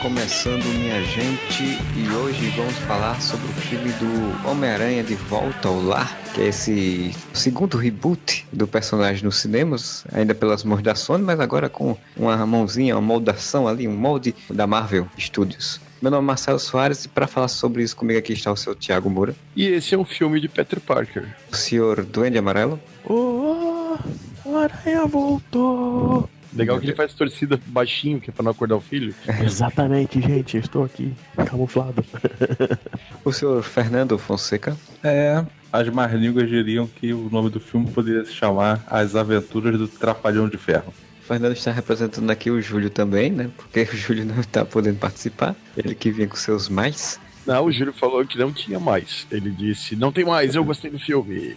Começando, minha gente, e hoje vamos falar sobre o filme do Homem-Aranha de Volta ao Lar, que é esse segundo reboot do personagem nos cinemas, ainda pelas mãos da Sony, mas agora com uma mãozinha, uma moldação ali, um molde da Marvel Studios. Meu nome é Marcelo Soares e para falar sobre isso comigo aqui está o seu Thiago Moura. E esse é um filme de Peter Parker. O senhor Duende Amarelo. Oh, o Aranha voltou! Legal que ele faz torcida baixinho, que é pra não acordar o filho. Exatamente, gente, eu estou aqui, camuflado. o senhor Fernando Fonseca. É, as más línguas diriam que o nome do filme poderia se chamar As Aventuras do Trapalhão de Ferro. O Fernando está representando aqui o Júlio também, né? Porque o Júlio não está podendo participar. Ele que vinha com seus mais. Não, o Júlio falou que não tinha mais. Ele disse, não tem mais, eu gostei do filme.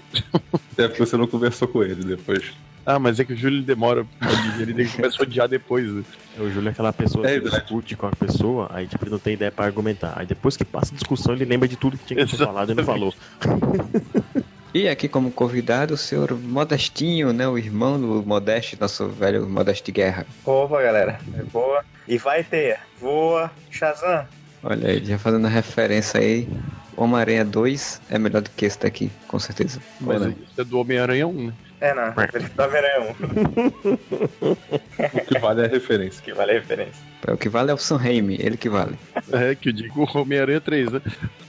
É porque você não conversou com ele depois. Ah, mas é que o Júlio demora pra digerir, ele começa a odiar depois. Né? O Júlio é aquela pessoa é, que discute com a pessoa, aí tipo, ele não tem ideia pra argumentar. Aí depois que passa a discussão, ele lembra de tudo que tinha que ser falado e não falou. E aqui como convidado o senhor Modestinho, né? O irmão do Modeste, nosso velho Modeste Guerra. Opa, galera. É boa. E vai ter. Voa, Shazam. Olha aí, já fazendo a referência aí. Homem-Aranha 2 é melhor do que esse daqui, com certeza. Mas isso é do Homem-Aranha 1, né? É, não. Ele tá verão. o que vale é a referência. O que vale é a referência. É, o que vale é o Sam Raimi, ele que vale. É, que eu digo Homem-Aranha 3, né?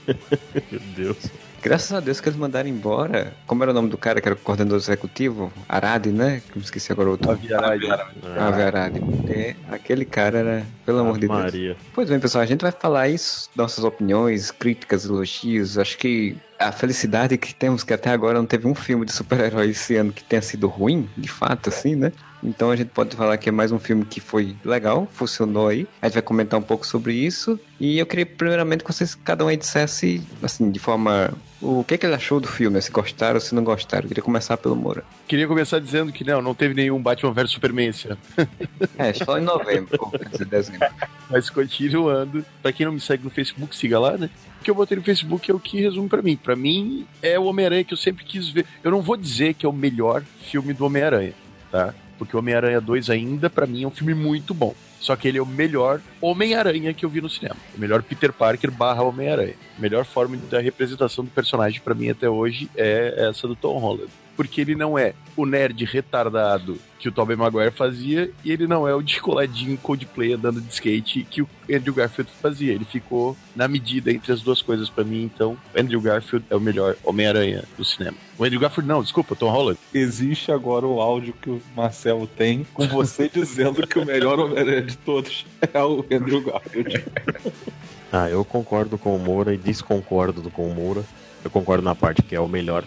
Meu Deus. Graças a Deus que eles mandaram embora. Como era o nome do cara que era o coordenador executivo? Arade, né? Que eu esqueci agora o outro. Avi Arade. Avi Arade. É, aquele cara era, pelo amor de Maria. Deus. Pois bem, pessoal, a gente vai falar isso, nossas opiniões, críticas, elogios. Acho que a felicidade que temos que até agora não teve um filme de super-herói esse ano que tenha sido ruim, de fato, assim, né? Então a gente pode falar que é mais um filme que foi legal, funcionou aí. A gente vai comentar um pouco sobre isso. E eu queria primeiramente que vocês, cada um aí dissesse, assim, de forma. O que, que ele achou do filme, se gostaram ou se não gostaram. Eu queria começar pelo Moura. Queria começar dizendo que não, não teve nenhum Batman vs Superman esse ano. É, só em novembro, dizer, dezembro. Mas continuando, pra quem não me segue no Facebook, siga lá, né? O que eu botei no Facebook é o que resume para mim. Para mim, é o Homem-Aranha que eu sempre quis ver. Eu não vou dizer que é o melhor filme do Homem-Aranha, tá? Porque Homem-Aranha 2 ainda, para mim, é um filme muito bom. Só que ele é o melhor Homem-Aranha que eu vi no cinema. O melhor Peter Parker barra Homem-Aranha. A melhor forma da representação do personagem para mim até hoje é essa do Tom Holland porque ele não é o nerd retardado que o Tobey Maguire fazia e ele não é o descoladinho Coldplay andando de skate que o Andrew Garfield fazia. Ele ficou na medida entre as duas coisas para mim, então Andrew Garfield é o melhor Homem-Aranha do cinema. O Andrew Garfield não, desculpa, Tom Holland. Existe agora o áudio que o Marcelo tem com você dizendo que o melhor Homem-Aranha de todos é o Andrew Garfield. Ah, eu concordo com o Moura e desconcordo com o Moura. Eu concordo na parte que é o melhor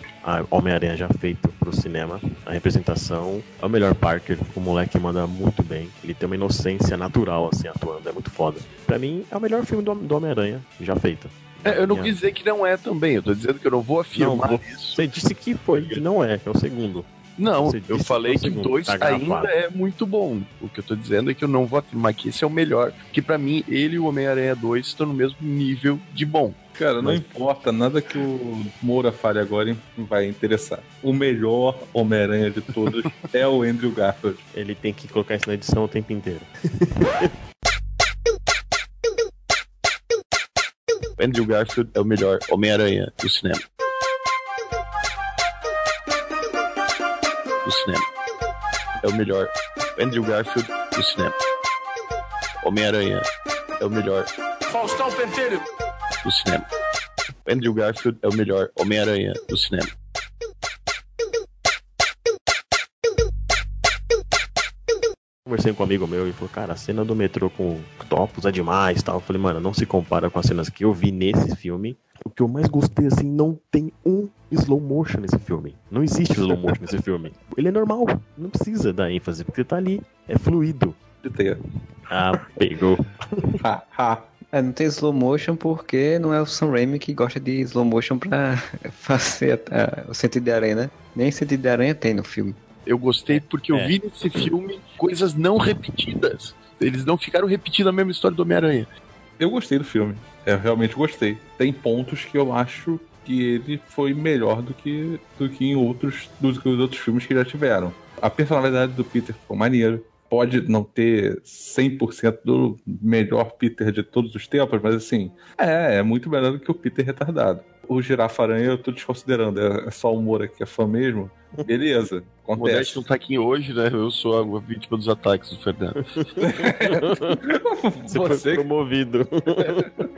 Homem-Aranha já feito pro cinema. A representação é o melhor Parker. O moleque manda muito bem. Ele tem uma inocência natural, assim, atuando. É muito foda. Pra mim, é o melhor filme do, do Homem-Aranha já feito. É, eu não quis dizer que não é também. Eu tô dizendo que eu não vou afirmar não, isso. Você disse que foi, que não é, é o segundo. Não, eu falei que, o 2 tá ainda é muito bom. O que eu tô dizendo é que eu não vou afirmar que esse é o melhor. Que para mim, ele e o Homem-Aranha 2 estão no mesmo nível de bom. Cara, não Mas... importa, nada que o Moura fale agora vai interessar. O melhor Homem-Aranha de todos é o Andrew Garfield. Ele tem que colocar isso na edição o tempo inteiro. Andrew Garfield é o melhor Homem-Aranha do cinema. Do cinema. É o melhor Andrew Garfield do cinema. Homem-Aranha é o melhor. Faustão Pentelho do cinema. Andrew Garfield é o melhor Homem-Aranha do cinema. Conversei com um amigo meu e falou, cara, a cena do metrô com o Octopus é demais tal. Eu falei, mano, não se compara com as cenas que eu vi nesse filme. O que eu mais gostei, assim, não tem um slow motion nesse filme. Não existe slow motion nesse filme. Ele é normal, não precisa dar ênfase, porque tá ali, é fluido. Ah, pegou. Ha, ha. É, não tem slow motion porque não é o Sam Raimi que gosta de slow motion pra fazer a- a- o sentido de aranha, né? Nem sentido de aranha tem no filme. Eu gostei porque eu É. vi nesse filme coisas não repetidas. Eles não ficaram repetindo a mesma história do Homem-Aranha. Eu gostei do filme. Eu realmente gostei. Tem pontos que eu acho que ele foi melhor do que, do que em outros, do que os outros filmes que já tiveram. A personalidade do Peter ficou maneiro. Pode não ter 100% do melhor Peter de todos os tempos, mas assim, é, é muito melhor do que o Peter retardado. O Girafa Aranha eu tô desconsiderando, é, é só o Moura que é fã mesmo. Beleza, O Modeste acontece. não tá aqui hoje, né? Eu sou a vítima dos ataques do Fernando. Você, foi Você, promovido.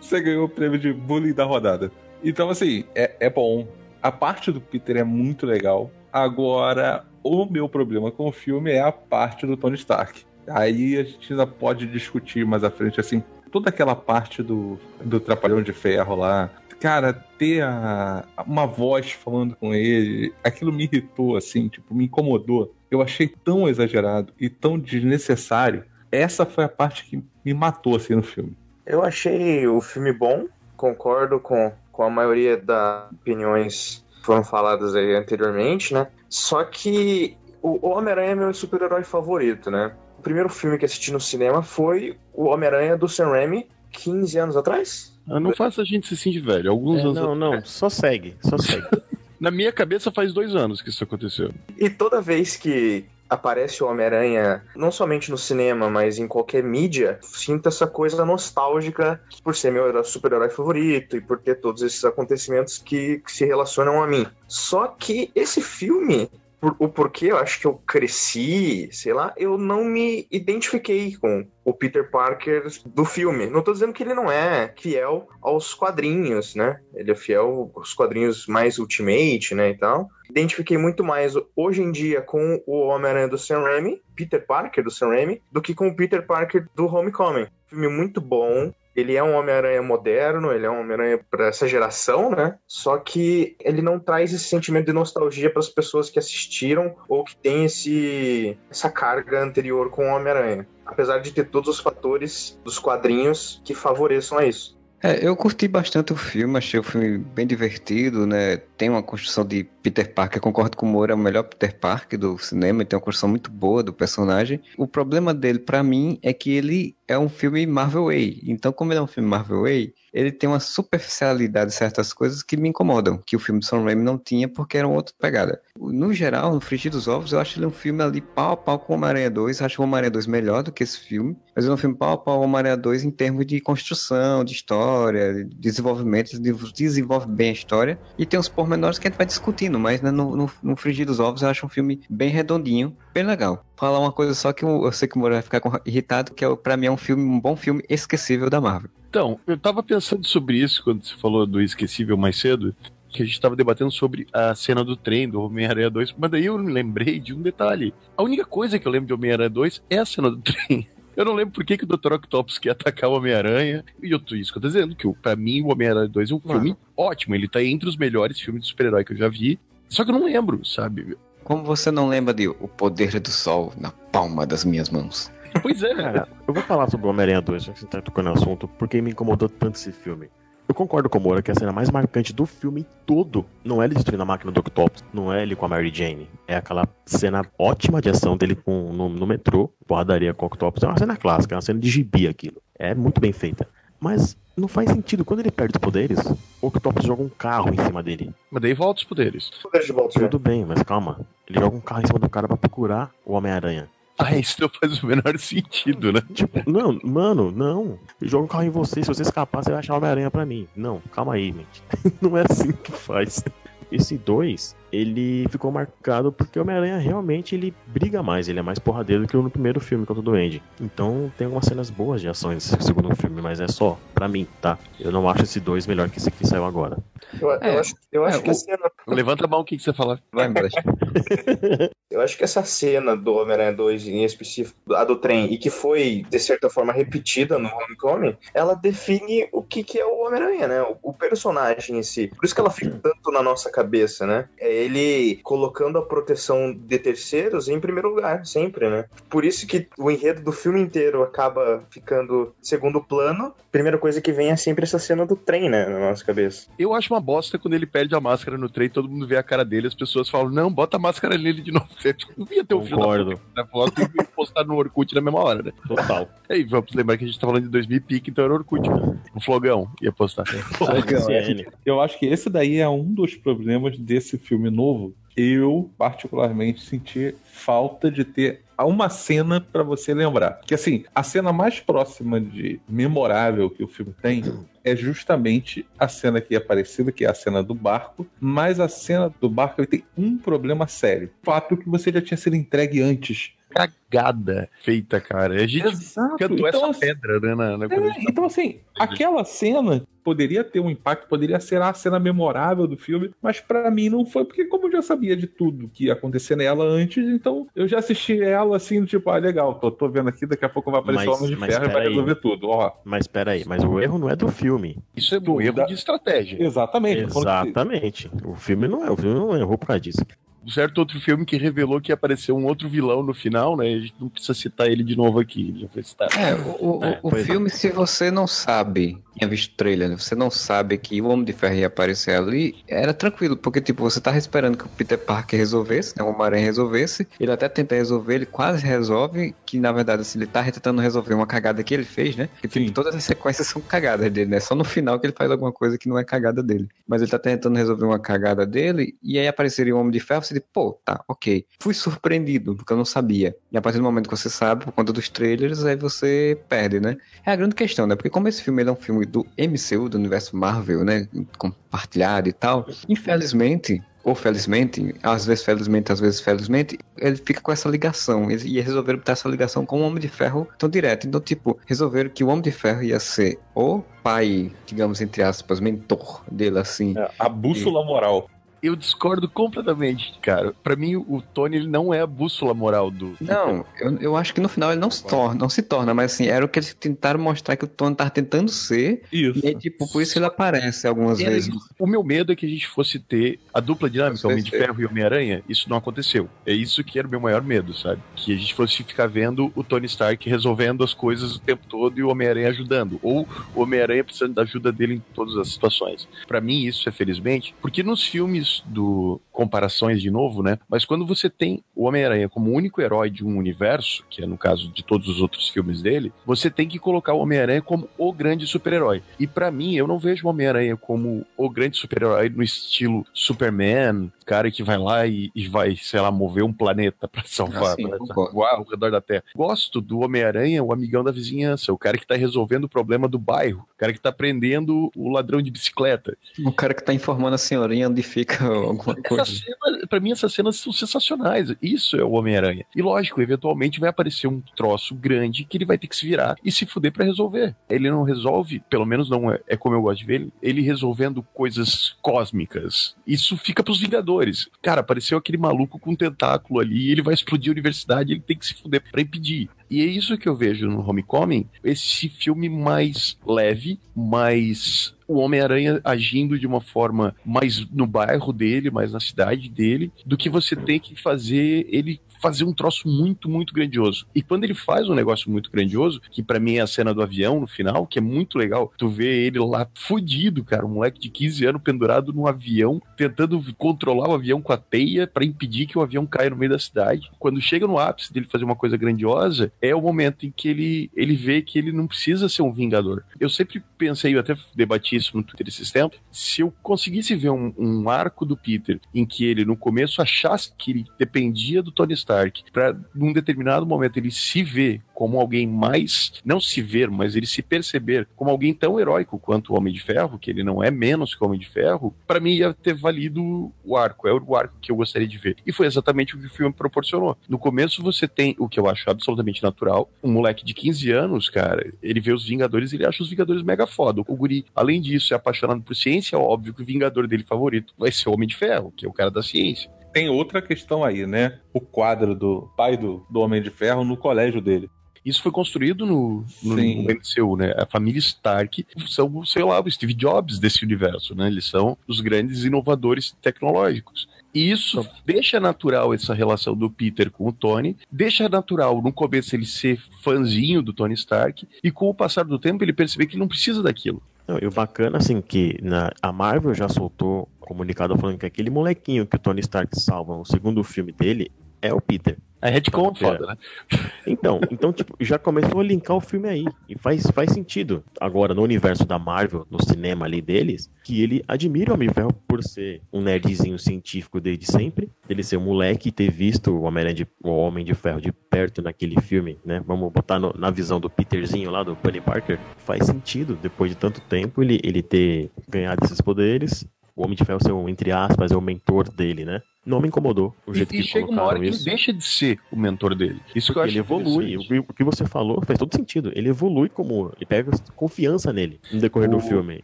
você ganhou o prêmio de bullying da rodada. Então, assim, é, é bom. A parte do Peter é muito legal. Agora, o meu problema com o filme é a parte do Tony Stark. Aí a gente ainda pode discutir mais à frente, assim, toda aquela parte do, do Trapalhão de Ferro lá. Cara, ter a, uma voz falando com ele, aquilo me irritou, assim, tipo, me incomodou. Eu achei tão exagerado e tão desnecessário. Essa foi a parte que me matou, assim, no filme. Eu achei o filme bom, concordo com, com a maioria das opiniões que foram faladas aí anteriormente, né? Só que o Homem-Aranha é meu super-herói favorito, né? O primeiro filme que assisti no cinema foi o Homem-Aranha do Sam Raimi, 15 anos atrás. Ah, Não faça a gente se sentir velho. Alguns É, anos não, não, só segue, só segue. Na minha cabeça faz dois anos que isso aconteceu. E toda vez que aparece o Homem-Aranha, não somente no cinema, mas em qualquer mídia, sinto essa coisa nostálgica por ser meu herói- super-herói favorito e por ter todos esses acontecimentos que, que se relacionam a mim. Só que esse filme, por- o porquê eu acho que eu cresci, sei lá, eu não me identifiquei com o Peter Parker do filme. Não tô dizendo que ele não é fiel aos quadrinhos, né? Ele é fiel aos quadrinhos mais Ultimate, né, e tal identifiquei muito mais hoje em dia com o Homem-Aranha do Sam Raimi, Peter Parker do Sam Raimi, do que com o Peter Parker do Homecoming. Filme muito bom. Ele é um Homem-Aranha moderno, ele é um Homem-Aranha para essa geração, né? Só que ele não traz esse sentimento de nostalgia para as pessoas que assistiram ou que tem esse essa carga anterior com o Homem-Aranha. Apesar de ter todos os fatores dos quadrinhos que favoreçam a isso. É, eu curti bastante o filme, achei o filme bem divertido, né? Tem uma construção de Peter Parker, concordo com o Moura, é o melhor Peter Parker do cinema, tem uma construção muito boa do personagem. O problema dele, pra mim, é que ele é um filme Marvel Way. Então, como ele é um filme Marvel Way, ele tem uma superficialidade em certas coisas que me incomodam, que o filme do Sam Raimi não tinha porque era uma outra pegada. No geral, no Frigir dos Ovos, eu acho ele um filme ali pau a pau com Homem-Aranha 2. Acho o Homem-Aranha 2 melhor do que esse filme, mas é um filme pau a pau com Homem-Aranha 2 em termos de construção, de história, de desenvolvimento, de- desenvolve bem a história. E tem uns pormenores que a gente vai discutindo, mas né, no, no, no Frigir dos Ovos eu acho um filme bem redondinho, bem legal. Falar uma coisa só que eu, eu sei que o Moura vai ficar irritado, que é, pra mim é um filme, um bom filme esquecível da Marvel. Então, eu tava pensando sobre isso quando você falou do Esquecível mais cedo, que a gente tava debatendo sobre a cena do trem do Homem-Aranha 2, mas daí eu me lembrei de um detalhe. A única coisa que eu lembro de Homem-Aranha 2 é a cena do trem. Eu não lembro por que, que o Dr. Octopus quer atacar o Homem-Aranha. E eu tô isso que eu tô dizendo, que pra mim o Homem-Aranha 2 é um filme ótimo. Ele tá entre os melhores filmes de super-herói que eu já vi. Só que eu não lembro, sabe? Como você não lembra de O Poder do Sol na palma das minhas mãos? Pois é. Cara, eu vou falar sobre o Homem-Aranha 2, já que você tá tocando no assunto, porque me incomodou tanto esse filme. Eu concordo com o Moura que a cena mais marcante do filme todo não é ele destruindo a máquina do Octopus, não é ele com a Mary Jane. É aquela cena ótima de ação dele com, no, no metrô, porradaria com o Octopus. É uma cena clássica, é uma cena de gibi aquilo. É muito bem feita. Mas não faz sentido. Quando ele perde os poderes, o Octopus joga um carro em cima dele. Mas daí volta os poderes. Poder de volta, já. Tudo bem, mas calma. Ele joga um carro em cima do cara pra procurar o Homem-Aranha. Ah, isso não faz o menor sentido, né? Tipo, não, mano, não. Jogo um carro em você, se você escapar, você vai achar Homem-Aranha pra mim. Não, calma aí, mente. não é assim que faz. Esse 2, ele ficou marcado porque o Homem-Aranha realmente ele briga mais, ele é mais porradeiro do que no primeiro filme contra o Duende. Então tem algumas cenas boas de ação nesse segundo filme, mas é só pra mim, tá? Eu não acho esse 2 melhor que esse que saiu agora. Eu, eu É, acho, eu acho é, que a o- cena Levanta a mão o que, que você falar. Vai. Eu acho que essa cena do Homem-Aranha 2, em específico, a do trem, e que foi, de certa forma, repetida no Homecoming, ela define o que, que é o Homem-Aranha, né? O, o personagem em si. Por isso que ela fica tanto na nossa cabeça, né? É ele colocando a proteção de terceiros em primeiro lugar, sempre, né? Por isso que o enredo do filme inteiro acaba ficando segundo plano. Primeira coisa que vem é sempre essa cena do trem, né? Na nossa cabeça. Eu acho uma bosta quando ele perde a máscara no trem, todo mundo vê a cara dele, as pessoas falam, não, bota a máscara nele de novo. Você não via ter um filme Concordo. da foto e postar no Orkut na mesma hora, né? Total. E aí, vamos lembrar que a gente tá falando de 2000 e pique, então era Orkut. né? O Flogão ia postar. CN. Eu acho que esse daí é um dos problemas desse filme novo. Eu, particularmente, senti falta de ter uma cena pra você lembrar. Que assim, a cena mais próxima de memorável que o filme tem é justamente a cena que é parecida, que é a cena do barco, mas a cena do barco ele tem um problema sério. Fato que você já tinha sido entregue antes. Cagada feita, cara. A gente Exato. cantou Então, essa pedra, né? Na, na É, quando a gente tá então, assim, aquela cena poderia ter um impacto, poderia ser a cena memorável do filme, mas pra mim não foi, porque como eu já sabia de tudo que ia acontecer nela antes, então eu já assisti ela assim, tipo, ah, legal, tô, tô vendo aqui, daqui a pouco vai aparecer Mas- o Homem de Ferro e vai resolver tudo, ó. Mas peraí, mas o erro não é do filme. Isso é Tudo erro da- de estratégia. Exatamente. Exatamente. O filme não é, o filme não errou por causa disso. Um certo outro filme que revelou que ia aparecer um outro vilão no final, né? A gente não precisa citar ele de novo aqui, já foi citado. É, o, o- É, o é. filme, se você não sabe, tinha visto o trailer, né, você não sabe que o Homem de Ferro ia aparecer ali, era tranquilo, porque, tipo, você tava esperando que o Peter Parker resolvesse, né, o Homem-Aranha resolvesse, ele até tenta resolver, ele quase resolve, que, na verdade, assim, ele tá tentando resolver uma cagada que ele fez, né, que, tipo, todas as sequências são cagadas dele, né, só no final que ele faz alguma coisa que não é cagada dele. Mas ele tá tentando resolver uma cagada dele, e aí apareceria o Homem de Ferro, você diz, pô, tá, ok. Fui surpreendido, porque eu não sabia. E a partir do momento que você sabe, por conta dos trailers, aí você perde, né? É a grande questão, né? Porque como esse filme ele é um filme do MCU, do universo Marvel, né? Compartilhado e tal, infelizmente. Ou felizmente, às vezes felizmente, às vezes felizmente, ele fica com essa ligação. E resolveram botar essa ligação com o Homem de Ferro tão direto. Então, tipo, resolveram que o Homem de Ferro ia ser o pai, digamos, entre aspas, mentor dele, assim. É, a bússola moral. Eu discordo completamente, cara. Pra mim, o Tony ele não é a bússola moral do. Não, eu, eu acho que no final ele não se torna, não se torna, mas assim, era o que eles tentaram mostrar que o Tony tava tentando ser, Isso. e aí, tipo, por isso ele aparece algumas Ele- vezes. O meu medo é que a gente fosse ter a dupla dinâmica, Homem de Ferro e Homem-Aranha. Isso não aconteceu. É isso que era o meu maior medo, sabe? Que a gente fosse ficar vendo o Tony Stark resolvendo as coisas o tempo todo e o Homem-Aranha ajudando. Ou o Homem-Aranha precisando da ajuda dele em todas as situações. Pra mim, isso é felizmente, porque nos filmes do comparações de novo, né? Mas quando você tem o Homem-Aranha como o único herói de um universo, que é no caso de todos os outros filmes dele, você tem que colocar o Homem-Aranha como o grande super-herói. E pra mim, eu não vejo o Homem-Aranha como o grande super-herói no estilo Superman, cara que vai lá e, e vai, sei lá, mover um planeta pra salvar, sim, pra concordo. voar ao redor da Terra. Gosto do Homem-Aranha, o amigão da vizinhança, o cara que tá resolvendo o problema do bairro, o cara que tá prendendo o ladrão de bicicleta. O cara que tá informando a senhorinha onde fica alguma Essa coisa. cena, pra mim, essas cenas são sensacionais. Isso é o Homem-Aranha. E lógico, eventualmente vai aparecer um troço grande que ele vai ter que se virar e se fuder pra resolver. Ele não resolve, pelo menos não é, é como eu gosto de ver ele, ele resolvendo coisas cósmicas. Isso fica pros Vingadores. Cara, apareceu aquele maluco com um tentáculo ali, ele vai explodir a universidade, ele tem que se fuder pra impedir. E é isso que eu vejo no Homecoming, esse filme mais leve, mais o Homem-Aranha agindo de uma forma mais no bairro dele, mais na cidade dele, do que você tem que fazer ele fazer um troço muito, muito grandioso. E quando ele faz um negócio muito grandioso, que pra mim é a cena do avião no final, que é muito legal, tu vê ele lá fudido, cara, um moleque de 15 anos pendurado num avião, tentando controlar o avião com a teia pra impedir que o avião caia no meio da cidade. Quando chega no ápice dele fazer uma coisa grandiosa, é o momento em que ele, ele vê que ele não precisa ser um vingador. Eu sempre pensei, eu até debati isso no Twitter esses tempos, se eu conseguisse ver um, um arco do Peter em que ele no começo achasse que ele dependia do Tony Stark pra num determinado momento ele se ver como alguém mais, não se ver, mas ele se perceber como alguém tão heróico quanto o Homem de Ferro, que ele não é menos que o Homem de Ferro, pra mim ia ter valido o arco, é o arco que eu gostaria de ver. E foi exatamente o que o filme proporcionou. No começo você tem o que eu acho absolutamente natural, um moleque de 15 anos, cara, ele vê os Vingadores ele acha os Vingadores mega foda. O guri, além disso, é apaixonado por ciência, óbvio que o Vingador dele favorito vai ser o Homem de Ferro, que é o cara da ciência. Tem outra questão aí, né? O quadro do pai do, do Homem de Ferro no colégio dele. Isso foi construído no, no, Sim. no MCU, né? A família Stark são, sei lá, o Steve Jobs desse universo, né? Eles são os grandes inovadores tecnológicos. E isso deixa natural essa relação do Peter com o Tony, deixa natural no começo ele ser fãzinho do Tony Stark, e com o passar do tempo ele perceber que ele não precisa daquilo. Não, e o bacana, assim, que na, a Marvel já soltou comunicado falando que aquele molequinho que o Tony Stark salva no segundo filme dele é o Peter. A retcon é Pera. foda, né? Então, então tipo, já começou a linkar o filme aí. E faz, faz sentido. Agora, no universo da Marvel, no cinema ali deles, que ele admira o Homem de Ferro por ser um nerdzinho científico desde sempre, dele ser um moleque e ter visto o, Homem de, o Homem de Ferro de perto naquele filme, né? Vamos botar no- na visão do Peterzinho lá, do Bunny Parker. Faz sentido, depois de tanto tempo, ele, ele ter ganhado esses poderes. O Homem de Ferro ser, um, entre aspas, é o mentor dele, né? Não me incomodou o jeito E, que e chega uma hora que ele isso. deixa de ser o mentor dele. Isso que eu Porque acho ele evolui. O que, você falou faz todo sentido. Ele evolui como. Ele pega confiança nele no decorrer do O- filme.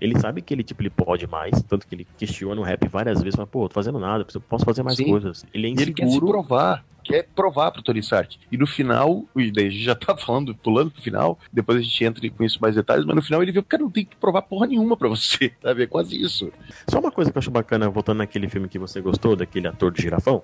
Ele sabe que ele, tipo, ele pode mais. Tanto que ele questiona o rap várias vezes. Fala, pô, tô fazendo nada, posso fazer mais Sim. coisas. Ele é E ele quer se inseguro. provar. Quer provar pro Tony Stark. E no final, e daí a gente já tá falando, pulando pro final, depois a gente entra com isso mais detalhes, mas no final ele viu que cara não tem que provar porra nenhuma pra você, sabe? É quase isso. Só uma coisa que eu acho bacana, voltando naquele filme que você gostou, daquele ator de girafão.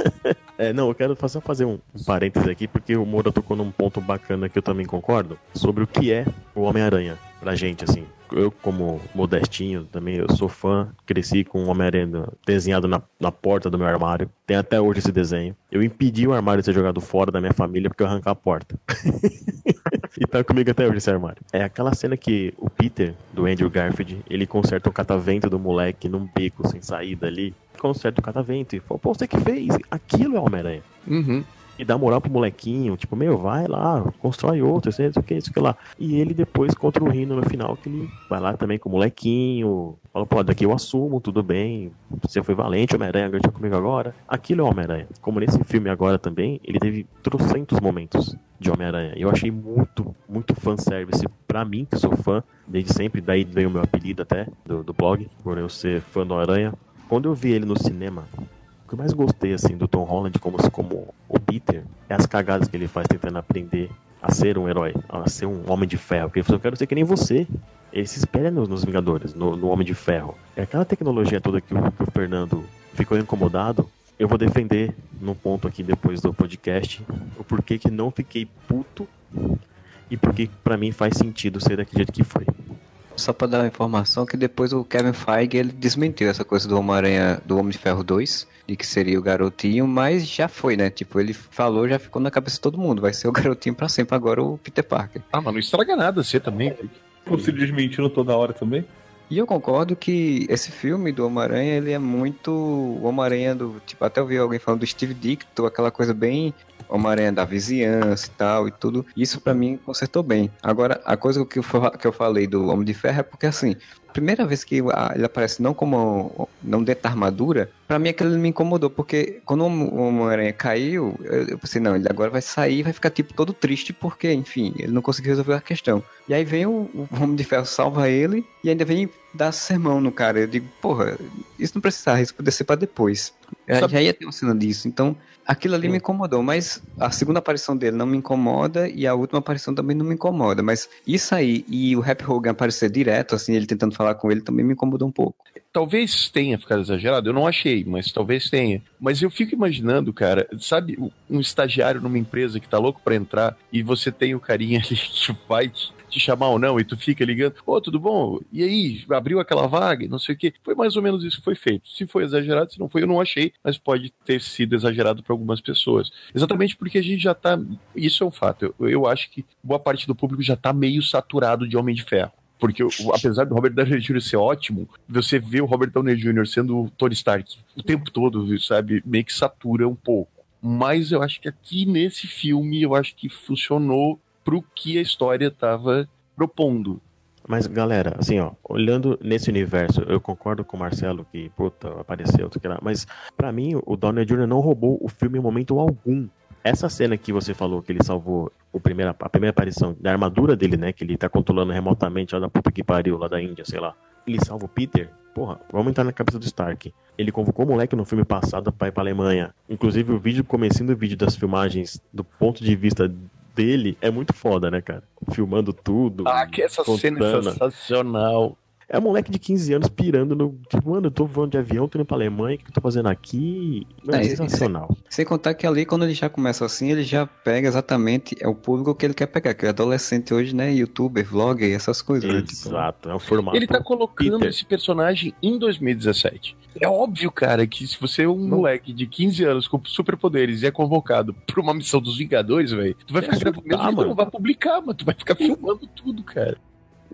é, não, eu quero só fazer um, parênteses aqui, porque o Moura tocou num ponto bacana que eu também concordo, sobre o que é o Homem-Aranha pra gente, assim. Eu, como modestinho, também eu sou fã, cresci com o Homem-Aranha desenhado na, na porta do meu armário. Tem até hoje esse desenho. Eu impedi o armário de ser jogado fora da minha família porque eu arrancar a porta. e tá comigo até hoje esse armário. É aquela cena que o Peter, do Andrew Garfield, ele conserta o catavento do moleque num beco sem saída ali. Conserta o catavento e fala, pô, você que fez? Aquilo é Homem-Aranha. Uhum. E dá moral pro molequinho, tipo, meu, vai lá, constrói outro, sei o que, isso que lá. E ele depois contra o Rino no final, que ele vai lá também com o molequinho, fala, pô, daqui eu assumo, tudo bem, você foi valente, Homem-Aranha, ganhou comigo agora. Aquilo é Homem-Aranha. Como nesse filme agora também, ele teve trocentos momentos de Homem-Aranha. Eu achei muito, muito fanservice pra mim, que sou fã, desde sempre, daí veio o meu apelido até, do, do blog, por eu ser fã do Aranha. Quando eu vi ele no cinema, o que eu mais gostei, assim, do Tom Holland como, como o Peter é as cagadas que ele faz tentando aprender a ser um herói, a ser um homem de ferro. Porque ele falou, eu quero ser que nem você. Ele se espelha nos, nos Vingadores, no, no Homem de Ferro. É aquela tecnologia toda que o, que o Fernando ficou incomodado. Eu vou defender num ponto aqui depois do podcast o porquê que não fiquei puto e porque pra mim faz sentido ser daquele jeito que foi. Só pra dar uma informação que depois o Kevin Feige ele desmentiu essa coisa do Homem-Aranha, do Homem de Ferro 2, de que seria o garotinho, mas já foi, né? Tipo, ele falou, já ficou na cabeça de todo mundo, vai ser o garotinho pra sempre agora o Peter Parker. Ah, mas não estraga nada você também. Se desmentindo toda hora também. E eu concordo que esse filme do Homem-Aranha, ele é muito Homem-Aranha do, tipo, até eu vi alguém falando do Steve Ditko, aquela coisa bem Homem-Aranha da vizinhança e tal e tudo. Isso pra mim consertou bem. Agora, a coisa que eu, que eu falei do Homem de Ferro é porque assim, primeira vez que ele aparece não como não dentro da armadura, pra mim aquilo me incomodou, porque quando o Hom- o Homem-Aranha caiu, eu, pensei, não, ele agora vai sair vai ficar tipo todo triste porque, enfim, ele não conseguiu resolver a questão. E aí vem o, o Homem de Ferro salva ele e ainda vem dar sermão no cara. Eu digo, porra, isso não precisava, isso podia ser pra depois. Sabe- já ia ter uma cena disso. Então, aquilo ali me incomodou, mas a segunda aparição dele não me incomoda e a última aparição também não me incomoda. Mas isso aí e o Rap Hogan aparecer direto, assim, ele tentando falar com ele, também me incomodou um pouco. Talvez tenha ficado exagerado, eu não achei, mas talvez tenha. Mas eu fico imaginando, cara, sabe, um estagiário numa empresa que tá louco pra entrar e você tem o carinha ali que vai te te chamar ou não, e tu fica ligando, ô, tudo bom? E aí, abriu aquela vaga, e não sei o quê. Foi mais ou menos isso que foi feito. Se foi exagerado, se não foi, eu não achei, mas pode ter sido exagerado para algumas pessoas. Exatamente porque a gente já tá. Isso é um fato. Eu, eu acho que boa parte do público já tá meio saturado de Homem de Ferro. Porque apesar do Robert Downey Jr. ser ótimo, você vê o Robert Downey Jr. sendo o Tony Stark o tempo todo, sabe? Meio que satura um pouco. Mas eu acho que aqui nesse filme, eu acho que funcionou pro que a história tava propondo. Mas, galera, assim, ó, olhando nesse universo, eu concordo com o Marcelo que, puta, apareceu, que lá, mas pra mim, o Downey Jr. não roubou o filme em momento algum. Essa cena que você falou que ele salvou o primeira, a primeira aparição da armadura dele, né? Que ele tá controlando remotamente lá da puta que pariu, lá da Índia, sei lá. Ele salva o Peter. Porra, vamos entrar na cabeça do Stark. Ele convocou o moleque no filme passado pra ir pra Alemanha. Inclusive, o vídeo, começando o vídeo das filmagens do ponto de vista dele, é muito foda, né, cara? Filmando tudo. Ah, que essa cena é sensacional. É um moleque de 15 anos pirando no. Tipo, mano, eu tô voando de avião, tô indo pra Alemanha, o que eu tô fazendo aqui? Mano, É, sensacional. Sem contar que ali, quando ele já começa assim, ele já pega exatamente é o público que ele quer pegar, que é adolescente hoje, né? Youtuber, vlogger, essas coisas. né? Tipo, Exato, é o formato. Ele tá colocando Peter. esse personagem em 2017. É óbvio, cara, que se você é um moleque de 15 anos com superpoderes e é convocado pra uma missão dos Vingadores, velho, tu vai ficar gravando, mesmo que tu mano. não vai publicar, mas tu vai ficar filmando tudo, cara.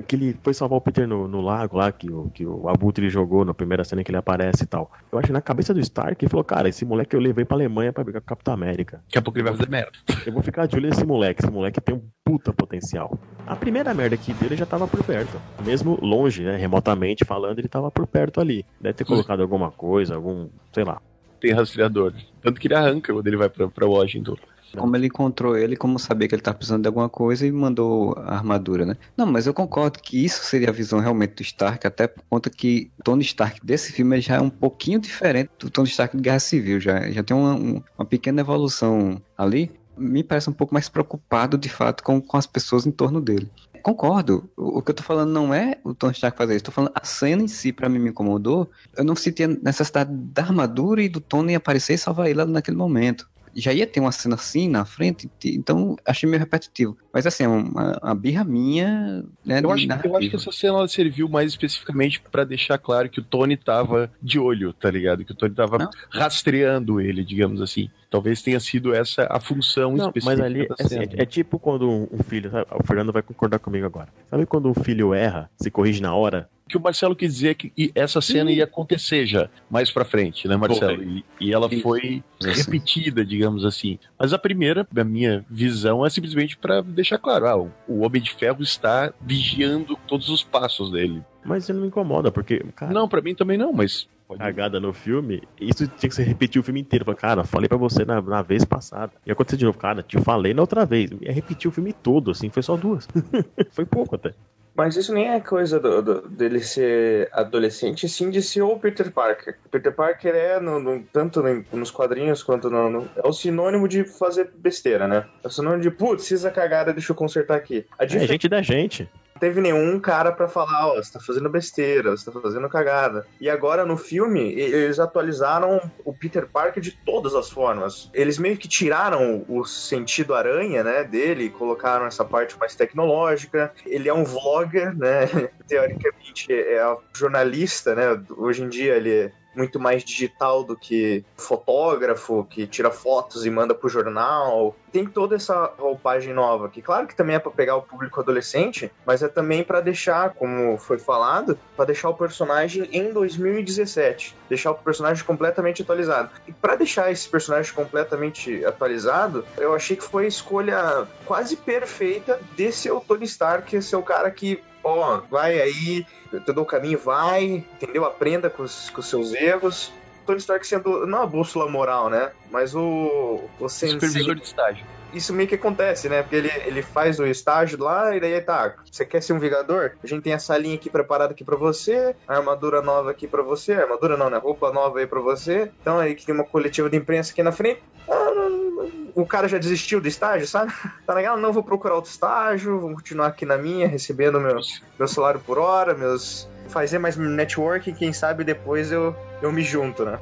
Que ele foi salvar o Peter no, no lago lá, que o, que o Abutre jogou na primeira cena que ele aparece e tal. Eu acho que na cabeça do Stark, ele falou, cara, esse moleque eu levei pra Alemanha pra brigar com o Capitão América. Daqui a pouco ele vai fazer merda. Eu vou ficar de olho nesse moleque, esse moleque tem um puta potencial. A primeira merda que deu, ele já tava por perto. Mesmo longe, né, remotamente falando, ele tava por perto ali. Deve ter colocado alguma coisa, algum, sei lá. Tem rastreador. Tanto que ele arranca quando ele vai pra, pra Washington. Como ele encontrou ele, como sabia que ele tá precisando de alguma coisa e mandou a armadura, né? Não, mas eu concordo que isso seria a visão realmente do Stark, até por conta que o Tony Stark desse filme já é um pouquinho diferente do Tony Stark de Guerra Civil, já, já tem uma, um- uma pequena evolução ali. Me parece um pouco mais preocupado, de fato, com, com as pessoas em torno dele. Concordo. O, que eu tô falando não é o Tony Stark fazer isso. Tô falando a cena em si, pra mim, me incomodou. Eu não senti a necessidade da armadura e do Tony aparecer e salvar ele naquele momento já ia ter uma cena assim na frente, então achei meio repetitivo. Mas assim, é uma, uma birra minha, né? Eu acho, eu acho que essa cena serviu mais especificamente pra deixar claro que o Tony tava de olho, tá ligado? Que o Tony tava Não. rastreando ele, digamos assim. Talvez tenha sido essa a função Não, específica mas ali assim, é, é tipo quando um filho, sabe? o Fernando vai concordar comigo agora. Sabe quando um filho erra, se corrige na hora? O que o Marcelo quis dizer é que essa cena ia acontecer já, mais pra frente, né, Marcelo? E, e ela foi Assim. repetida, digamos assim. Mas a primeira, a minha visão, é simplesmente pra deixar claro: ah, o Homem de Ferro está vigiando todos os passos dele. Mas ele não me incomoda, porque, cara, Não, pra mim também não, mas. cagada no filme, isso tinha que ser repetir o filme inteiro. Falei, cara, falei pra você na, na vez passada. E aconteceu de novo, cara, te falei na outra vez. Ia repetir o filme todo, assim, foi só duas. foi pouco até. Mas isso nem é coisa do- do- dele ser adolescente, sim de ser o Peter Parker. Peter Parker é, no, no- tanto no- nos quadrinhos quanto no, no- É o sinônimo de fazer besteira, né? É o sinônimo de, putz, fiz a cagada, deixa eu consertar aqui. A É gente da gente. Teve nenhum cara pra falar, ó, você tá fazendo besteira, você tá fazendo cagada. E agora no filme, eles atualizaram o Peter Parker de todas as formas. Eles meio que tiraram o sentido aranha, né, dele, colocaram essa parte mais tecnológica. Ele é um vlogger, né, teoricamente é a jornalista, né, hoje em dia ele é muito mais digital do que fotógrafo que tira fotos e manda pro jornal. Tem toda essa roupagem nova, que claro que também é pra pegar o público adolescente, mas é também pra deixar, como foi falado, pra deixar o personagem em 2017, deixar o personagem completamente atualizado. E pra deixar esse personagem completamente atualizado, eu achei que foi a escolha quase perfeita de ser o Tony Stark, ser o cara que ó, vai aí, eu te dou o caminho, vai, entendeu? Aprenda com os, com os seus erros. Tony Stark sendo, não a bússola moral, né? Mas o, o sensei. Supervisor de estágio. Isso meio que acontece, né? Porque ele, ele faz o estágio lá e daí tá, você quer ser um Vingador? A gente tem essa linha aqui preparada aqui pra você, a armadura nova aqui pra você, armadura não, né? Roupa nova aí pra você. Então aí que tem uma coletiva de imprensa aqui na frente. Ah, o cara já desistiu do estágio, sabe? Tá legal? Não, vou procurar outro estágio, vou continuar aqui na minha, recebendo meu, meu salário por hora, meus. Fazer mais networking, quem sabe depois eu, eu me junto, né?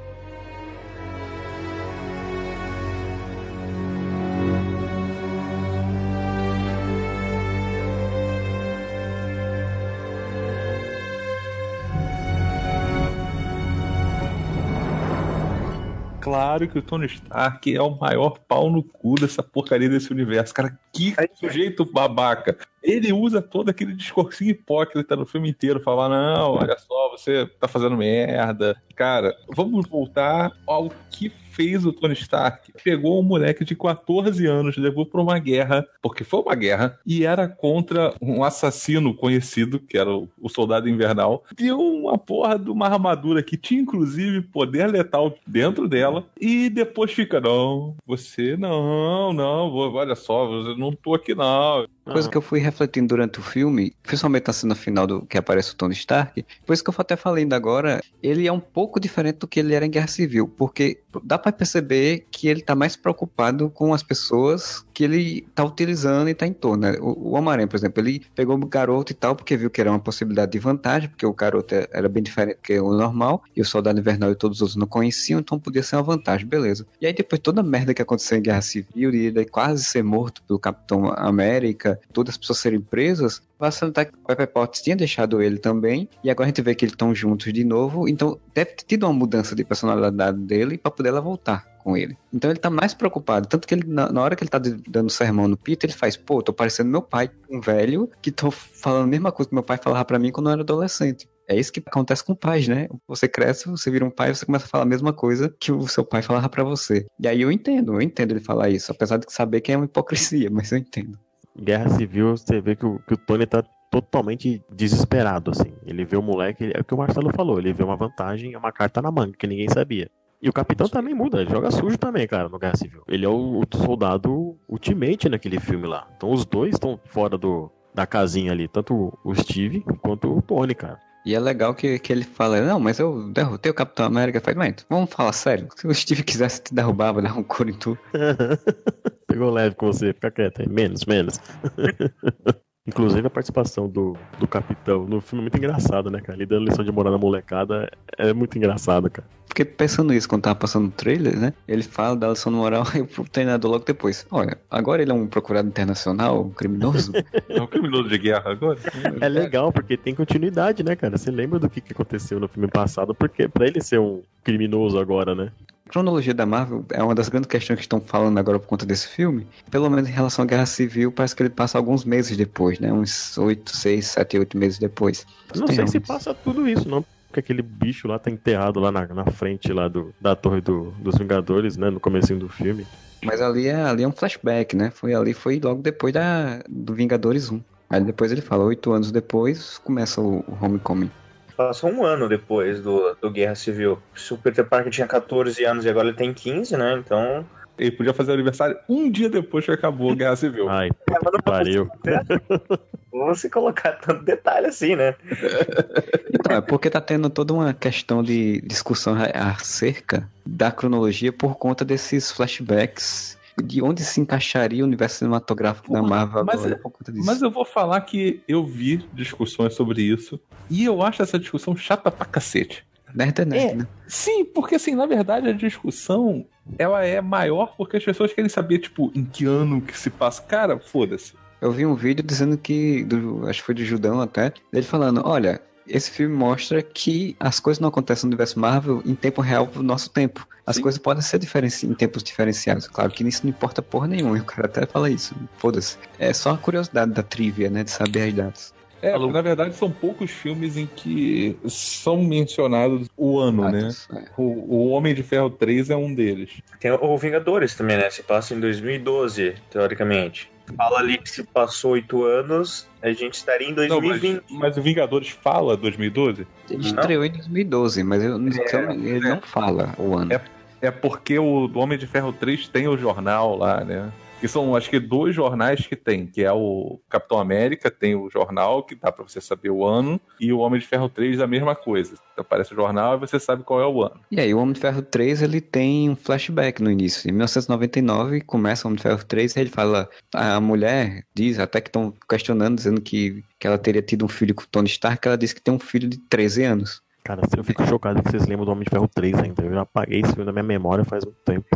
Claro que o Tony Stark é o maior pau no cu dessa porcaria desse universo. Cara, que sujeito babaca. Ele usa todo aquele discursinho hipócrita no filme inteiro, falar, não, olha só, você tá fazendo merda. Cara, vamos voltar ao que fez o Tony Stark. Pegou um moleque de 14 anos, levou pra uma guerra, porque foi uma guerra, e era contra um assassino conhecido, que era o, Soldado Invernal. Deu uma porra de uma armadura que tinha, inclusive, poder letal dentro dela, e depois fica, não, você não, não, olha só, eu não tô aqui não. Coisa Ah. que eu fui refletindo durante o filme, principalmente na cena final do que aparece o Tony Stark, por isso que eu até falei ainda agora, ele é um pouco diferente do que ele era em Guerra Civil, porque dá pra perceber que ele tá mais preocupado com as pessoas que ele tá utilizando e tá em torno. né? O, o Homem-Aranha, por exemplo, ele pegou o garoto e tal, porque viu que era uma possibilidade de vantagem, porque o garoto é- era bem diferente do que o normal, e o Soldado Invernal e todos os outros não conheciam, então podia ser uma vantagem, beleza. E aí depois toda a merda que aconteceu em Guerra Civil, e ele quase ser morto pelo Capitão América, todas as pessoas serem presas, vai salientar que o Pepper Potts tinha deixado ele também, e agora a gente vê que eles estão juntos de novo, então deve ter tido uma mudança de personalidade dele pra poder ela voltar com ele. Então ele tá mais preocupado, tanto que ele, na, na hora que ele tá dando sermão no Peter, ele faz, pô, tô parecendo meu pai, um velho, que tô falando a mesma coisa que meu pai falava pra mim quando eu era adolescente. É isso que acontece com pais, né? Você cresce, você vira um pai, você começa a falar a mesma coisa que o seu pai falava pra você. E aí eu entendo, eu entendo ele falar isso, apesar de saber que é uma hipocrisia, mas eu entendo. Guerra Civil, você vê que o, que o Tony tá totalmente desesperado, assim. Ele vê o moleque, ele- é o que o Marcelo falou, ele vê uma vantagem, é uma carta na manga, que ninguém sabia. E o capitão também muda, ele joga sujo também, cara, no Guerra Civil. Ele é o, o soldado ultimate naquele filme lá. Então os dois estão fora do, da casinha ali, tanto o Steve quanto o Tony, cara. E é legal que, que ele fala, não, mas eu derrotei o Capitão América. Faz, mas vamos falar sério. Se o Steve quisesse te derrubar, vai dar um couro em tu. Pegou leve com você, fica quieto aí. Menos, menos. Inclusive a participação do, do capitão no filme é muito engraçado, né, cara? Ele dando lição de moral na molecada é muito engraçado, cara. Fiquei pensando isso quando tava passando o trailer, né? Ele fala da lição moral e o treinador logo depois. Olha, agora ele é um procurado internacional, um criminoso. É um criminoso de guerra agora? É legal porque tem continuidade, né, cara? Você lembra do que, que aconteceu no filme passado, porque pra ele ser um criminoso agora, né? A cronologia da Marvel é uma das grandes questões que estão falando agora por conta desse filme. Pelo menos em relação à Guerra Civil, parece que ele passa alguns meses depois, né? Uns 8, 6, 7, 8 meses depois. Não Tem sei se passa tudo isso, não. Porque aquele bicho lá tá enterrado lá na, na frente lá do, da torre do- dos Vingadores, né? No comecinho do filme. Mas ali é, ali é um flashback, né? Foi ali, foi logo depois da, do Vingadores 1. Aí depois ele fala, oito anos depois, começa o, o Homecoming. Passou um ano depois do, do Guerra Civil. Se o Peter Parker tinha 14 anos e agora ele tem 15, né? Então. Ele podia fazer aniversário um dia depois que acabou a Guerra Civil. Ai, puta que pariu. Vou se colocar tanto detalhe assim, né? Então, é porque tá tendo toda uma questão de discussão a- acerca da cronologia por conta desses flashbacks. De onde se encaixaria o universo cinematográfico da Marvel mas agora é- por conta disso. Mas eu vou falar que eu vi discussões sobre isso e eu acho essa discussão chata pra cacete. Nerd é nerd, É. né? Sim, porque assim, na verdade a discussão ela é maior porque as pessoas querem saber, tipo, em que ano que se passa. Cara, foda-se. Eu vi um vídeo dizendo que, do- acho que foi do Judão até, ele falando, olha, esse filme mostra que as coisas não acontecem no universo Marvel em tempo real pro nosso tempo. As Sim. coisas podem ser diferenci em tempos diferenciados. Claro que isso não importa porra nenhuma, e o cara até fala isso. Foda-se. É só a curiosidade da trivia, né, de saber as datas. É, Alô? na verdade são poucos filmes em que são mencionados o ano, né? Datas, é. O, o Homem de Ferro 3 é um deles. Tem o Vingadores também, né? Se passa em 2012, teoricamente. Fala ali que se passou oito anos, a gente estaria em Não, mas, 2020. mas o Vingadores fala 2012? Ele estreou em 2012, mas eu, então, ele não fala o ano. É. É porque o Homem de Ferro 3 tem o jornal lá, né? Que são, acho que, dois jornais que tem, que é o Capitão América, tem o jornal, que dá pra você saber o ano, e o Homem de Ferro 3 a mesma coisa. Aparece o jornal e você sabe qual é o ano. E aí, o Homem de Ferro 3, ele tem um flashback no início. Em 1999, começa o Homem de Ferro 3, e ele fala... A mulher diz, até que estão questionando, dizendo que, que ela teria tido um filho com o Tony Stark, ela disse que tem um filho de 13 anos. Cara, eu fico chocado que vocês lembram do Homem de Ferro 3 ainda. Eu já apaguei esse filme da minha memória faz um tempo.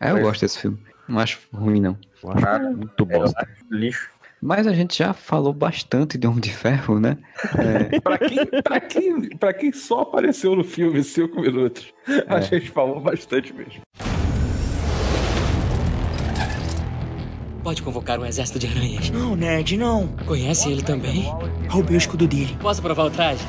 É, eu É. gosto desse filme. Não acho ruim, não. Eu acho Ah, muito É, bosta. lixo. Mas a gente já falou bastante de Homem de Ferro, né? É, Pra quem, pra quem, pra quem só apareceu no filme cinco minutos, a É. gente falou bastante mesmo. Pode convocar um exército de aranhas. Não, nerd, não. Conhece ele também? Roubei o escudo dele. Posso provar o traje?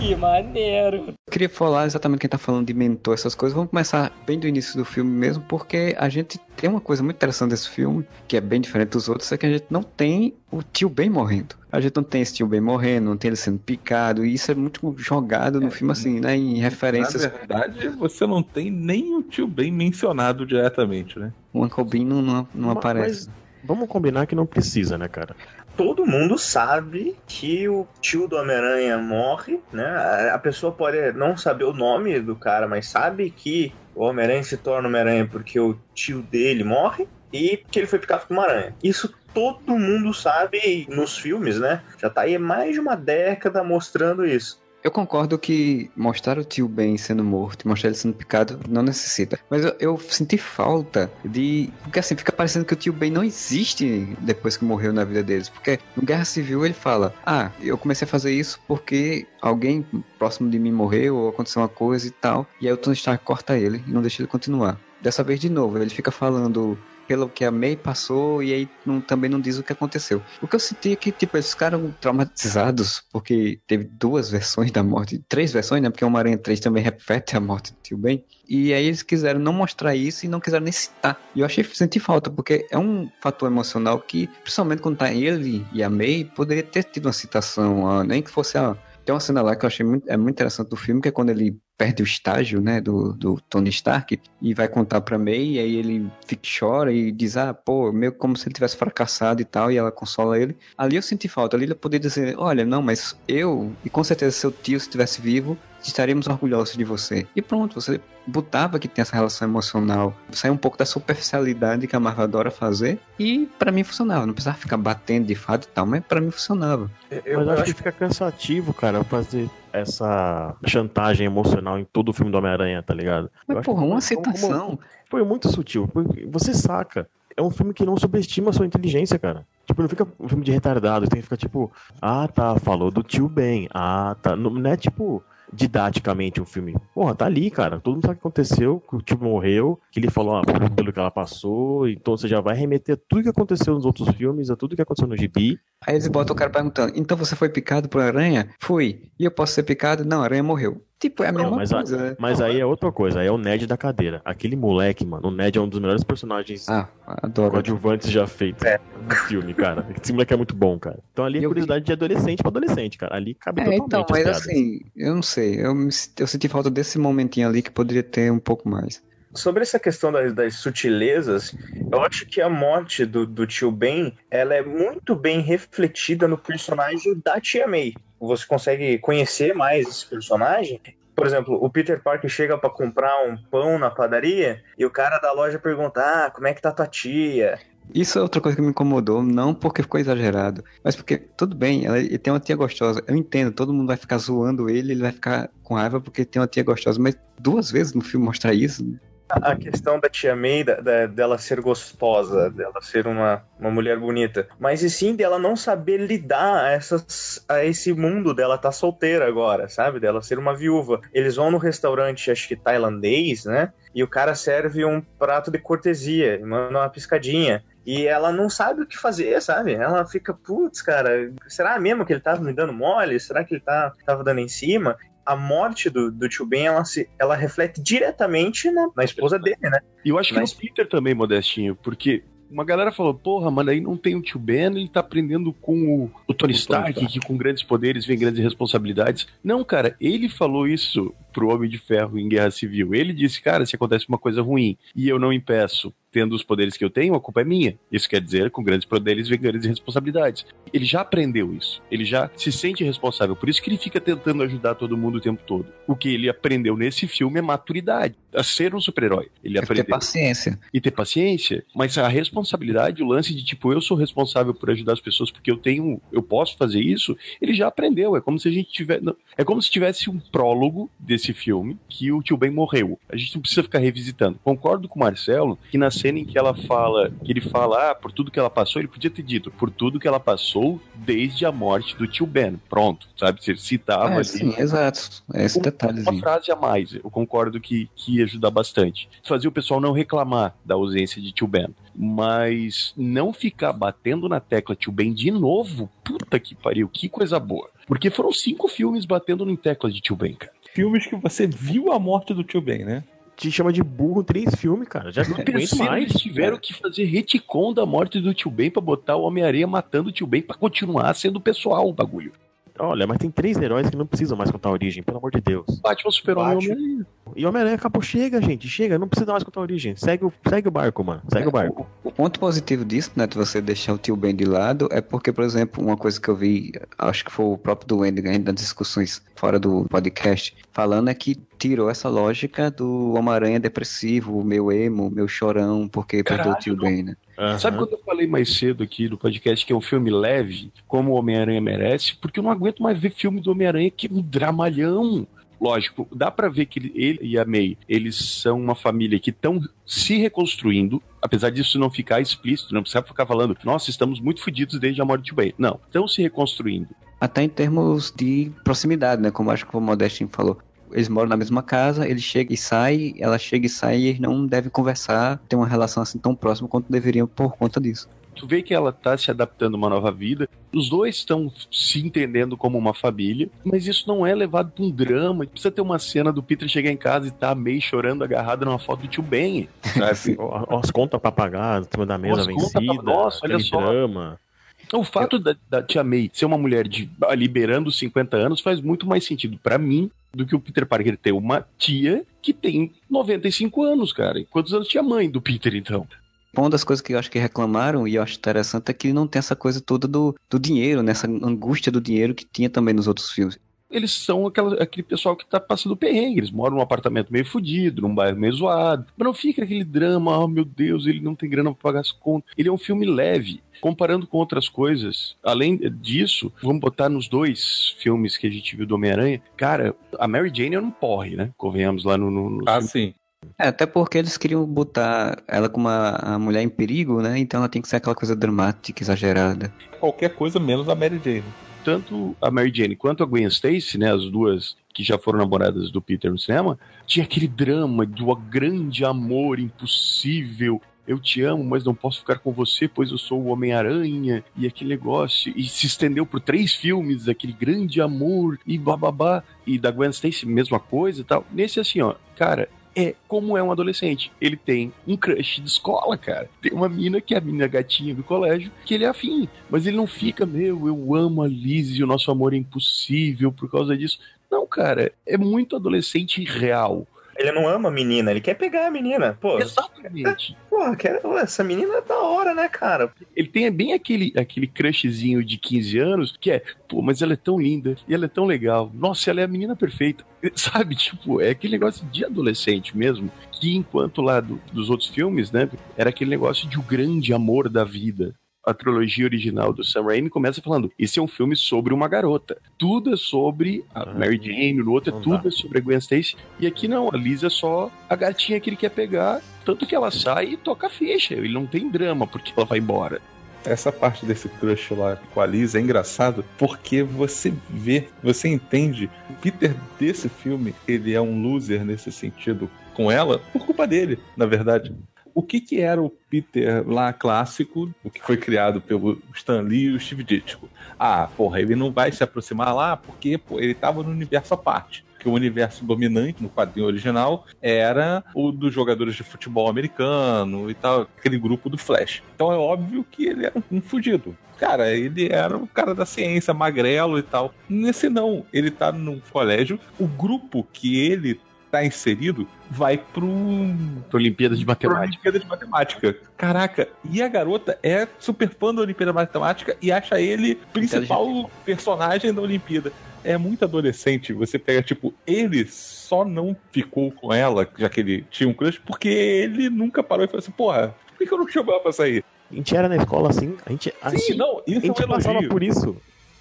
Que maneiro! Eu queria falar exatamente quem tá falando de mentor, essas coisas. Vamos começar bem do início do filme mesmo, porque a gente tem uma coisa muito interessante desse filme, que é bem diferente dos outros, é que a gente não tem o tio Ben morrendo. A gente não tem esse tio Ben morrendo, não tem ele sendo picado, e isso é muito jogado no filme, assim, né? Em referências. Na verdade, você não tem nem o tio Ben mencionado diretamente, né? O Uncle Ben não, não, não Mas- aparece. Vamos combinar que não precisa, né, cara? Todo mundo sabe que o tio do Homem-Aranha morre, né? A- pessoa pode não saber o nome do cara, mas sabe que o Homem-Aranha se torna Homem-Aranha porque o tio dele morre e que ele foi picado por uma aranha. Isso todo mundo sabe nos filmes, né? Já tá aí mais de uma década mostrando isso. Eu concordo que mostrar o tio Ben sendo morto mostrar ele sendo picado não necessita. Mas eu, eu senti falta de. Porque assim, fica parecendo que o tio Ben não existe depois que morreu na vida deles. Porque no Guerra Civil ele fala: Ah, eu comecei a fazer isso porque alguém próximo de mim morreu ou aconteceu uma coisa e tal. E aí o Tony Stark corta ele e não deixa ele continuar. Dessa vez de novo, ele fica falando pelo que a May passou e aí não- também não diz o que aconteceu. O que eu senti é que, tipo, eles ficaram traumatizados porque teve duas versões da morte, três versões, né? Porque o Aranha 3 também repete a morte do tio Ben. E aí eles quiseram não mostrar isso e não quiseram nem citar. E eu achei, senti falta, porque é um fator emocional que, principalmente quando tá ele e a May, poderia ter tido uma citação, ó, nem que fosse a tem uma cena lá que eu achei muito, é muito interessante do filme, que é quando ele perde o estágio, né, do, do Tony Stark, e vai contar pra May, e aí ele fica, chora e diz, ah, pô, meio como se ele tivesse fracassado e tal, e ela consola ele. Ali eu senti falta, ali ele poderia dizer, olha, não, mas eu, e com certeza seu tio, se estivesse vivo, estaríamos orgulhosos de você. E pronto, você botava que tem essa relação emocional, sai um pouco da superficialidade que a Marvel adora fazer, e pra mim funcionava, não precisava ficar batendo de fato e tal, mas pra mim funcionava. Eu, Mas eu acho que fica cansativo, cara, fazer essa chantagem emocional em todo o filme do Homem-Aranha, tá ligado? Eu Mas, acho porra, uma citação... Foi muito sutil. Você saca. É um filme que não subestima a sua inteligência, cara. Tipo, não fica um filme de retardado. Tem que ficar tipo, ah, tá, falou do tio Ben. Ah, tá. Não, não é tipo didaticamente um filme. Porra, tá ali, cara. Todo mundo sabe o que aconteceu, que o tio morreu, que ele falou ah, pelo que ela passou. Então você já vai remeter a tudo que aconteceu nos outros filmes, a tudo que aconteceu no gibi. Aí eles botam o cara perguntando, então você foi picado por aranha? Fui. E eu posso ser picado? Não, a aranha morreu. Tipo, é a Não, mesma mas, a- coisa, né? mas aí é outra coisa, aí é o Ned da cadeira. Aquele moleque, mano, o Ned é um dos melhores personagens Ah, adoro. coadjuvantes já feitos no filme, cara. Esse moleque é muito bom, cara. Então ali é eu curiosidade de adolescente pra adolescente, cara. Ali cabe É, totalmente então, as mas assim, eu não sei. Eu, me- eu senti falta desse momentinho ali que poderia ter um pouco mais. Sobre essa questão das, das sutilezas, eu acho que a morte do, do tio Ben, ela é muito bem refletida no personagem da tia May. Você consegue conhecer mais esse personagem. Por exemplo, o Peter Parker chega pra comprar um pão na padaria e o cara da loja pergunta: Ah, como é que tá tua tia? Isso é outra coisa que me incomodou, não porque ficou exagerado, mas porque, tudo bem, ela, ele tem uma tia gostosa. Eu entendo, todo mundo vai ficar zoando ele, ele vai ficar com raiva porque tem uma tia gostosa, mas duas vezes no filme mostrar isso, A questão da tia May, da- da- dela ser gostosa, dela ser uma, uma mulher bonita, mas e sim dela não saber lidar a, essas, a esse mundo dela tá solteira agora, sabe? Dela ser uma viúva. Eles vão no restaurante, acho que tailandês, né? E o cara serve um prato de cortesia, manda uma piscadinha. E ela não sabe o que fazer, sabe? Ela fica, putz, cara, será mesmo que ele tava me dando mole? Será que ele tá, tava dando em cima? A morte do, do tio Ben, ela, se, ela reflete diretamente na, na esposa dele, né? E eu acho que Mas- no Peter também, Modestinho, porque uma galera falou, porra, mano, aí não tem o tio Ben, ele tá aprendendo com o, o Tony Stark, que com grandes poderes vem grandes responsabilidades. Não, cara, ele falou isso pro Homem de Ferro em Guerra Civil. Ele disse, cara, se acontece uma coisa ruim e eu não impeço, tendo os poderes que eu tenho, a culpa é minha. Isso quer dizer, com grandes poderes vem grandes responsabilidades. Ele já aprendeu isso. Ele já se sente responsável. Por isso que ele fica tentando ajudar todo mundo o tempo todo. O que ele aprendeu nesse filme é maturidade, a ser um super-herói. Ele que ter aprendeu paciência. e ter paciência, mas a responsabilidade, o lance de tipo, eu sou responsável por ajudar as pessoas porque eu tenho, eu posso fazer isso, ele já aprendeu. É como se a gente tivesse. É como se tivesse um prólogo desse filme que o tio Ben morreu. A gente não precisa ficar revisitando. Concordo com o Marcelo que na cena em que ela fala, que ele fala, ah, por tudo que ela passou, ele podia ter dito, por tudo que ela passou desde a morte do tio Ben. Pronto, sabe? Você citava É, ali sim, exato. É esse um- detalhezinho. uma frase a mais, eu concordo que, que ia ajudar bastante. Fazia o pessoal não reclamar da ausência de Tio Ben. Mas não ficar batendo na tecla Tio Ben de novo, puta que pariu, que coisa boa. Porque foram cinco filmes batendo em tecla de Tio Ben, cara. Filmes que você viu a morte do tio Ben, né? Te chama de burro três filmes, cara. Já não aguento mais. eles tiveram que fazer retcon da morte do Tio Ben pra botar o Homem-Aranha matando o Tio Ben pra continuar sendo pessoal o bagulho. Olha, mas tem três heróis que não precisam mais contar a origem, pelo amor de Deus. Batman, Super-Homem e Batman. Homem-Aranha. E Homem-Aranha acabou, chega, gente, chega, não precisa mais contar a origem. Segue o, segue o barco, mano, segue o barco. O ponto positivo disso, né, de você deixar o tio Ben de lado, é porque, por exemplo, uma coisa que eu vi, acho que foi o próprio Duende ganhando nas discussões fora do podcast, falando é que tirou essa lógica do Homem-Aranha depressivo, meu emo, meu chorão, porque perdeu o tio não. Ben, né? Sabe quando eu falei mais cedo aqui no podcast que é um filme leve, como o Homem-Aranha merece? Porque eu não aguento mais ver filme do Homem-Aranha que é um dramalhão. Lógico, dá pra ver que ele, e a May, eles são uma família que estão se reconstruindo, apesar disso não ficar explícito, não precisa ficar falando, nossa, estamos muito fodidos desde a morte do Ben. Não, estão se reconstruindo. Até em termos de proximidade, né? Como acho que o Modestin falou. Eles moram na mesma casa, ele chega e sai, ela chega e sai e eles não devem conversar, ter uma relação assim tão próxima quanto deveriam por conta disso. Tu vê que ela tá se adaptando a uma nova vida. Os dois estão se entendendo como uma família, mas isso não é levado pra um drama. Precisa ter uma cena do Peter chegar em casa e tá meio chorando, agarrado numa foto do tio Ben. Sabe? As contas pra pagar, em cima da mesa As contas pra- vencida, Nossa, olha só. drama. O fato da, da tia May ser uma mulher de ah, liberando os 50 anos faz muito mais sentido pra mim do que o Peter Parker ter uma tia que tem 95 anos, cara. E Quantos anos tinha a mãe do Peter, então? Uma das coisas que eu acho que reclamaram, e eu acho interessante, é que não tem essa coisa toda do, do dinheiro, né? Essa angústia do dinheiro que tinha também nos outros filmes. Eles são aquela, aquele pessoal que tá passando perrengue. Eles moram num apartamento meio fudido, num bairro meio zoado. Mas não fica aquele drama, oh meu Deus, ele não tem grana pra pagar as contas. Ele é um filme leve. Comparando com outras coisas, além disso, vamos botar nos dois filmes que a gente viu do Homem-Aranha. Cara, a Mary Jane é um porre, né? Convenhamos lá no. no, no Ah, sim. É, até porque eles queriam botar ela como uma a mulher em perigo, né? Então ela tem que ser aquela coisa dramática, exagerada. Qualquer coisa menos a Mary Jane. Tanto a Mary Jane quanto a Gwen Stacy, né, as duas que já foram namoradas do Peter no cinema, tinha aquele drama do grande amor impossível. Eu te amo, mas não posso ficar com você, pois eu sou o Homem-Aranha, e aquele negócio, e se estendeu por três filmes, aquele grande amor, e bababá, e da Gwen Stacy, mesma coisa e tal. Nesse, assim, ó, cara, é como é um adolescente. Ele tem um crush de escola, cara. Tem uma mina que é a menina gatinha do colégio, que ele é afim. Mas ele não fica, meu, eu amo a Liz e o nosso amor é impossível por causa disso. Não, cara, é muito adolescente real. Ele não ama a menina, ele quer pegar a menina. Pô, Exatamente. porra, essa menina é da hora, né, cara? Ele tem bem aquele, aquele crushzinho de 15 anos que é, pô, mas ela é tão linda e ela é tão legal. Nossa, ela é a menina perfeita. Sabe, tipo, é aquele negócio de adolescente mesmo. Que enquanto lá do- dos outros filmes, né, era aquele negócio de o grande amor da vida. A trilogia original do Sam Raimi começa falando: esse é um filme sobre uma garota. Tudo é sobre a Mary Jane, no outro é tudo é sobre a Gwen Stacy. E aqui não, a Liz é só a gatinha que ele quer pegar. Tanto que ela sai e toca a ficha. Ele não tem drama porque ela vai embora. Essa parte desse crush lá com a Liz é engraçado porque você vê, você entende. O Peter desse filme, ele é um loser nesse sentido com ela por culpa dele, na verdade. O que que era o Peter lá clássico, o que foi criado pelo Stan Lee e o Steve Ditko? Ah, porra, ele não vai se aproximar lá porque pô, ele tava no universo à parte. Que o universo dominante no quadrinho original era o dos jogadores de futebol americano e tal, aquele grupo do Flash. Então é óbvio que ele era um fudido. Cara, ele era um cara da ciência, magrelo e tal. Nesse não, ele tá no colégio, o grupo que ele tá inserido vai pro Olimpíada de Matemática. Olimpíada de Matemática. Caraca, e a garota é super fã da Olimpíada de Matemática e acha ele principal personagem da Olimpíada. É muito adolescente. Você pega, tipo, ele só não ficou com ela, já que ele tinha um crush, porque ele nunca parou e falou assim: porra, por que eu não chamo ela pra sair? A gente era na escola assim, a gente, a Sim, gente, não, a isso é gente um passava por isso.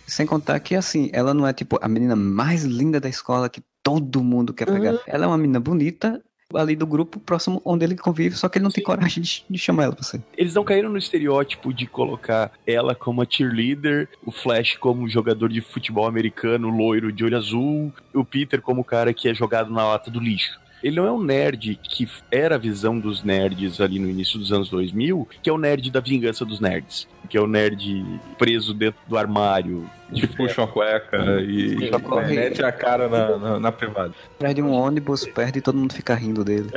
Sem contar que, assim, ela não é, tipo, a menina mais linda da escola que todo mundo quer pegar. Ela é uma menina bonita, ali do grupo próximo onde ele convive, só que ele não tem coragem de, de chamar ela pra sair. Eles não caíram no estereótipo de colocar ela como a cheerleader, o Flash como jogador de futebol americano, loiro de olho azul, o Peter como o cara que é jogado na lata do lixo. Ele não é um nerd que era a visão dos nerds ali no início dos anos 2000, que é o nerd da vingança dos nerds. Que é o nerd preso dentro do armário. Que puxa uma cueca e, Só corre. e mete a cara na, na, na privada. Perde um ônibus, perde e todo mundo fica rindo dele.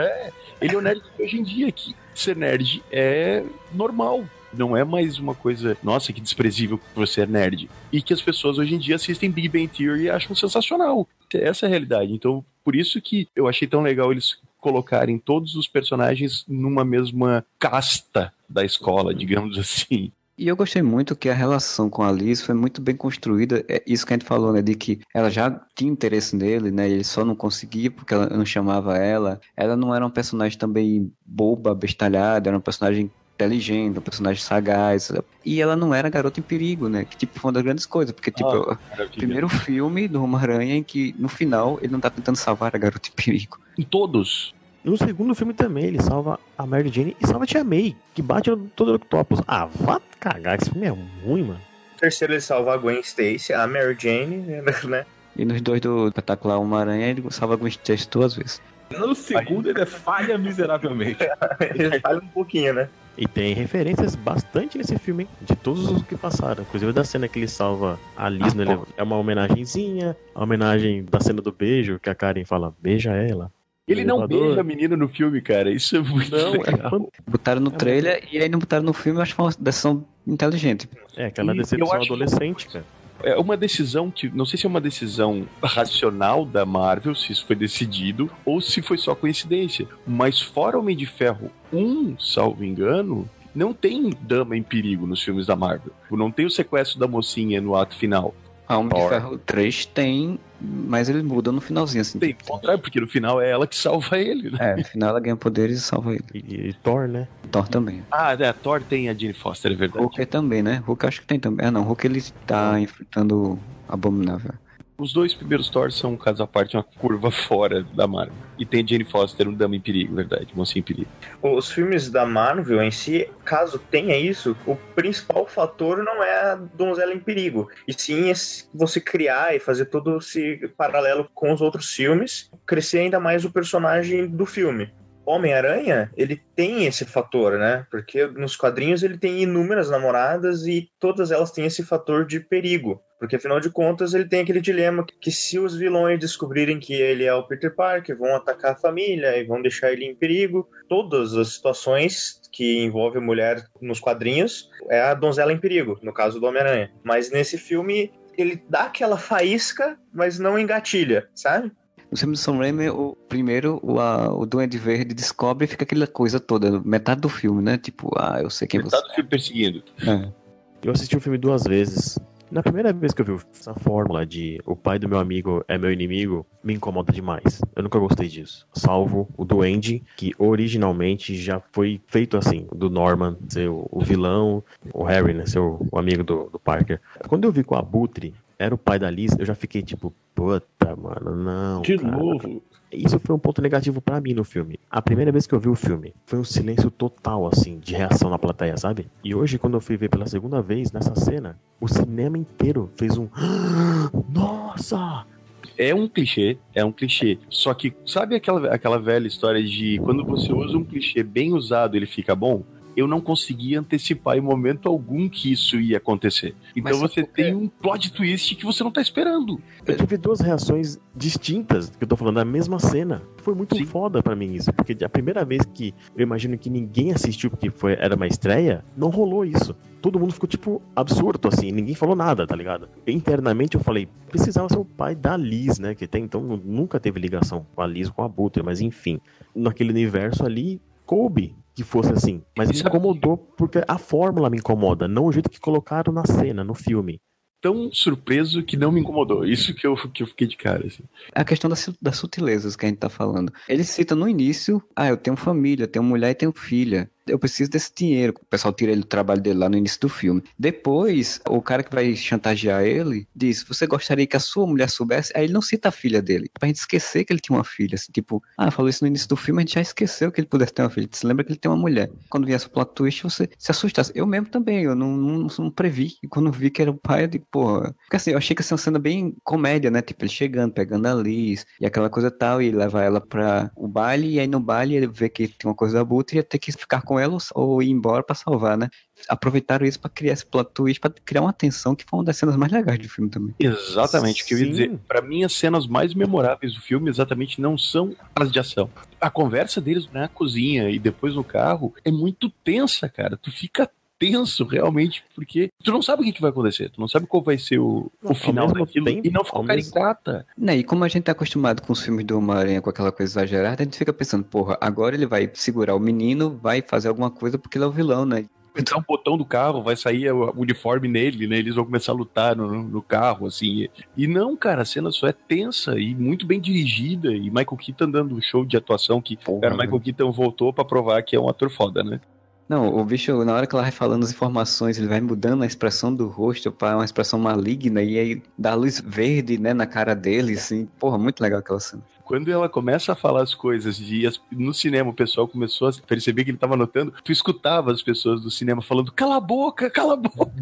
Ele é o nerd de hoje em dia, que ser nerd é normal. Não é mais uma coisa, nossa, que desprezível que você é nerd. E que as pessoas hoje em dia assistem Big Bang Theory e acham sensacional. Essa é a realidade. Então, por isso que eu achei tão legal eles colocarem todos os personagens numa mesma casta da escola, digamos assim. E eu gostei muito que a relação com a Liz foi muito bem construída. É isso que a gente falou, né? De que ela já tinha interesse nele, né? Ele só não conseguia porque ela não chamava ela. Ela não era um personagem também boba, bestalhada, era um personagem inteligente, um personagem sagaz. E ela não era garota em perigo, né? Que tipo, foi uma das grandes coisas. Porque, tipo, Ah, o primeiro filme do Homem-Aranha em que, no final, ele não tá tentando salvar a garota em perigo. Em todos. No segundo filme também, ele salva a Mary Jane e salva a Tia May, que bate no todo Octopus. Ah, vá cagar, esse filme é ruim, mano. No terceiro ele salva a Gwen Stacy, a Mary Jane, né? E nos dois do espetacular Homem-Aranha, ele salva Gwen Stacy duas vezes. No segundo ele falha miseravelmente. Ele falha um pouquinho, né? E tem referências bastante nesse filme, hein? De todos os que passaram. Inclusive da cena que ele salva a Liz no elevador. É uma homenagenzinha, a homenagem da cena do beijo, que a Karen fala, beija ela. Ele não beija a menina no filme, cara. Isso é muito Não, é, legal. fan- Botaram no trailer e aí não botaram no filme, eu acho que foi uma decisão inteligente. é aquela decepção adolescente, cara. É uma decisão que. Não sei se é uma decisão racional da Marvel, se isso foi decidido, ou se foi só coincidência. Mas fora Homem de Ferro 1, salvo engano, não tem dama em perigo nos filmes da Marvel. Não tem o sequestro da mocinha no ato final. A Homem de Thor. Ferro 3 tem, mas ele muda no finalzinho, assim. Tem, contrário, porque no final é ela que salva ele, né? É, no final ela ganha poderes e salva ele. E, e Thor, né? Thor também. Ah, é, a Thor tem a Jane Foster, é verdade. Hulk também, né? Hulk acho que tem também. Ah, não. Hulk ele tá enfrentando Abominável. Os dois primeiros Thor são um caso à parte, uma curva fora da Marvel. E tem Jane Foster, um dama em perigo, verdade, mocinha em perigo. Os filmes da Marvel em si, caso tenha isso, o principal fator não é a donzela em perigo, e sim esse- você criar e fazer todo esse paralelo com os outros filmes, crescer ainda mais o personagem do filme. Homem-Aranha, ele tem esse fator, né? Porque nos quadrinhos ele tem inúmeras namoradas e todas elas têm esse fator de perigo. Porque afinal de contas ele tem aquele dilema que se os vilões descobrirem que ele é o Peter Parker, vão atacar a família e vão deixar ele em perigo. Todas as situações que envolvem mulher nos quadrinhos é a donzela em perigo, no caso do Homem-Aranha. Mas nesse filme ele dá aquela faísca, mas não engatilha, sabe? No filme do Sam Raimi, o primeiro, o, a, o Duende Verde descobre e fica aquela coisa toda, metade do filme, né? Tipo, ah, eu sei quem você Metade do filme perseguindo. é. Eu assisti o filme duas vezes. Na primeira vez que eu vi essa fórmula de o pai do meu amigo é meu inimigo, me incomoda demais. Eu nunca gostei disso. Salvo o Duende, que originalmente já foi feito assim, do Norman ser o, o vilão, o Harry, né, ser o, o amigo do, do Parker. Quando eu vi que o Abutre era o pai da Liz, eu já fiquei tipo, puta, mano, não. De cara. novo. Isso foi um ponto negativo pra mim no filme. A primeira vez que eu vi o filme, foi um silêncio total, assim, de reação na plateia, sabe? E hoje, quando eu fui ver pela segunda vez nessa cena, o cinema inteiro fez um. Nossa! É um clichê, é um clichê. Só que, sabe aquela, aquela velha história de quando você usa um clichê bem usado, ele fica bom? Eu não conseguia antecipar em momento algum que isso ia acontecer. Então Mas você tem um plot twist que você não tá esperando. Eu tive duas reações distintas, que eu tô falando da mesma cena. Foi muito Sim. foda pra mim isso, porque a primeira vez que eu imagino que ninguém assistiu porque foi, era uma estreia, não rolou isso. Todo mundo ficou, tipo, absurdo, assim, ninguém falou nada, tá ligado? Internamente eu falei, precisava ser o pai da Liz, né? Que até então nunca teve ligação com a Liz com a Butter, mas enfim. Naquele universo ali, coube que fosse assim. Mas me Sabe- incomodou porque a fórmula me incomoda, não o jeito que colocaram na cena, no filme. Tão surpreso que não me incomodou. Isso que eu, que eu fiquei de cara, assim. É a questão das, das sutilezas que a gente tá falando. Ele cita no início, ah, eu tenho família, tenho mulher e tenho filha. Eu preciso desse dinheiro. O pessoal tira ele do trabalho dele lá no início do filme. Depois, o cara que vai chantagear ele diz: Você gostaria que a sua mulher soubesse? Aí ele não cita a filha dele. Pra gente esquecer que ele tinha uma filha. Assim, tipo, ah, falou isso no início do filme, a gente já esqueceu que ele pudesse ter uma filha. Você lembra que ele tem uma mulher. Quando viesse o plot twist, você se assustasse. Eu mesmo também, eu não, não, não previ. E quando vi que era o pai, eu digo, porra. Porque assim, eu achei que ia ser uma cena bem comédia, né? Tipo, ele chegando, pegando a Liz e aquela coisa tal, e levar ela pra o baile, e aí no baile ele vê que tem uma coisa da Buta e ia ter que ficar com ela ou- ou ir embora pra salvar, né? Aproveitaram isso pra criar esse plot twist, pra criar uma tensão que foi uma das cenas mais legais do filme também. Exatamente o que eu ia dizer. Pra mim, as cenas mais memoráveis do filme exatamente não são as de ação. A conversa deles na cozinha e depois no carro é muito tensa, cara. Tu fica tenso, realmente, porque tu não sabe o que, que vai acontecer, tu não sabe qual vai ser o, o Ao final daquilo, tempo- e não ficou caricata. Né, e como a gente tá acostumado com os filmes do Homem-Aranha com aquela coisa exagerada, a gente fica pensando, porra, agora ele vai segurar o menino, vai fazer alguma coisa porque ele é o vilão, né? Entrar um botão do carro, vai sair o uniforme nele, né? Eles vão começar a lutar no, no carro, assim. E não, cara, a cena só é tensa e muito bem dirigida. E Michael Keaton dando um show de atuação que, Porra, cara, o Michael Keaton voltou pra provar que é um ator foda, né? Não, o bicho, na hora que ela vai falando as informações, ele vai mudando a expressão do rosto para uma expressão maligna e aí dá luz verde, né, na cara dele, assim. Porra, muito legal aquela cena. Quando ela começa a falar as coisas de as- no cinema, o pessoal começou a perceber que ele tava anotando, tu escutava as pessoas do cinema falando: cala a boca, cala a boca.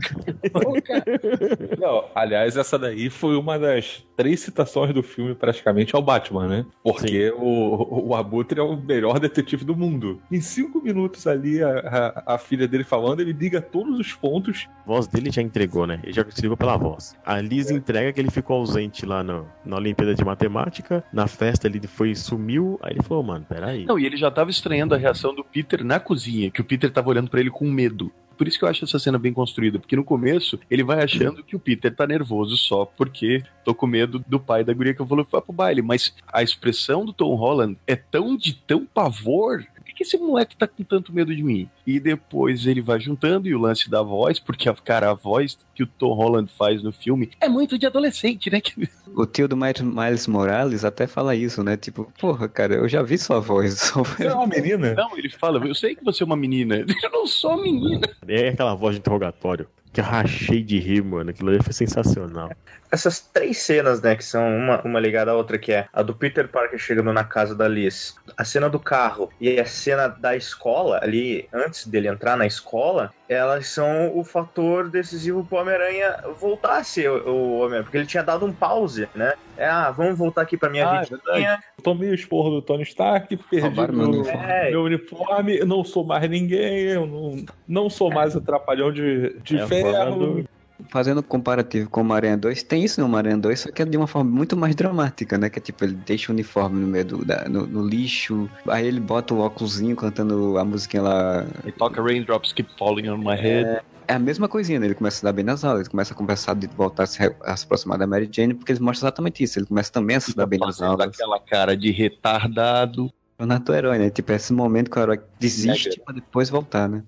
Não, aliás, essa daí foi uma das três citações do filme praticamente ao Batman, né? Porque o, o Abutre é o melhor detetive do mundo. Em cinco minutos ali, a, a, a filha dele falando, ele liga todos os pontos. A voz dele já entregou, né? Ele já se ligou pela voz. A Liz entrega que ele ficou ausente lá no, na Olimpíada de Matemática. Na festa ele foi sumiu. Aí ele falou, mano, peraí. Não, e ele já tava estranhando a reação do Peter na cozinha, que o Peter tava olhando pra ele com medo. Por isso que eu acho essa cena bem construída, porque no começo ele vai achando que o Peter tá nervoso só porque tô com medo do pai da guria que eu vou levar pro baile. Mas a expressão do Tom Holland é tão de tão pavor. Por que que esse moleque tá com tanto medo de mim? E depois ele vai juntando e o lance da voz, porque, cara, a voz que o Tom Holland faz no filme é muito de adolescente, né? O tio do Miles- Miles Morales até fala isso, né? Tipo, porra, cara, eu já vi sua voz. só- Você é uma menina? Não, ele fala, eu sei que você é uma menina. Eu não sou menina. É aquela voz de interrogatório. Que eu rachei de rir, mano. Aquilo ali foi sensacional. Essas três cenas, né, que são uma, uma ligada à outra, que é a do Peter Parker chegando na casa da Liz, a cena do carro e a cena da escola, ali, antes dele entrar na escola, elas são o fator decisivo pro Homem-Aranha voltar a ser o, Homem-Aranha, porque ele tinha dado um pause, né? É, ah, vamos voltar aqui pra minha Ah, é vidinha. Eu tomei o esporro do Tony Stark, perdi Roubaram meu meu, uniforme. É. meu uniforme, não sou mais ninguém, eu não, não sou mais o trapalhão de, de É, ferro. falando- Fazendo comparativo com o Homem-Aranha 2, tem isso no Homem-Aranha 2, só que é de uma forma muito mais dramática, né? Que é tipo, ele deixa o uniforme no meio do, da- no, no lixo, aí ele bota o óculosinho cantando a musiquinha lá. Ele toca Raindrops Keep Falling on My Head. É a mesma coisinha, né? Ele começa a dar bem nas aulas, ele começa a conversar de voltar a se, a se aproximar da Mary Jane, porque eles mostram exatamente isso. Ele começa também a se dar bem nas aulas. aquela cara de retardado. Tornar o herói, né? Tipo, é esse momento que o herói desiste pra depois voltar, né?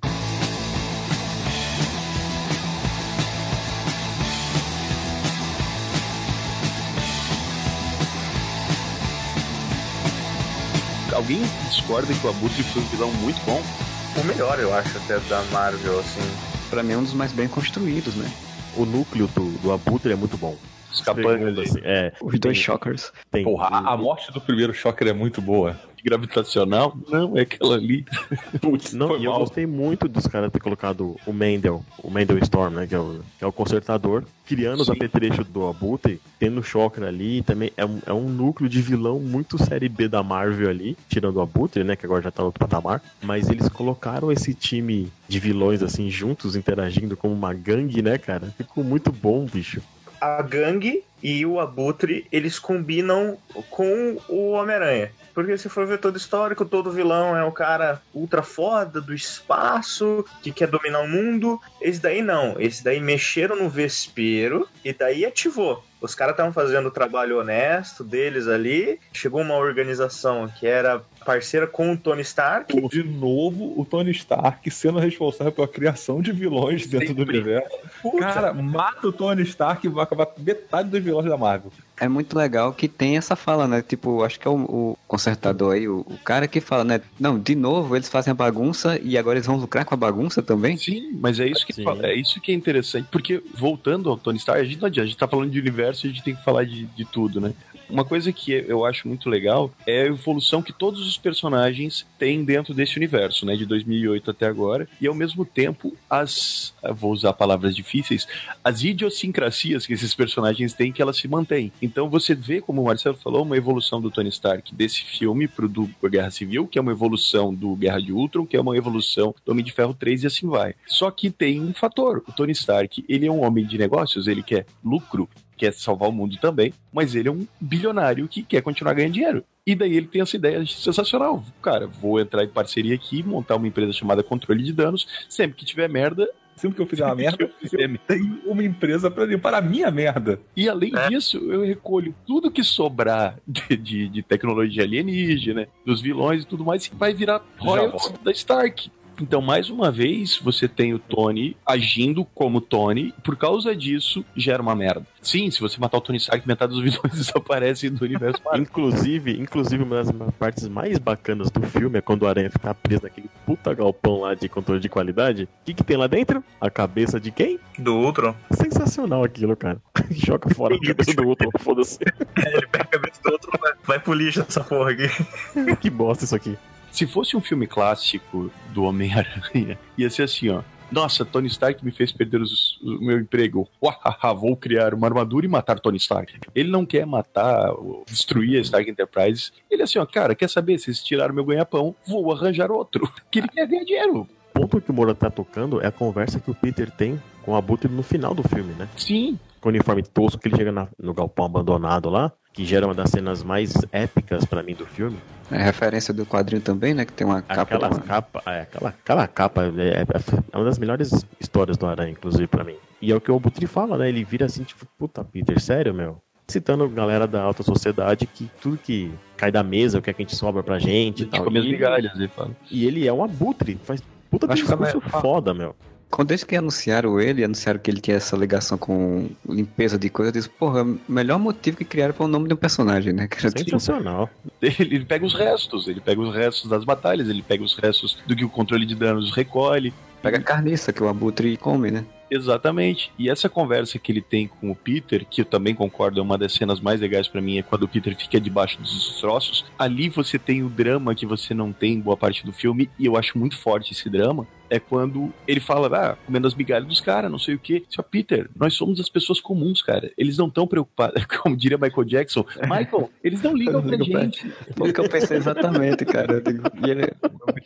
Alguém discorda que o Abutre foi um vilão muito bom? O melhor, eu acho, até da Marvel, assim. Pra mim é um dos mais bem construídos, né? O núcleo do, do Abutre é muito bom. Ali. assim, é, Os dois Shockers. tem, Porra, a, a morte do primeiro Shocker é muito boa. Gravitacional? Não, é aquela ali. Putz, Não, foi e eu mal. gostei muito dos caras ter colocado o Mendel, o Mendel Storm, né? Que é o, que é o consertador, criando os Sim. apetrechos do Abutre, tendo o Shocker ali, também é um, é um núcleo de vilão muito série B da Marvel ali, tirando o Abutre, né? Que agora já tá no outro patamar. Mas eles colocaram esse time de vilões assim, juntos, interagindo como uma gangue, né, cara? Ficou muito bom, bicho. A gangue e o Abutre, eles combinam com o Homem-Aranha. Porque se for ver todo histórico, todo vilão é o cara ultra foda do espaço, que quer dominar o mundo. Esse daí não. Esse daí mexeram no vespeiro e daí ativou. Os caras estavam fazendo o trabalho honesto deles ali. Chegou uma organização que era parceira com o Tony Stark. De novo, o Tony Stark sendo responsável pela criação de vilões dentro do universo. Puta, Cara, mata o Tony Stark e vai acabar metade dos vilões da Marvel. É muito legal que tem essa fala, né? Tipo, acho que é o, o consertador aí, o, o cara que fala, né? Não, de novo eles fazem a bagunça e agora eles vão lucrar com a bagunça também? Sim, mas é isso que Sim. fala- é isso que é interessante, porque voltando ao Tony Stark, a gente não adianta, a gente tá falando de universo, a gente tem que falar de, de tudo, né? Uma coisa que eu acho muito legal é a evolução que todos os personagens têm dentro desse universo, né? De 2008 até agora. E ao mesmo tempo, as. Vou usar palavras difíceis. As idiosincrasias que esses personagens têm, que elas se mantêm. Então você vê, como o Marcelo falou, uma evolução do Tony Stark desse filme pro do Guerra Civil, que é uma evolução do Guerra de Ultron, que é uma evolução do Homem de Ferro 3 e assim vai. Só que tem um fator. O Tony Stark, ele é um homem de negócios, ele quer lucro, quer salvar o mundo também, mas ele é um bilionário que quer continuar ganhando dinheiro. E daí ele tem essa ideia sensacional. Cara, vou entrar em parceria aqui, montar uma empresa chamada Controle de Danos. Sempre que tiver merda, Sempre que eu fizer uma merda, eu tenho uma empresa pra limpar a minha merda. E além disso, eu recolho tudo que sobrar de, de, de tecnologia alienígena, dos vilões e tudo mais, que vai virar royalties da Stark. Então, mais uma vez, você tem o Tony agindo como Tony, por causa disso, gera uma merda. Sim, se você matar o Tony Stark, metade dos vilões desaparecem do universo Marvel. Inclusive, inclusive, uma das partes mais bacanas do filme é quando o Aranha fica preso naquele puta galpão lá de controle de qualidade. O que, que tem lá dentro? A cabeça de quem? Do Ultron. Sensacional aquilo, cara. Joga fora a cabeça do outro, foda-se. Ele pega a cabeça do outro vai, vai pro lixo essa porra aqui. que bosta isso aqui. Se fosse um filme clássico do Homem-Aranha, ia ser assim, ó. Nossa, Tony Stark me fez perder os- o meu emprego. Uahaha, vou criar uma armadura e matar Tony Stark. Ele não quer matar, destruir a Stark Enterprise. Ele é assim, ó, cara, quer saber? Se eles tiraram meu ganha-pão, vou arranjar outro. Que ele quer ganhar dinheiro. O ponto que o Moura tá tocando é a conversa que o Peter tem com o Abutre no final do filme, né? Sim, Com o uniforme tosco que ele chega na- no galpão abandonado lá, que gera uma das cenas mais épicas pra mim do filme. É referência do quadrinho também, né? Que tem uma capa. Aquela com a- capa, é, aquela, aquela capa é, é uma das melhores histórias do Aranha, inclusive, pra mim. E é o que o Abutre fala, né? Ele vira assim, tipo, puta, Peter, sério, meu? Citando galera da alta sociedade que tudo que cai da mesa, o que é que a gente sobra pra gente e tal. tipo, E ele, migalhas, ele e ele é um abutre, faz puta Acho que discurso fica foda, meu. Quando desde que anunciaram ele, anunciaram que ele tinha essa ligação com limpeza de coisa, eu disse, porra, melhor motivo que criaram para o nome de um personagem, né? Tipo- Sensacional. Ele, ele pega os restos, ele pega os restos das batalhas, ele pega os restos do que o controle de danos recolhe. Pega a carniça que o Abutre come, né? Exatamente. E essa conversa que ele tem com o Peter, que eu também concordo, é uma das cenas mais legais pra mim, é quando o Peter fica debaixo dos destroços. Ali você tem o drama que você não tem em boa parte do filme, e eu acho muito forte esse drama. É quando ele fala, ah, comendo as migalhas dos caras, não sei o quê. Só, Peter, nós somos as pessoas comuns, cara. Eles não estão preocupados, como diria Michael Jackson. Michael, eles não ligam pra gente. Foi o que eu pensei exatamente, cara. E ele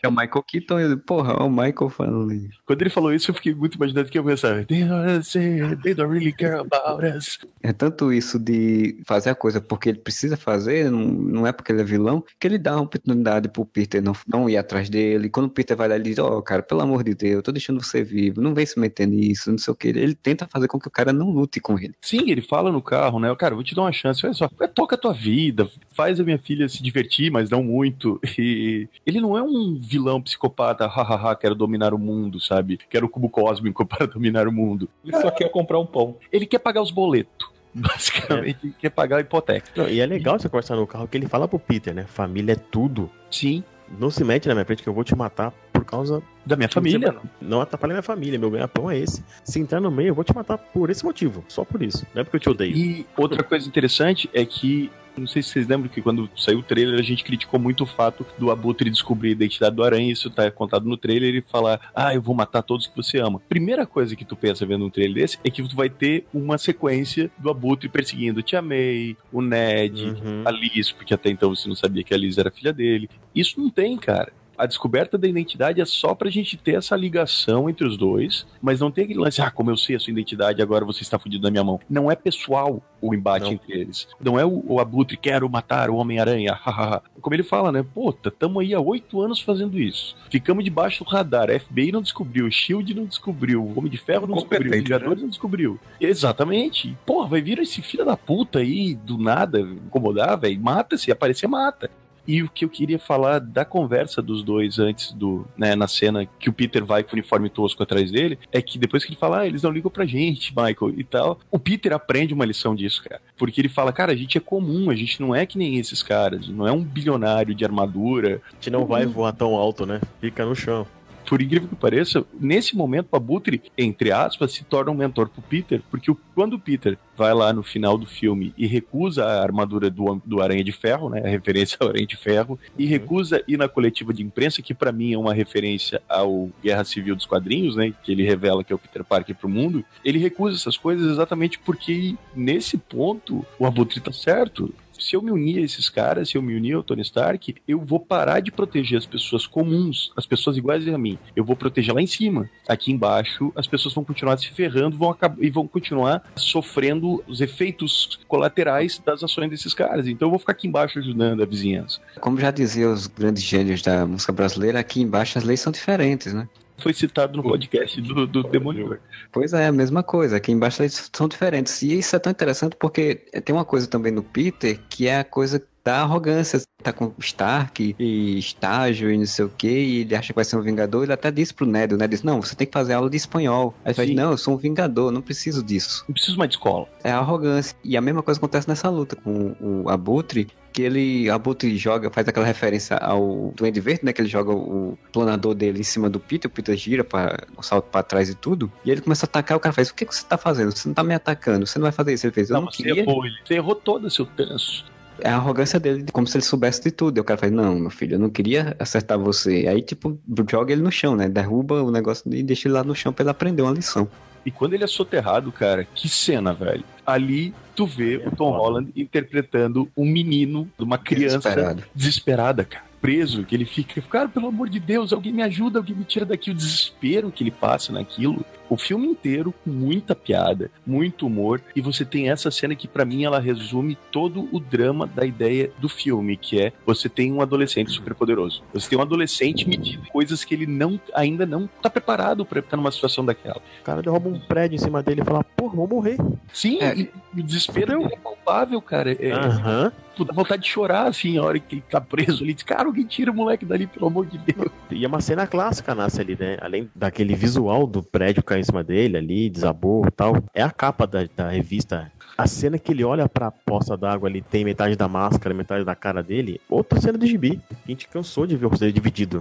é o Michael Keaton, e eu porra, é o Michael falando Quando ele falou isso, eu fiquei muito imaginando que eu pensava, they don't, they don't really care about us. É tanto isso de fazer a coisa porque ele precisa fazer, não, não é porque ele é vilão, que ele dá uma oportunidade pro Peter não, não ir atrás dele. Quando o Peter vai lá, ele diz, ó, cara, pelo amor de Deus, eu tô deixando você vivo, não vem se meter nisso, não sei o que. Ele tenta fazer com que o cara não lute com ele. Sim, ele fala no carro, né? Cara, eu vou te dar uma chance. Olha só, toca a tua vida, faz a minha filha se divertir, mas não muito. E ele não é um vilão psicopata, hahaha, quero dominar o mundo, sabe? Quero o cubo cósmico para dominar o mundo. Ele só quer comprar um pão. Ele quer pagar os boletos. Basicamente, ele quer pagar a hipoteca. Não, e é legal você conversar no carro que ele fala pro Peter, né? Família é tudo. Sim, Não se mete na minha frente que eu vou te matar por causa. da minha família. Não atrapalha minha família, meu ganha-pão é esse. Se entrar no meio, eu vou te matar por esse motivo. Só por isso. Não é porque eu te odeio. E outra coisa interessante é que, não sei se vocês lembram que quando saiu o trailer a gente criticou muito o fato do Abutre descobrir a identidade do Aranha, isso tá contado no trailer, ele falar, ah, eu vou matar todos que você ama. Primeira coisa que tu pensa vendo um trailer desse é que tu vai ter uma sequência do Abutre perseguindo Tia May, o Ned, Uhum. a Liz, porque até então você não sabia que a Liz era filha dele. Isso não tem, cara. A descoberta da identidade é só pra gente ter essa ligação entre os dois, mas não tem aquele lance, ah, como eu sei a sua identidade, agora você está fudido na minha mão. Não é pessoal o embate Não. entre eles. Não é o, o Abutre, quero matar o Homem-Aranha. Como ele fala, né? Puta, tamo aí há oito anos fazendo isso. Ficamos debaixo do radar, a FBI não descobriu, Shield não descobriu, o Homem de Ferro não descobriu, Vingadores não descobriu. Exatamente. Porra, vai vir esse filho da puta aí, do nada, incomodar, velho, mata, se aparecer, mata. E o que eu queria falar da conversa dos dois antes do, né, na cena que o Peter vai com o uniforme tosco atrás dele, é que depois que ele fala, ah, eles não ligam pra gente, Michael, e tal, o Peter aprende uma lição disso, cara. Porque ele fala, cara, a gente é comum, a gente não é que nem esses caras, não é um bilionário de armadura. A gente não vai voar tão alto, né? Fica no chão. Por incrível que pareça, nesse momento o Abutre, entre aspas, se torna um mentor pro Peter, porque o- quando o Peter vai lá no final do filme e recusa a armadura do, do Aranha de Ferro, né, a referência ao Aranha de Ferro, e recusa ir na coletiva de imprensa, que pra mim é uma referência ao Guerra Civil dos quadrinhos, né, que ele revela que é o Peter Parker pro mundo, ele recusa essas coisas exatamente porque nesse ponto o Abutre tá certo. Se eu me unir a esses caras, se eu me unir ao Tony Stark, eu vou parar de proteger as pessoas comuns, as pessoas iguais a mim. Eu vou proteger lá em cima. Aqui embaixo, as pessoas vão continuar se ferrando vão e vão continuar sofrendo os efeitos colaterais das ações desses caras. Então eu vou ficar aqui embaixo ajudando a vizinhança. Como já diziam os grandes gênios da música brasileira, aqui embaixo as leis são diferentes, né? Foi citado no podcast do, do Demolidor. Pois é, a mesma coisa. Aqui embaixo eles são diferentes. E isso é tão interessante porque tem uma coisa também no Peter que é a coisa da arrogância. Tá com Stark e estágio e não sei o que, e ele acha que vai ser um vingador. Ele até disse pro Ned, o Ned disse, não, você tem que fazer aula de espanhol. Aí ele Sim. não, eu sou um vingador, não preciso disso. Não preciso mais de escola. É a arrogância. E a mesma coisa acontece nessa luta com o Abutre, que ele, Abutre joga, faz aquela referência ao Duende Verde, né, que ele joga o planador dele em cima do Peter, o Peter gira para o salto para trás e tudo, e ele começa a atacar, o cara faz, o que, que você tá fazendo? Você não tá me atacando, você não vai fazer isso. Ele fez, eu não, você queria. errou, ele. Você errou toda, seu tanso. É a arrogância dele, como se ele soubesse de tudo. E o cara faz, não, meu filho, eu não queria acertar você. Aí, tipo, joga ele no chão, né? Derruba o negócio e deixa ele lá no chão pra ele aprender uma lição. E quando ele é soterrado, cara, que cena, velho. Ali tu vê o Tom Holland interpretando um menino, uma criança desesperada, cara. Preso, que ele fica, cara, pelo amor de Deus, alguém me ajuda, alguém me tira daqui. O desespero que ele passa naquilo. O filme inteiro muita piada, muito humor. E você tem essa cena que, pra mim, ela resume todo o drama da ideia do filme, que é você tem um adolescente super poderoso. Você tem um adolescente medindo coisas que ele não ainda não tá preparado pra estar numa situação daquela. O cara derruba um prédio em cima dele e fala, vou morrer. Sim, É. e, e o desespero dele é palpável, cara. É, Aham. tu dá vontade de chorar, assim, a hora que ele tá preso ali. Diz, cara, alguém tira o moleque dali, pelo amor de Deus. E é uma cena clássica nasce ali, né? Além daquele visual do prédio cair em cima dele ali, desabou e tal. É a capa da, da revista. A cena que ele olha pra poça d'água ali, tem metade da máscara, metade da cara dele. Outra cena de gibi. A gente cansou de ver o rosto dele dividido.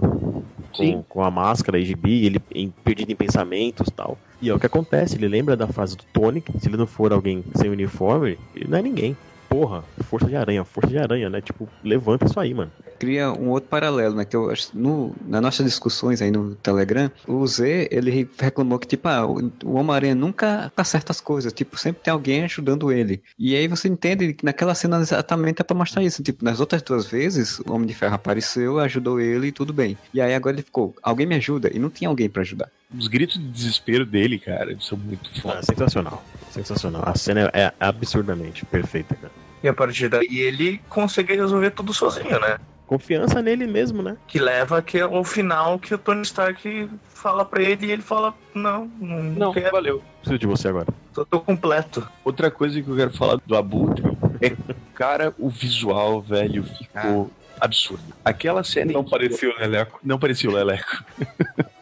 Com, com a máscara e gibi, ele em- perdido em pensamentos e tal. E é o que acontece, ele lembra da frase do Tony, se ele não for alguém sem uniforme, ele não é ninguém. Porra, força de aranha, força de aranha, né? Tipo, levanta isso aí, mano. Cria um outro paralelo, né? Que eu acho, no, nas nossas discussões aí no Telegram, o Z, ele reclamou que, tipo, ah, o Homem-Aranha nunca acerta as coisas. Tipo, sempre tem alguém ajudando ele. E aí você entende que naquela cena exatamente é pra mostrar isso. Tipo, nas outras duas vezes, o Homem de Ferro apareceu, ajudou ele e tudo bem. E aí agora ele ficou, alguém me ajuda? E não tinha alguém pra ajudar. Os gritos de desespero dele, cara, são muito Ah, foda. sensacional. Sensacional. A cena é absurdamente perfeita, cara. E a partir daí ele consegue resolver tudo sozinho, né? Confiança nele mesmo, né? Que leva que ao final que o Tony Stark fala pra ele e ele fala: Não, não, Não, quero, valeu. Preciso de você agora. tô, tô completo. Outra coisa que eu quero falar do Abutre é, cara, o visual, velho, ficou absurdo. Aquela cena Não em que- parecia o Leleco. Não parecia o Leleco.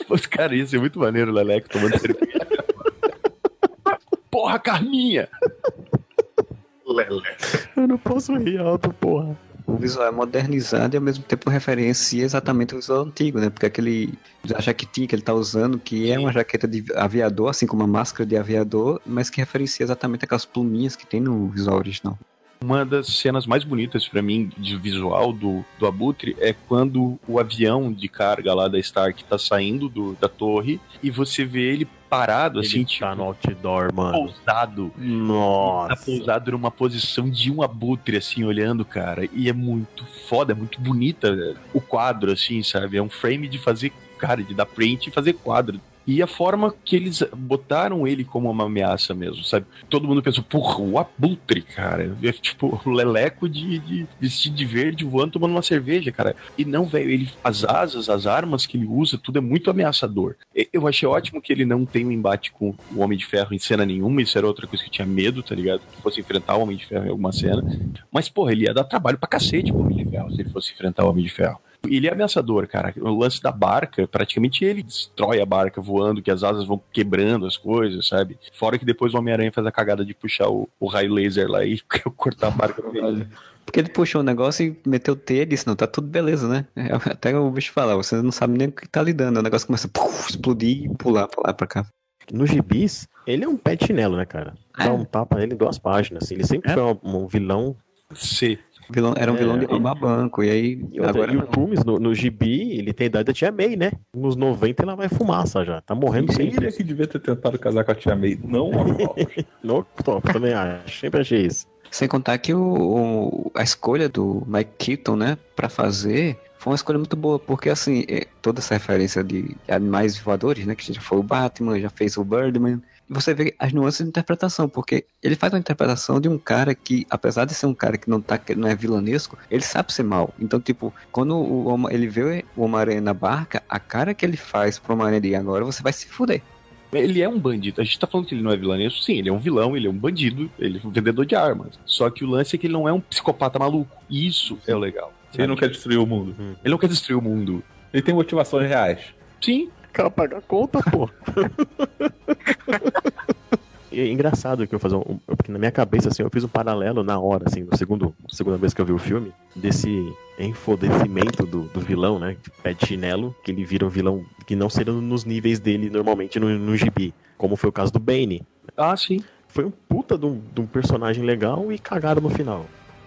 Se fosse, cara, ia ser muito maneiro o Leleco tomando cerveja. Porra, Carminha! Lele. Eu não posso rir alto, porra. O visual é modernizado e ao mesmo tempo referencia exatamente o visual antigo, né? Porque aquele a jaquetinha que ele tá usando, que é uma jaqueta de aviador, assim como uma máscara de aviador, mas que referencia exatamente aquelas pluminhas que tem no visual original. Uma das cenas mais bonitas pra mim de visual do, do Abutre é quando o avião de carga lá da Stark tá saindo do, da torre e você vê ele parado, assim, Ele tipo, tá no outdoor, mano. pousado. Tá Nossa. pousado numa posição de um abutre, assim, olhando, cara. E é muito foda, é muito bonita o quadro, assim, sabe? É um frame de fazer, cara, de dar print e fazer quadro. E a forma que eles botaram ele como uma ameaça mesmo, sabe? Todo mundo pensou, porra, o abutre, cara. É tipo o leleco de, de vestido de verde voando tomando uma cerveja, cara. E não, velho, ele, as asas, as armas que ele usa, tudo é muito ameaçador. Eu achei ótimo que ele não tem um embate com o Homem de Ferro em cena nenhuma, isso era outra coisa que eu tinha medo, tá ligado? Que fosse enfrentar o Homem de Ferro em alguma cena. Mas, porra, ele ia dar trabalho pra cacete pro Homem de Ferro se ele fosse enfrentar o Homem de Ferro. Ele é ameaçador, cara. O lance da barca, praticamente ele destrói a barca voando, que as asas vão quebrando as coisas, sabe? Fora que depois o Homem-Aranha faz a cagada de puxar o, o raio laser lá e cortar a barca no meio. Porque ele puxou o negócio e meteu o T e disse, não, tá tudo beleza, né? É, Até o bicho fala, você não sabe nem o que tá lidando. O negócio começa a explodir e pular pra lá pra cá. No gibis, ele é um pé de chinelo, né, cara? Dá É. um tapa nele em duas páginas. Assim. Ele sempre É. foi um, um vilão. C. Vilão, era um É, vilão de e- roubar banco. E aí, E, outra, agora e o Tumes, no, no gibi, ele tem a idade da Tia May, né? Nos 90 ela vai fumaça já. Tá morrendo Ele sempre. é que devia ter tentado casar com a Tia May, não a Octopus. No top, também acho. Sempre achei isso. Sem contar que o, o- a escolha do Mike Keaton, né, pra fazer, foi uma escolha muito boa, porque assim, é, toda essa referência de animais voadores, né, que já foi o Batman, já fez o Birdman, você vê as nuances de interpretação, porque ele faz uma interpretação de um cara que, apesar de ser um cara que não, tá, que não é vilanesco, ele sabe ser mal. Então, tipo, quando o, ele vê o Homem-Aranha na barca, a cara que ele faz pro Homem-Aranha de agora, você vai se fuder. Ele é um bandido. A gente tá falando que ele não é vilanesco. Sim, ele é um vilão, ele é um bandido, ele é um vendedor de armas. Só que o lance é que ele não é um psicopata maluco. Isso é o legal. Ele não quer destruir o mundo. Ele não quer destruir o mundo. Ele tem motivações reais. Sim, Quer pagar a conta, pô. E é engraçado que eu fazer um, porque na minha cabeça assim eu fiz um paralelo na hora assim, no segundo, segunda vez que eu vi o filme, desse enfodecimento do, do vilão, né, pé de chinelo, que ele vira um vilão que não seria nos níveis dele normalmente no, no gibi, como foi o caso do Bane. Ah, sim. Foi um puta de um, de um personagem legal e cagaram no final.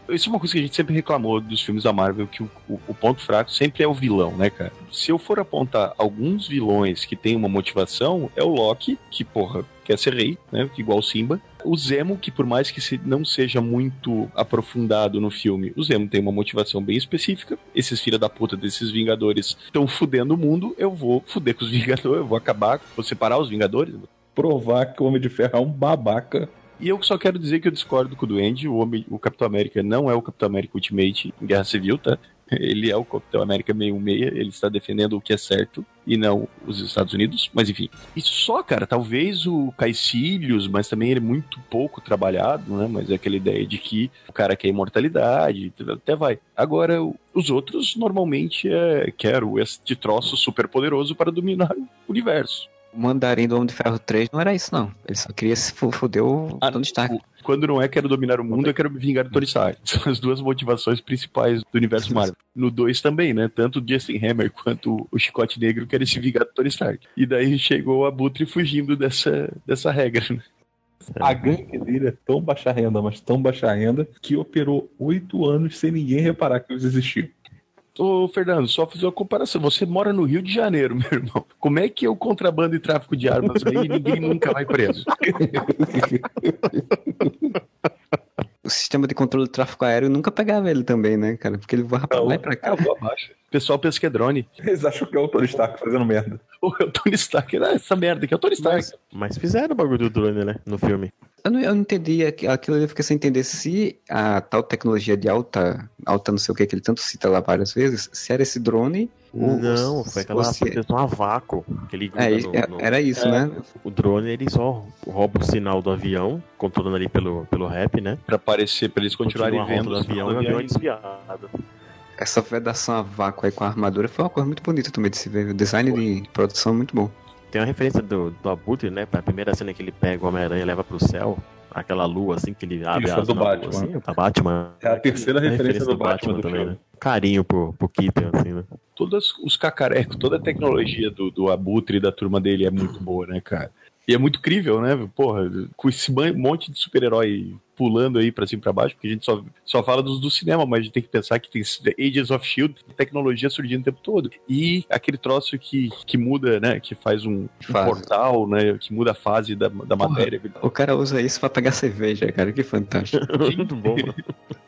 Isso é uma coisa que a gente sempre reclamou dos filmes da Marvel, que o, o- o ponto fraco sempre é o vilão, né, cara? Se eu for apontar alguns vilões que têm uma motivação, é o Loki, que, porra, quer ser rei, né? Igual o Simba. O Zemo, que por mais que não seja muito aprofundado no filme, o Zemo tem uma motivação bem específica. Esses filha da puta desses Vingadores estão fudendo o mundo, eu vou fuder com os Vingadores, eu vou acabar, vou separar os Vingadores, Provar que o Homem de Ferro é um babaca. E eu só quero dizer que eu discordo com o Duende. O, homem, o Capitão América não é o Capitão América Ultimate em Guerra Civil, tá? Ele é o Capitão América 616, ele está defendendo o que é certo e não os Estados Unidos, mas enfim. Isso só, cara, talvez o Caecilius, mas também ele é muito pouco trabalhado, né? Mas é aquela ideia de que o cara quer imortalidade, até vai. Agora, os outros normalmente é quero este troço super poderoso para dominar o universo. O mandarim do Homem de Ferro 3 não era isso, não. Ele só queria se fuder o Ah, Tony Stark. Quando não é quero dominar o mundo, eu quero me vingar do Tony Stark. São as duas motivações principais do universo Marvel. No 2 também, né? Tanto o Justin Hammer quanto o Chicote Negro querem se vingar do Tony Stark. E daí chegou o Abutre fugindo dessa, dessa regra, né? A gangue dele é tão baixa renda, mas tão baixa renda, que operou oito anos sem ninguém reparar que eles existiam. Ô, Fernando, só fazer uma comparação. Você mora no Rio de Janeiro, meu irmão. Como é que é o contrabando e tráfico de armas aí e ninguém nunca vai preso? O sistema de controle do tráfego aéreo nunca pegava ele também, né, cara? Porque ele voava pra lá e pra cá. Abaixo. O pessoal pensa que é drone. Eles acham que é o Tony Stark fazendo merda. É o Tony Stark. Ah, essa merda aqui é o Tony Stark. Mas, mas fizeram o bagulho do drone, né, no filme. Eu não, eu não entendi aqu- aquilo, eu fiquei sem entender se a tal tecnologia de alta, alta não sei o que, que ele tanto cita lá várias vezes, se era esse drone ou- Não, ou foi aquela se- proteção a vácuo. Que ele É, no- no- era isso, né? O drone, ele só rouba o sinal do avião, controlando ali pelo, pelo rap, né? Pra aparecer, pra eles continuarem Continua vendo do os avião e o avião é desviado. Essa vedação a vácuo aí com a armadura foi uma coisa muito bonita também de se ver. O design de produção é muito bom. Tem uma referência do, do Abutre, né? Pra primeira cena que ele pega o Homem-Aranha e leva pro céu. Aquela lua, assim, que ele abre Isso, a é asa do na lua, Batman. assim, tá Batman. É a terceira É referência do Batman do também, filme. né? Carinho pro, pro Keaton, assim, né? Todos os cacarecos, toda a tecnologia do, do Abutre e da turma dele é muito boa, né, cara? E é muito crível, né? Porra, com esse monte de super-herói pulando aí pra cima e pra baixo, porque a gente só, só fala dos do cinema, mas a gente tem que pensar que tem Agents of Shield, tecnologia surgindo o tempo todo. E aquele troço que, que muda, né? Que faz um, um portal, né? Que muda a fase da, da matéria. O cara usa isso pra pegar cerveja, cara. Que fantástico. Muito bom, mano.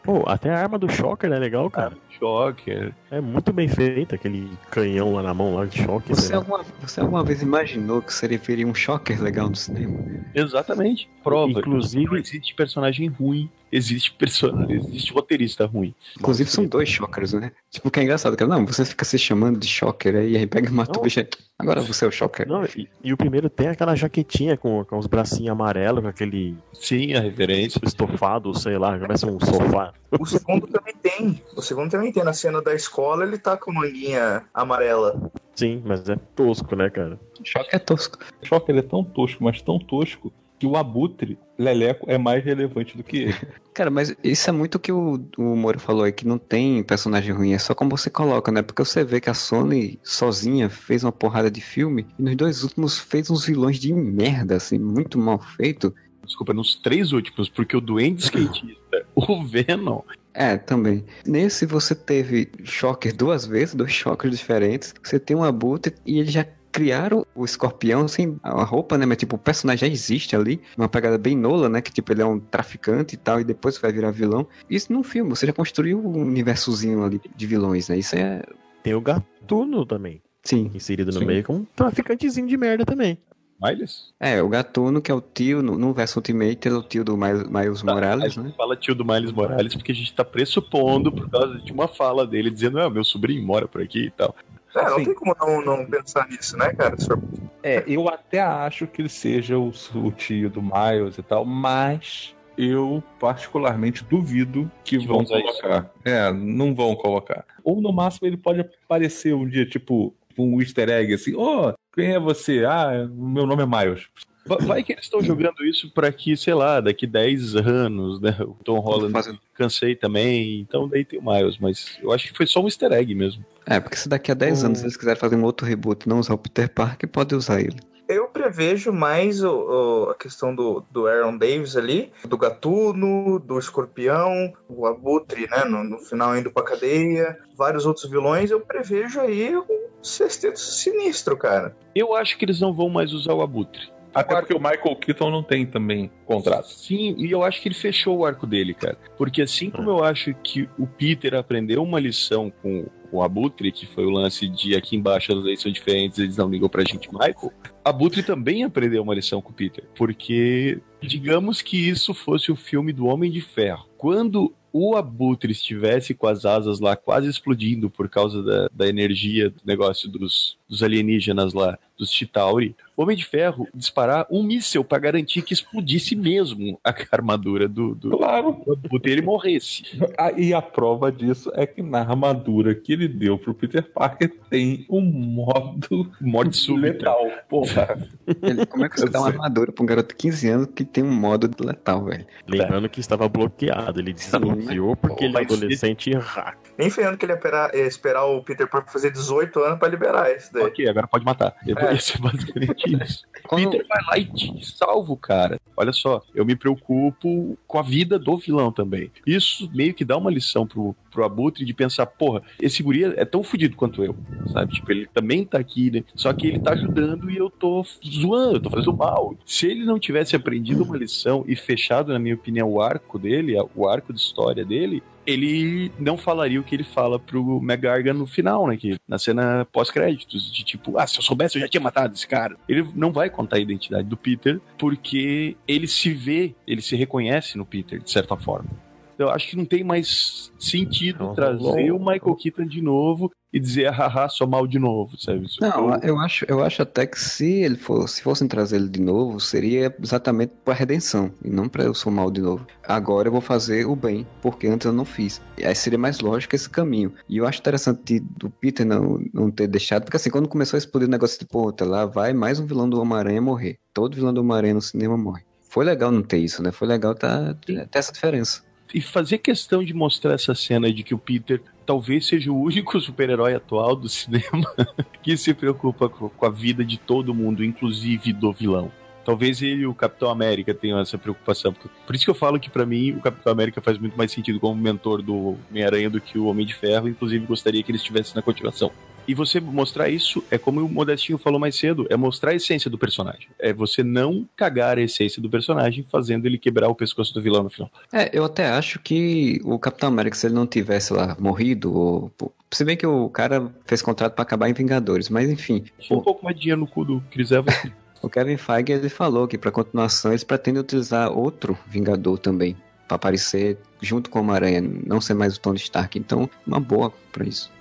Pô, até a arma do Shocker é legal, cara. Choque. é. É muito bem feita, aquele canhão lá na mão, lá de choque. Você lá. alguma, você alguma vez imaginou que seria um shocker legal no cinema? Exatamente. Prova. Inclusive- Não existe personagem ruim, existe personagem, existe roteirista ruim. Inclusive são dois shockers, né? Tipo, que é engraçado, cara. Não, você fica se chamando de shocker aí, aí pega e mata o Agora você é o shocker. Não, e, e o primeiro tem aquela jaquetinha com, com os bracinhos amarelos, com aquele Sim, a referência. estofado, sei lá, parece um sofá. O segundo também tem. O segundo também tem. Na cena da escola, ele tá com a manguinha amarela. Sim, mas é tosco, né, cara? Shocker é tosco. O Shocker é tão tosco, mas tão tosco, que o Abutre, Leleco, é mais relevante do que ele. Cara, mas isso é muito o que o, o Moro falou aí, que não tem personagem ruim, é só como você coloca, né? Porque você vê que a Sony sozinha fez uma porrada de filme e nos dois últimos fez uns vilões de merda, assim, muito mal feito. Desculpa, nos três últimos, porque o Duende Skatista, o Venom, É, também. Nesse você teve Shocker duas vezes, dois Shockers diferentes. Você tem um Abutre e eles já criaram o escorpião sem a roupa, né? Mas tipo, o personagem já existe ali. Uma pegada bem nola, né? Que tipo, ele é um traficante e tal, e depois vai virar vilão. Isso num filme, você já construiu um universozinho ali de vilões, né? Isso é. Tem o Gatuno também, Sim. inserido no Sim. meio, como um traficantezinho de merda também. Miles? É, o Gatuno, que é o tio, no, no verso Ultimate, ele é o tio do Miles, Miles Tá, a Morales, gente né? fala tio do Miles Morales porque a gente tá pressupondo por causa de uma fala dele dizendo, ah, meu sobrinho mora por aqui e tal. É, não Sim. tem como não, não pensar nisso, né, cara? É, eu até acho que ele seja o, o tio do Miles e tal, mas eu particularmente duvido que, Que vão colocar. É, não vão colocar. Ou no máximo ele pode aparecer um dia, tipo, um easter egg assim, ô, quem é você? Ah, meu nome é Miles. Va- Vai que eles estão jogando isso pra que, sei lá, daqui 10 anos, né? O Tom Holland Fazendo- cansei também, então daí tem o Miles, mas eu acho que foi só um easter egg mesmo. É, porque se daqui a 10 O- anos eles quiserem fazer um outro reboot e não usar o Peter Parker, pode usar ele. Eu prevejo mais o, o- a questão do, do Aaron Davis ali, do Gatuno, do Escorpião, o Abutre, né? No, no final indo pra cadeia, vários outros vilões. Eu prevejo aí um sexteto sinistro, cara. Eu acho que eles não vão mais usar o Abutre. Até porque o Michael Keaton não tem também contrato. Sim, e eu acho que ele fechou o arco dele, cara. Porque assim como eu acho que o Peter aprendeu uma lição com o Abutre, que foi o lance de aqui embaixo as leis são diferentes, eles não ligam pra gente, Michael. Abutre também aprendeu uma lição com o Peter. Porque, digamos que isso fosse o filme do Homem de Ferro. Quando o Abutre estivesse com as asas lá quase explodindo por causa da, da energia do negócio dos, dos alienígenas lá, dos Chitauri, o Homem de Ferro disparar um míssel pra garantir que explodisse mesmo a armadura do, do, Claro. do e ele morresse. Ah, E a prova disso é que na armadura que ele deu pro Peter Parker tem um modo Morte súbita. letal. Porra. Ele- como é que você dá uma armadura pra um garoto de 15 anos que tem um modo letal, velho? Lembrando que estava bloqueado. Ele desbloqueou porque ele é adolescente e hack. Nem ferrando que ele ia esperar, ia esperar o Peter Parker fazer 18 anos pra liberar esse daí. Ok, agora pode matar. Eu É. Ia ser basicamente isso. Quando- Peter vai lá e te salva o cara. Olha só, eu me preocupo com a vida do vilão também. Isso meio que dá uma lição pro, pro Abutre de pensar, porra, esse guri é tão fudido quanto eu, sabe? Tipo, ele também tá aqui, né? Só que ele tá ajudando e eu tô zoando, eu tô fazendo mal. Se ele não tivesse aprendido uma lição e fechado, na minha opinião, o arco dele, o arco de história dele, ele não falaria o que ele fala pro McGargan no final, né? Que, na cena pós-créditos, de tipo, ah, se eu soubesse eu já tinha matado esse cara. Ele não vai contar a identidade do Peter, porque ele se vê, ele se reconhece no Peter, de certa forma. Eu acho que não tem mais sentido Não, trazer não. o Michael Keaton de novo e dizer, ah, haha, sou mal de novo, sabe? Isso Não, eu- eu acho, eu acho até que se ele fosse, se fossem trazer ele de novo, seria exatamente para redenção e não para eu sou mal de novo. Agora eu vou fazer o bem, porque antes eu não fiz. E aí seria mais lógico esse caminho. E eu acho interessante do Peter não, não ter deixado, porque assim, quando começou a explodir o negócio de pô, tá lá vai mais um vilão do Homem-Aranha morrer. Todo vilão do Homem-Aranha no cinema morre. Foi legal não ter isso, né? Foi legal tá, ter essa diferença. E fazer questão de mostrar essa cena de que o Peter talvez seja o único super-herói atual do cinema que se preocupa co- com a vida de todo mundo, inclusive do vilão. Talvez ele e o Capitão América tenham essa preocupação. Por isso que eu falo que pra mim o Capitão América faz muito mais sentido como mentor do Homem-Aranha do que o Homem de Ferro. Inclusive gostaria que ele estivesse na continuação. E você mostrar isso é como o Modestinho falou mais cedo, é mostrar a essência do personagem. É você não cagar a essência do personagem fazendo ele quebrar o pescoço do vilão no final. É, eu até acho que o Capitão América, se ele não tivesse lá morrido, ou. pô, Se bem que o cara fez contrato pra acabar em Vingadores, mas enfim. Tinha um pouco mais de dinheiro no cu do Chris Evans. O Kevin Feige ele falou que para continuação eles pretendem utilizar outro Vingador também para aparecer junto com o Homem-Aranha, não ser mais o Tony Stark. Então, uma boa para isso.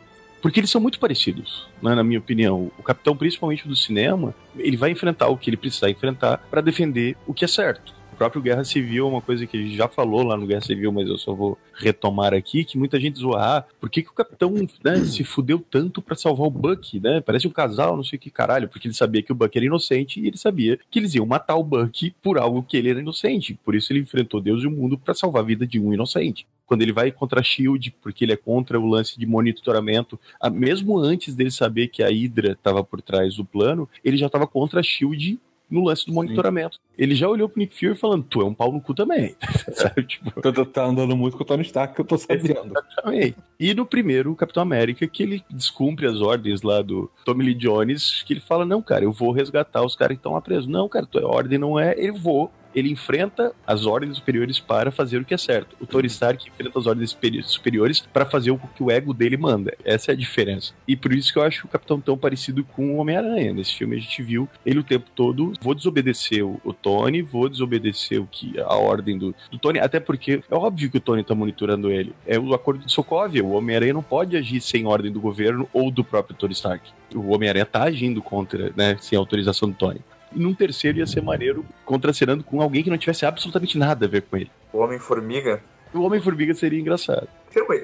Porque eles são muito parecidos, né, na minha opinião. O Capitão, principalmente do cinema, ele vai enfrentar o que ele precisar enfrentar para defender o que é certo. O próprio Guerra Civil é uma coisa que ele já falou lá no Guerra Civil, mas eu só vou retomar aqui, que muita gente zoa, ah, por que, que o Capitão né, se fudeu tanto para salvar o Buck, né? Parece um casal, não sei que caralho, porque ele sabia que o Buck era inocente e ele sabia que eles iam matar o Buck por algo que ele era inocente. Por isso ele enfrentou Deus e o mundo para salvar a vida de um inocente quando ele vai contra a Shield, porque ele é contra o lance de monitoramento, ah, mesmo antes dele saber que a Hydra estava por trás do plano, ele já estava contra a Shield no lance do monitoramento. Ele já olhou pro Nick Fury falando, tu é um pau no cu também. Sabe? Tipo, Tá, tá- andando muito com o Tony Stark que eu tô sabendo. Exatamente. E no primeiro, o Capitão América, que ele descumpre as ordens lá do Tommy Lee Jones, que ele fala, não, cara, eu vou resgatar os caras que estão lá presos. Não, cara, tua ordem não é, eu vou ele enfrenta as ordens superiores para fazer o que é certo. O Tony Stark enfrenta as ordens superi- superiores para fazer o que o ego dele manda. Essa é a diferença. E por isso que eu acho o Capitão tão parecido com o Homem-Aranha. Nesse filme a gente viu ele o tempo todo, vou desobedecer o, o Tony, vou desobedecer o que a ordem do, do Tony, até porque é óbvio que o Tony tá monitorando ele. É o acordo de Sokovia, o Homem-Aranha não pode agir sem ordem do governo ou do próprio Tony Stark. O Homem-Aranha tá agindo contra, né, sem autorização do Tony. E num terceiro ia ser maneiro contracenando com alguém que não tivesse absolutamente nada a ver com ele. O Homem-Formiga. O Homem-Formiga seria engraçado.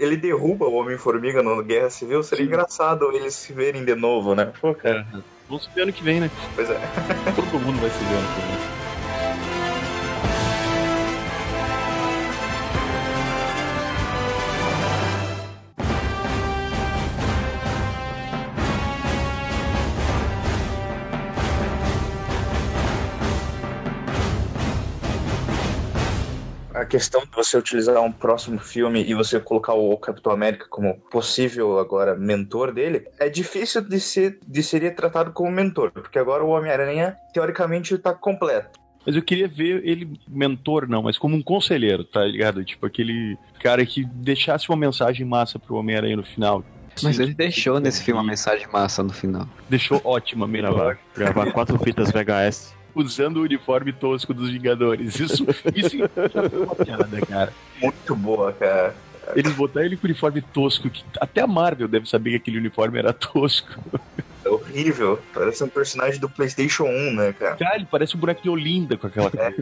Ele derruba o Homem-Formiga no Guerra Civil. Seria engraçado eles se verem de novo, né? Pô, cara. Vamos ver ano que vem, né? Pois é. Todo mundo vai se ver ano que vem. Questão de você utilizar um próximo filme e você colocar o Capitão América como possível agora mentor dele, é difícil de ser, de ser tratado como mentor, porque agora o Homem-Aranha, teoricamente, tá completo. Mas eu queria ver ele mentor, não, mas como um conselheiro, tá ligado? Tipo aquele cara que deixasse uma mensagem massa pro Homem-Aranha no final. Mas Sim, ele deixou nesse filme uma mensagem massa no final. Deixou ótima. Gravar, gravar quatro fitas VHS. Usando o uniforme tosco dos Vingadores. Isso, isso já foi uma piada, cara. Muito boa, cara. Eles botaram ele com o uniforme tosco, que até a Marvel deve saber que aquele uniforme era tosco. É horrível. Parece um personagem do PlayStation 1, né, cara? Cara, ele parece um boneco de Olinda com aquela cara.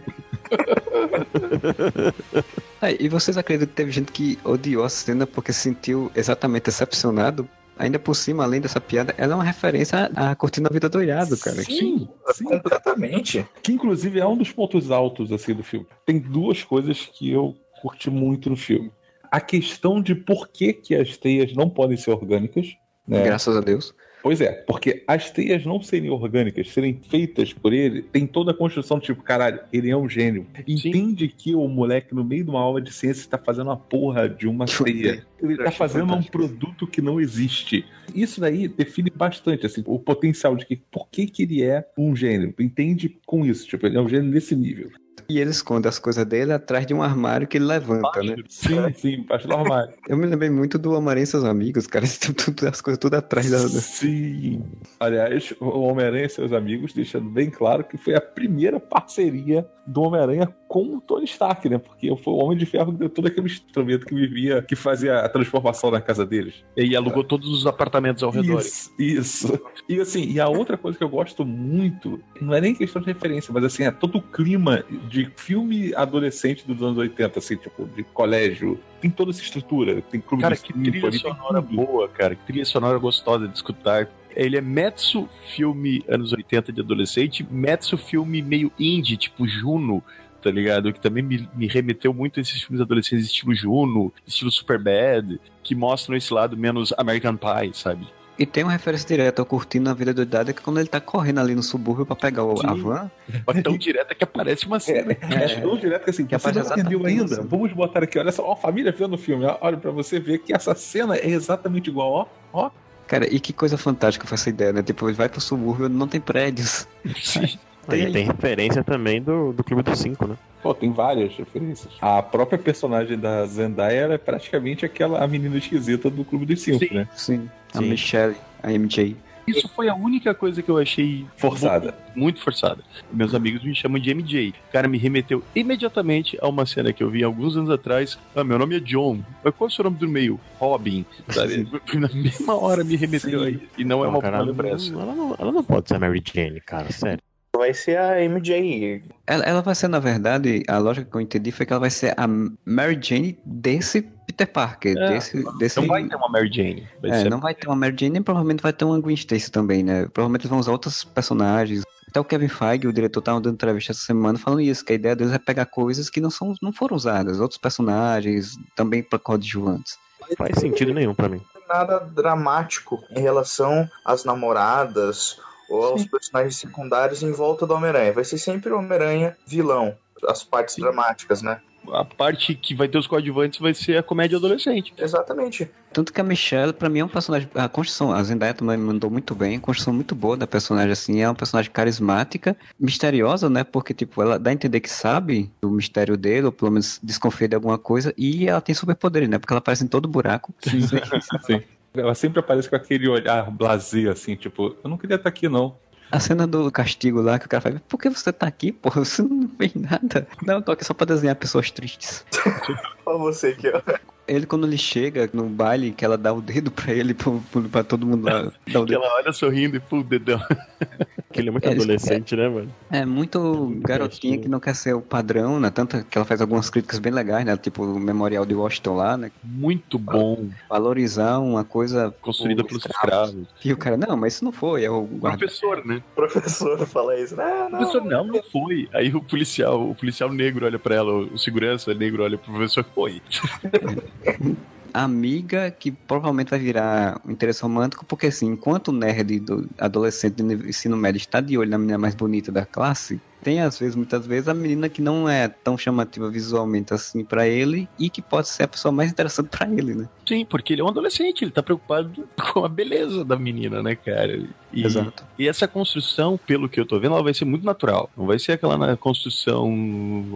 É, e vocês acreditam que teve gente que odiou a cena porque se sentiu exatamente decepcionado? Ainda por cima, além dessa piada, ela é uma referência à Cortina Vida Doirado, cara. Sim, sim. Completamente. Que inclusive é um dos pontos altos assim do filme. Tem duas coisas que eu curti muito no filme. A questão de por que, que as teias não podem ser orgânicas. Né? Graças a Deus. Pois é, porque as teias não serem orgânicas, serem feitas por ele, tem toda a construção, tipo, caralho, ele é um gênio. Entende que o moleque, no meio de uma aula de ciência, está fazendo uma porra de uma teia. Ele tá achei fazendo um produto que não existe. Isso daí define bastante, assim, o potencial de que por que, que ele é um gênio. Entende com isso, tipo, ele é um gênio nesse nível. E ele esconde as coisas dele atrás de um armário que ele levanta, né? Sim, sim, embaixo do armário. Eu me lembrei muito do Homem-Aranha e seus amigos, cara. Tudo, as coisas tudo atrás da. Sim. Aliás, o Homem-Aranha e seus amigos, deixando bem claro que foi a primeira parceria do Homem-Aranha com o Tony Stark, né? Porque foi o Homem de Ferro que deu todo aquele instrumento que vivia, que fazia a transformação na casa deles. E alugou todos os apartamentos ao redor. Isso, isso. E assim, e a outra coisa que eu gosto muito, não é nem questão de referência, mas assim, é todo o clima de filme adolescente dos anos 80, assim, tipo, de colégio. Tem toda essa estrutura. Tem clube Cara, de que trilha tem sonora boa, cara. Que trilha sonora gostosa de escutar. Ele é Metsu filme anos 80 de adolescente, Metsu filme meio indie, tipo Juno, tá ligado? Que também me, me remeteu muito a esses filmes adolescentes estilo Juno, estilo Superbad, que mostram esse lado menos American Pie, sabe? E tem uma referência direta ao Curtindo a Vida Doidada, que é quando ele tá correndo ali no subúrbio pra pegar o, a van. Mas tão direta que aparece uma cena. É, tão direto que assim, Que você não entendeu ainda? assim. Vamos botar aqui, olha só, ó, a família vendo o filme, ó, olha pra você ver que essa cena é exatamente igual, ó, ó. Cara, e que coisa fantástica foi essa ideia, né? Tipo, ele vai pro subúrbio, não tem prédios. Sim. Tem e aí. tem referência também do, do Clube dos Cinco, né? Pô, tem várias referências. A própria personagem da Zendaya era praticamente aquela a menina esquisita do Clube dos Cinco, Sim. né? Sim. A Sim. Michelle, a MJ. Isso foi a única coisa que eu achei Forçada. muito forçada. Meus amigos me chamam de MJ. O cara me remeteu imediatamente a uma cena que eu vi alguns anos atrás. Ah, meu nome é John. Mas qual é o seu nome do meio? Robin. Sabe? Na mesma hora me remeteu Sim. aí. E não é uma cara, ela, não, ela, não, ela não pode ser a Mary Jane, cara, sério. Vai ser a MJ. Ela, ela vai ser, na verdade, a lógica que eu entendi foi que ela vai ser a Mary Jane desse Peter Parker. É, desse, desse... Não vai ter uma Mary Jane. Vai É, ser não vai ter uma Mary Jane, nem provavelmente vai ter uma Gwen Stacy também, né? Provavelmente eles vão usar outros personagens. Até o Kevin Feige, o diretor, tava dando entrevista essa semana falando isso, que a ideia deles é pegar coisas que não, são, não foram usadas, outros personagens, também para coadjuvantes. Faz sentido nenhum pra mim. Nada dramático em relação às namoradas ou aos personagens secundários em volta do Homem-Aranha. Vai ser sempre o Homem-Aranha vilão, as partes dramáticas, né? a parte que vai ter os coadjuvantes vai ser a comédia adolescente. Exatamente. Tanto que a Michelle, pra mim, é um personagem. A construção, a Zendaya também me mandou muito bem. A construção muito boa da personagem, assim. É uma personagem carismática, misteriosa, né? Porque, tipo, ela dá a entender que sabe do mistério dele, ou pelo menos desconfia de alguma coisa. E ela tem superpoderes, né? Porque ela aparece em todo buraco. Sim, sim. Ela sempre aparece com aquele olhar blasé, assim, tipo, eu não queria estar aqui, não. A cena do castigo lá, que o cara fala, por que você tá aqui, porra? Você não fez nada. Não, eu tô aqui só pra desenhar pessoas tristes. Olha você aqui, ó. Ele, quando ele chega no baile, que ela dá o dedo pra ele, pra, pra todo mundo lá, dar o dedo. ela olha sorrindo e pô, o dedão. Que ele é muito É, adolescente, né, mano? É muito garotinha que não quer ser o padrão, né? Tanto que ela faz algumas críticas bem legais, né? Tipo o Memorial de Washington lá, né? Muito bom, Valorizar uma coisa construída pelos escravos. E o cara, não, mas isso não foi, é o guarda. Professor, né? O professor fala isso. Não, não. Professor, não, não foi. Aí o policial, o policial negro olha pra ela, o segurança negro olha pro professor, foi. amiga que provavelmente vai virar um interesse romântico, porque assim, enquanto o nerd do adolescente do ensino médio está de olho na menina mais bonita da classe, tem às vezes, muitas vezes, a menina que não é tão chamativa visualmente assim pra ele e que pode ser a pessoa mais interessante pra ele, né? Sim, porque ele é um adolescente, ele tá preocupado com a beleza da menina, né, cara? E, Exato. E essa construção, pelo que eu tô vendo, ela vai ser muito natural. Não vai ser aquela na construção,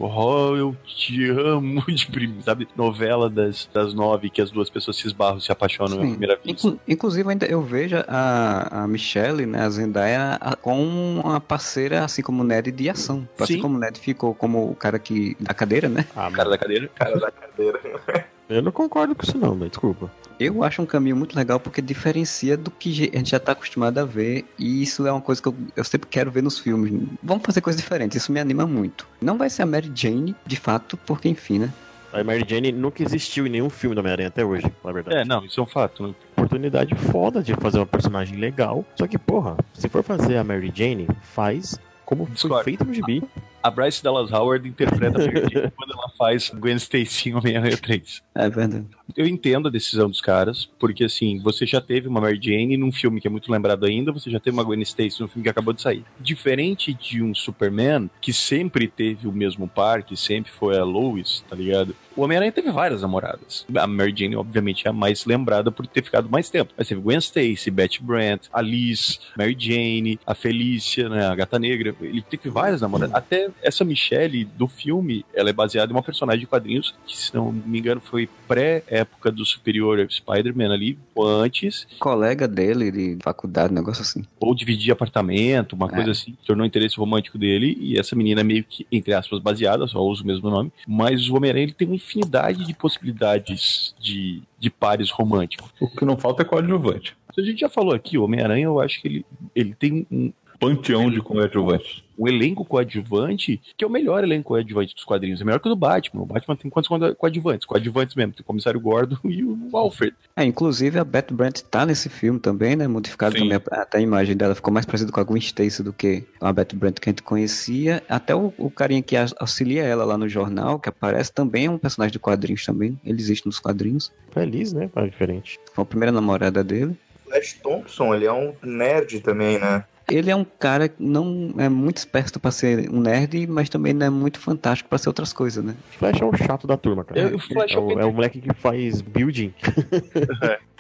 oh, eu te amo, de prim- sabe? Novela das, das nove que as duas pessoas se esbarram, se apaixonam à Sim. primeira vista. Inclu- inclusive, ainda eu vejo a, a Michelle, né, a Zendaya, a- com uma parceira, assim como o Ned, de ação. Assim Sim. como o Ned ficou como o cara que da cadeira, né? Ah, O cara da cadeira. Cara da cadeira. eu não concordo com isso não, mas desculpa. Eu acho um caminho muito legal porque diferencia do que a gente já tá acostumado a ver. E isso é uma coisa que eu, eu sempre quero ver nos filmes. Vamos fazer coisas diferentes, isso me anima muito. Não vai ser a Mary Jane, de fato, porque enfim, né? A Mary Jane nunca existiu em nenhum filme do Homem-Aranha até hoje, na verdade. É, não, isso é um fato, né? Oportunidade foda de fazer uma personagem legal. Só que, porra, se for fazer a Mary Jane, faz como foi feito no gibi. A Bryce Dallas Howard interpreta Jane quando ela faz Gwen Stacy em Homem-Aranha 3. É verdade. Eu entendo a decisão dos caras, porque assim, você já teve uma Mary Jane num filme que é muito lembrado ainda, você já teve uma Gwen Stacy num filme que acabou de sair. Diferente de um Superman, que sempre teve o mesmo par, que sempre foi a Lois, tá ligado? O Homem-Aranha teve várias namoradas. A Mary Jane, obviamente, é a mais lembrada por ter ficado mais tempo. Mas teve Gwen Stacy, Betty Brant, a Liz, Mary Jane, a Felícia, né, a Gata Negra. Ele teve várias namoradas. Até essa Michelle do filme, ela é baseada em uma personagem de quadrinhos que, se não me engano, foi pré-época do Superior Spider-Man ali, ou antes, Colega dele de faculdade, um negócio assim. ou dividir apartamento, uma É. coisa assim, tornou interesse romântico dele, e essa menina é meio que, entre aspas, baseada, só usa o mesmo nome, mas o Homem-Aranha ele tem uma infinidade de possibilidades de, de pares românticos. O que não falta é coadjuvante. A gente já falou aqui, o Homem-Aranha, eu acho que ele, ele tem um, Panteão de coadjuvantes. um elenco coadjuvante que é o melhor elenco coadjuvante dos quadrinhos. É melhor que o do Batman. O Batman tem quantos coad- coadjuvantes? Coadjuvantes mesmo. Tem o Comissário Gordon e o Alfred. É, inclusive a Beth Brant tá nesse filme também, né? Modificado Sim. também. Até a imagem dela ficou mais parecida com a Gwen Stacy do que a Beth Brant que a gente conhecia. Até o, o carinha que auxilia ela lá no jornal, que aparece, também é um personagem de quadrinhos também. Ele existe nos quadrinhos. Feliz, né? Para diferente. Foi a primeira namorada dele. Flash Thompson, ele é um nerd também, né? Ele é um cara que não é muito esperto pra ser um nerd, mas também não é muito fantástico pra ser outras coisas, né? Flash é o chato da turma, cara. É, o Flash é, é o é o moleque que faz building.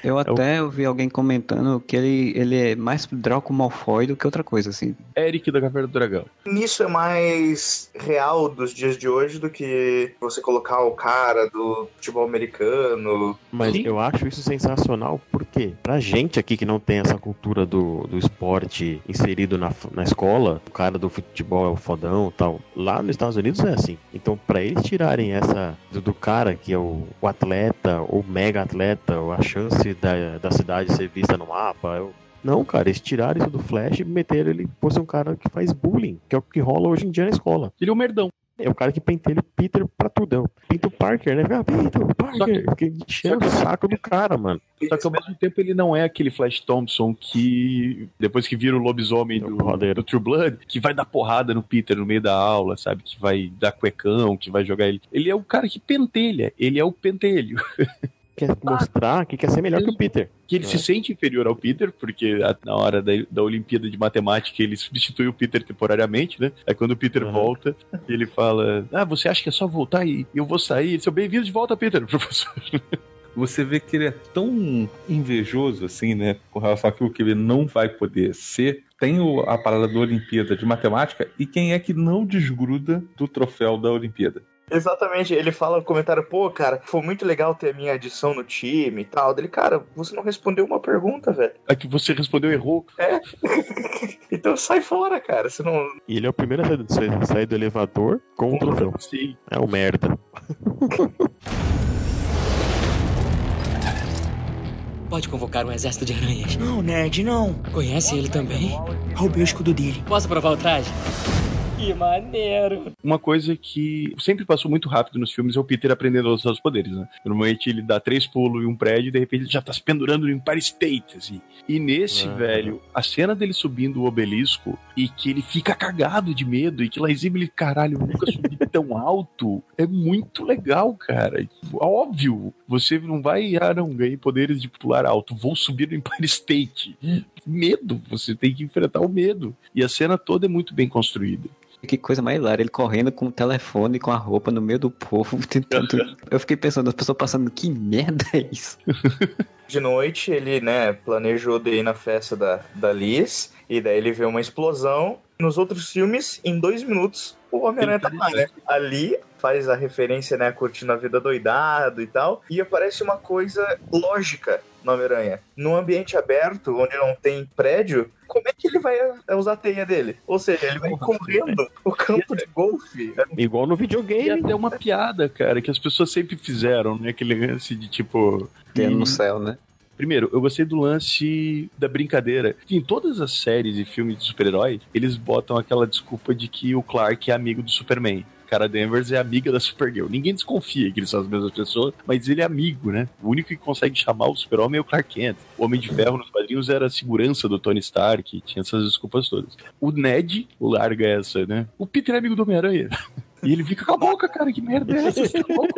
Eu até ouvi alguém comentando que ele, ele é mais Draco Malfoy do que outra coisa, assim. Eric da Caverna do Dragão. Nisso é mais real dos dias de hoje do que você colocar o cara do futebol americano. Mas Sim. eu acho isso sensacional porque pra gente aqui que não tem essa cultura do, do esporte inserido na, na escola, o cara do futebol é o fodão e tal. Lá nos Estados Unidos é assim. Então, pra eles tirarem essa do, do cara que é o, o atleta, ou mega atleta, ou a chance da, da cidade ser vista no mapa, eu- não, cara, eles tiraram isso do Flash e meteram ele por ser um cara que faz bullying, que é o que rola hoje em dia na escola. Ele é um merdão. É o cara que pentelha o Peter pra tudão. Pinta o Parker, né? Ah, Peter, o Parker. Fiquei enchendo o saco do cara, mano. Só que ao mesmo tempo ele não é aquele Flash Thompson que, depois que vira o lobisomem É do, do True Blood, que vai dar porrada no Peter no meio da aula, sabe? Que vai dar cuecão, que vai jogar ele. Ele é o cara que pentelha, ele é o pentelho. quer mostrar que quer ser melhor que o Peter. Que ele É. se sente inferior ao Peter, porque na hora da, da Olimpíada de Matemática ele substitui o Peter temporariamente, né? Aí quando o Peter Uhum. volta, ele fala: Ah, você acha que é só voltar e eu vou sair? Ele seu bem-vindo de volta, Peter, professor. Você vê que ele é tão invejoso, assim, né? Com relação àquilo que ele não vai poder ser. Tem o- a parada da Olimpíada de Matemática e quem é que não desgruda do troféu da Olimpíada? Exatamente, ele fala no comentário, pô, cara, foi muito legal ter a minha adição no time e tal. Dele, cara, você não respondeu uma pergunta, velho. A que você respondeu errou. Então sai fora, cara. Você não. E ele é o primeiro a sair do, elevador com o troféu. Sim. É o merda. Pode convocar um exército de aranhas. Não, nerd, não. Conhece ele também? Roubei o escudo dele. Posso provar o traje? Que maneiro! Uma coisa que sempre passou muito rápido nos filmes é o Peter aprendendo a usar os poderes, né? Normalmente ele dá três pulos em um prédio e de repente ele já tá se pendurando no Empire State, assim. E nesse, Uhum. velho, a cena dele subindo o obelisco e que ele fica cagado de medo e que lá em cima ele, caralho, eu nunca subi tão alto, é muito legal, cara. Óbvio, você não vai, ah, não, ganhei poderes de pular alto, vou subir no Empire State. Medo, você tem que enfrentar o medo. E a cena toda é muito bem construída. Que coisa mais hilária, ele correndo com o telefone, com a roupa no meio do povo, tentando. Eu fiquei pensando, as pessoas passando, que merda é isso? De noite, ele, né, planejou de ir na festa da, da Liz, e daí ele vê uma explosão. Nos outros filmes, em dois minutos, o Homem-Aranha tá lá, né? Ali faz a referência, né, curtindo a vida doidado e tal, e aparece uma coisa lógica no Homem-Aranha. Num ambiente aberto, onde não tem prédio, como é que ele vai usar a teia dele? Ou seja, ele vai correndo o campo de golfe. Igual no E videogame. até uma piada, cara, que as pessoas sempre fizeram, né? Aquele lance de tipo. Tendo e- no céu, né? Primeiro, eu gostei do lance da brincadeira. Em todas as séries e filmes de super-herói, eles botam aquela desculpa de que o Clark é amigo do Superman. Cara Danvers é amiga da Supergirl. Ninguém desconfia que eles são as mesmas pessoas, mas ele é amigo, né? O único que consegue chamar o Super-Homem é o Clark Kent. O Homem de Ferro nos quadrinhos era a segurança do Tony Stark, tinha essas desculpas todas. O Ned larga essa, né? O Peter é amigo do Homem-Aranha. E ele fica com a boca, cara, que merda é essa? Você tá louco?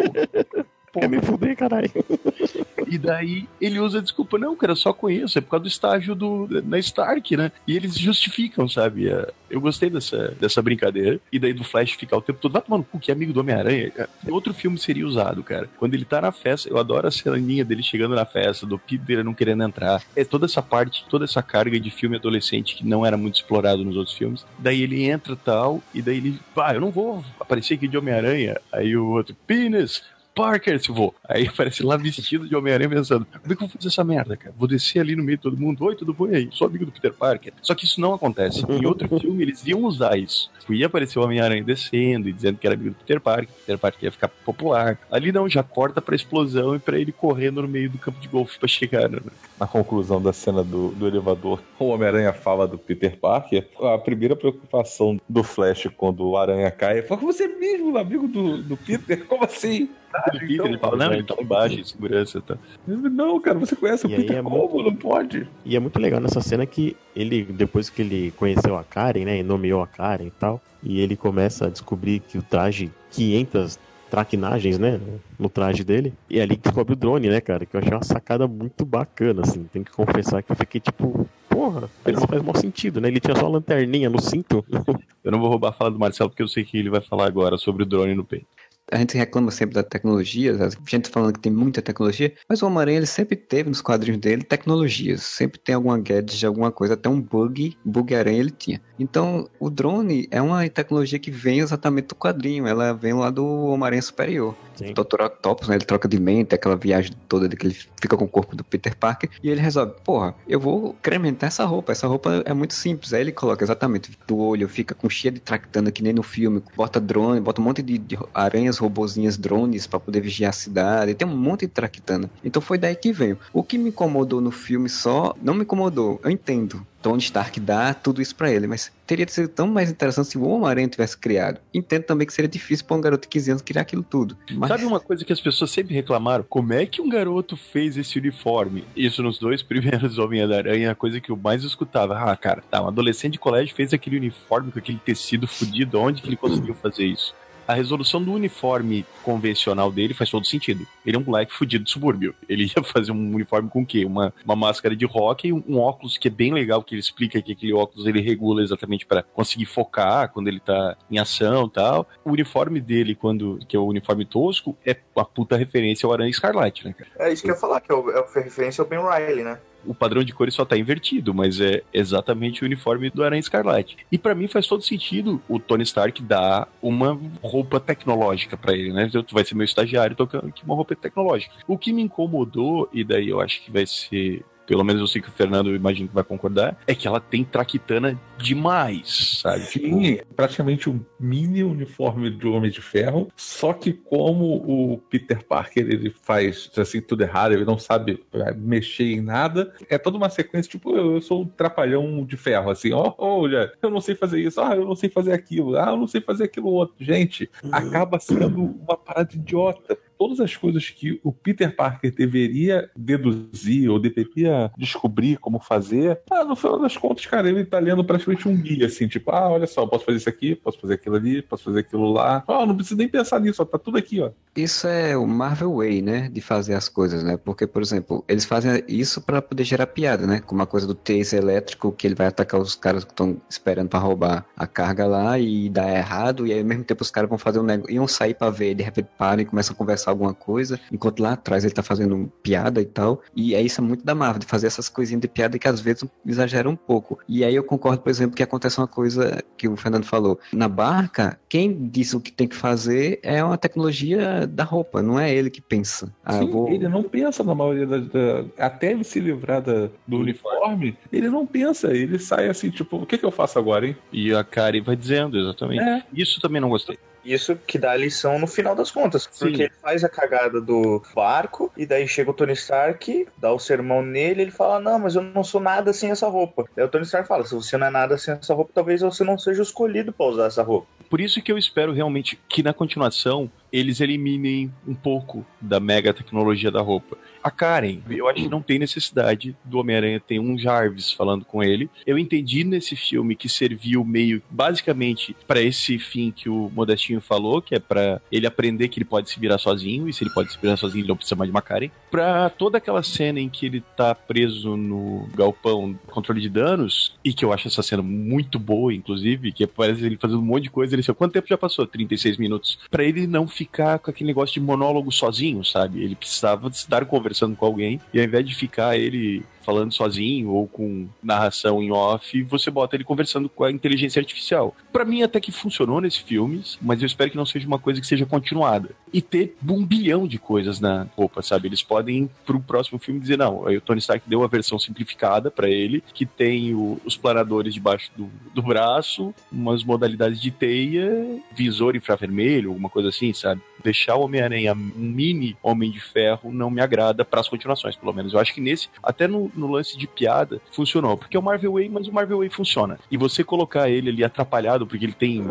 Quer me fuder, caralho. E daí ele usa a desculpa, não, cara, eu só conheço, é por causa do estágio do, na Stark, né? E eles justificam, sabe? É, Eu gostei dessa, dessa brincadeira. E daí do Flash ficar o tempo todo, vai tomar no cu, que é amigo do Homem-Aranha. cara. Outro filme seria usado, cara. Quando ele tá na festa, eu adoro a ceninha dele chegando na festa, do Peter não querendo entrar. É toda essa parte, toda essa carga de filme adolescente que não era muito explorado nos outros filmes. Daí ele entra tal, e daí ele, pá, eu não vou aparecer aqui de Homem-Aranha. Aí o outro, Penis, Parker, se vou. Aí aparece lá vestido de Homem-Aranha pensando: como é que eu vou fazer essa merda, cara? Vou descer ali no meio de todo mundo. Oi, tudo bom E aí? Sou amigo do Peter Parker. Só que isso não acontece. Em outro filme, eles iam usar isso. Ia aparecer o Homem-Aranha descendo e dizendo que era amigo do Peter Parker. Peter Parker ia ficar popular. Ali não, já corta pra explosão e pra ele correndo no meio do campo de golfe pra chegar. Né? Na conclusão da cena do, do elevador, o Homem-Aranha fala do Peter Parker. A primeira preocupação do Flash quando o Aranha cai é: "Foi você mesmo, amigo do, do Peter? Como assim? O Peter, ele fala: não, ele tá lá embaixo, em segurança. Tá. Não, cara, você conhece o E Peter é como? Não pode. E é muito legal nessa cena que ele, depois que ele conheceu a Karen, né, e nomeou a Karen e tal, e ele começa a descobrir que o traje, 500 traquinagens, né, no traje dele, e é ali que descobre o drone, né, cara, que eu achei uma sacada muito bacana, assim, tem que confessar que eu fiquei tipo, porra, isso faz mal sentido, né, ele tinha só lanterninha no cinto. Eu não vou roubar a fala do Marcelo porque eu sei que ele vai falar agora sobre o drone no peito. A gente reclama sempre da tecnologia, a gente falando que tem muita tecnologia, mas o Homem-Aranha ele sempre teve nos quadrinhos dele tecnologias. Sempre tem alguma gadget, alguma coisa, até um bug, bug aranha ele tinha. Então, o drone é uma tecnologia que vem exatamente do quadrinho, ela vem lá do Homem-Aranha Superior. Sim. O Dr. Octopus, né, ele troca de mente, aquela viagem toda de que ele fica com o corpo do Peter Parker, e ele resolve, porra, eu vou incrementar essa roupa, essa roupa é muito simples. Aí ele coloca exatamente do olho, fica com cheia de tractana, que nem no filme, bota drone, bota um monte de, de aranhas, robozinhas, drones pra poder vigiar a cidade, tem um monte de tractana. Então foi daí que veio. O que me incomodou no filme só, não me incomodou, eu entendo. Tony Stark dá tudo isso pra ele, mas teria sido tão mais interessante se o Homem-Aranha tivesse criado. Entendo também que seria difícil pra um garoto de 15 anos criar aquilo tudo. Mas... Sabe uma coisa que as pessoas sempre reclamaram? Como é que um garoto fez esse uniforme? Isso nos dois primeiros Homem-Aranha, a coisa que eu mais escutava. Ah, cara, tá, um adolescente de colégio fez aquele uniforme com aquele tecido fudido, onde que ele conseguiu fazer isso? A resolução do uniforme convencional dele faz todo sentido. Ele é um moleque fudido do subúrbio. Ele ia fazer um uniforme com o quê? Uma, uma máscara de rock e um, um óculos que é bem legal, que ele explica que aquele óculos ele regula exatamente para conseguir focar quando ele tá em ação tal. O uniforme dele, quando que é o uniforme tosco, é a puta referência ao Aranha Escarlate, né, cara? É isso que eu ia falar, que é, o, é a referência ao Ben Riley, né? O padrão de cores só tá invertido, mas é exatamente o uniforme do Aranha Escarlate. E para mim faz todo sentido o Tony Stark dar uma roupa tecnológica para ele, né? Tu vai ser meu estagiário tocando aqui uma roupa tecnológica. O que me incomodou, e daí eu acho que vai ser pelo menos eu sei que o Fernando imagino que vai concordar, é que ela tem traquitana demais, sabe? Sim, praticamente um mini uniforme de Homem de Ferro, só que como o Peter Parker ele faz assim tudo errado, ele não sabe mexer em nada, é toda uma sequência tipo, eu sou um trapalhão de ferro, assim, ó, oh, olha, eu não sei fazer isso, ah, eu não sei fazer aquilo, ah, eu não sei fazer aquilo outro. Gente, acaba sendo uma parada idiota todas as coisas que o Peter Parker deveria deduzir ou deveria descobrir como fazer, ah, no final das contas, cara, ele tá lendo praticamente um guia, assim, tipo, ah, olha só, posso fazer isso aqui, posso fazer aquilo ali, posso fazer aquilo lá. Ah, não precisa nem pensar nisso, ó, tá tudo aqui, ó. Isso é o Marvel Way, né, de fazer as coisas, né? Porque, por exemplo, eles fazem isso para poder gerar piada, né? Como a coisa do taser elétrico, que ele vai atacar os caras que estão esperando para roubar a carga lá e dá errado, e aí ao mesmo tempo os caras vão fazer um negócio, iam sair para ver, de repente param e começam a conversar alguma coisa, enquanto lá atrás ele tá fazendo piada e tal. E é isso é muito da Marvel, de fazer essas coisinhas de piada que às vezes exageram um pouco. E aí eu concordo, por exemplo, que acontece uma coisa que o Fernando falou. Na barca, quem disse o que tem que fazer é uma tecnologia da roupa, não é ele que pensa. Ah, Sim, vou... ele não pensa na maioria da, da... Até ele se livrar da, do uniforme, ele não pensa, ele sai assim, tipo, o que, que eu faço agora, hein? E a Kari vai dizendo, exatamente. É. Isso também não gostei. Isso que dá a lição no final das contas. Porque Sim. ele faz a cagada do barco, e daí chega o Tony Stark, dá o sermão nele, ele fala: Não, mas eu não sou nada sem essa roupa. Daí o Tony Stark fala: Se você não é nada sem essa roupa, talvez você não seja escolhido para usar essa roupa. Por isso que eu espero realmente que na continuação eles eliminem um pouco da mega tecnologia da roupa a Karen. Eu acho que não tem necessidade do Homem-Aranha ter um Jarvis falando com ele. Eu entendi nesse filme que serviu meio basicamente para esse fim que o Modestinho falou, que é para ele aprender que ele pode se virar sozinho, e se ele pode se virar sozinho, ele não precisa mais de uma Karen. Pra toda aquela cena em que ele tá preso no galpão controle de danos, e que eu acho essa cena muito boa, inclusive, que parece ele fazendo um monte de coisa, ele disse, quanto tempo já passou? 36 minutos. para ele não ficar com aquele negócio de monólogo sozinho, sabe? Ele precisava estar conversando com alguém, e ao invés de ficar ele falando sozinho ou com narração em off, você bota ele conversando com a inteligência artificial. Para mim até que funcionou nesse filme, mas eu espero que não seja uma coisa que seja continuada. E ter um bilhão de coisas na roupa, sabe? Eles podem pro próximo filme dizer não, aí o Tony Stark deu a versão simplificada para ele, que tem o, os planadores debaixo do, do braço, umas modalidades de teia, visor infravermelho, alguma coisa assim, sabe? Deixar o Homem-Aranha um mini Homem de Ferro não me agrada para as continuações, pelo menos. Eu acho que nesse, até no, no lance de piada, funcionou. Porque é o Marvel Way, mas o Marvel Way funciona. E você colocar ele ali atrapalhado, porque ele tem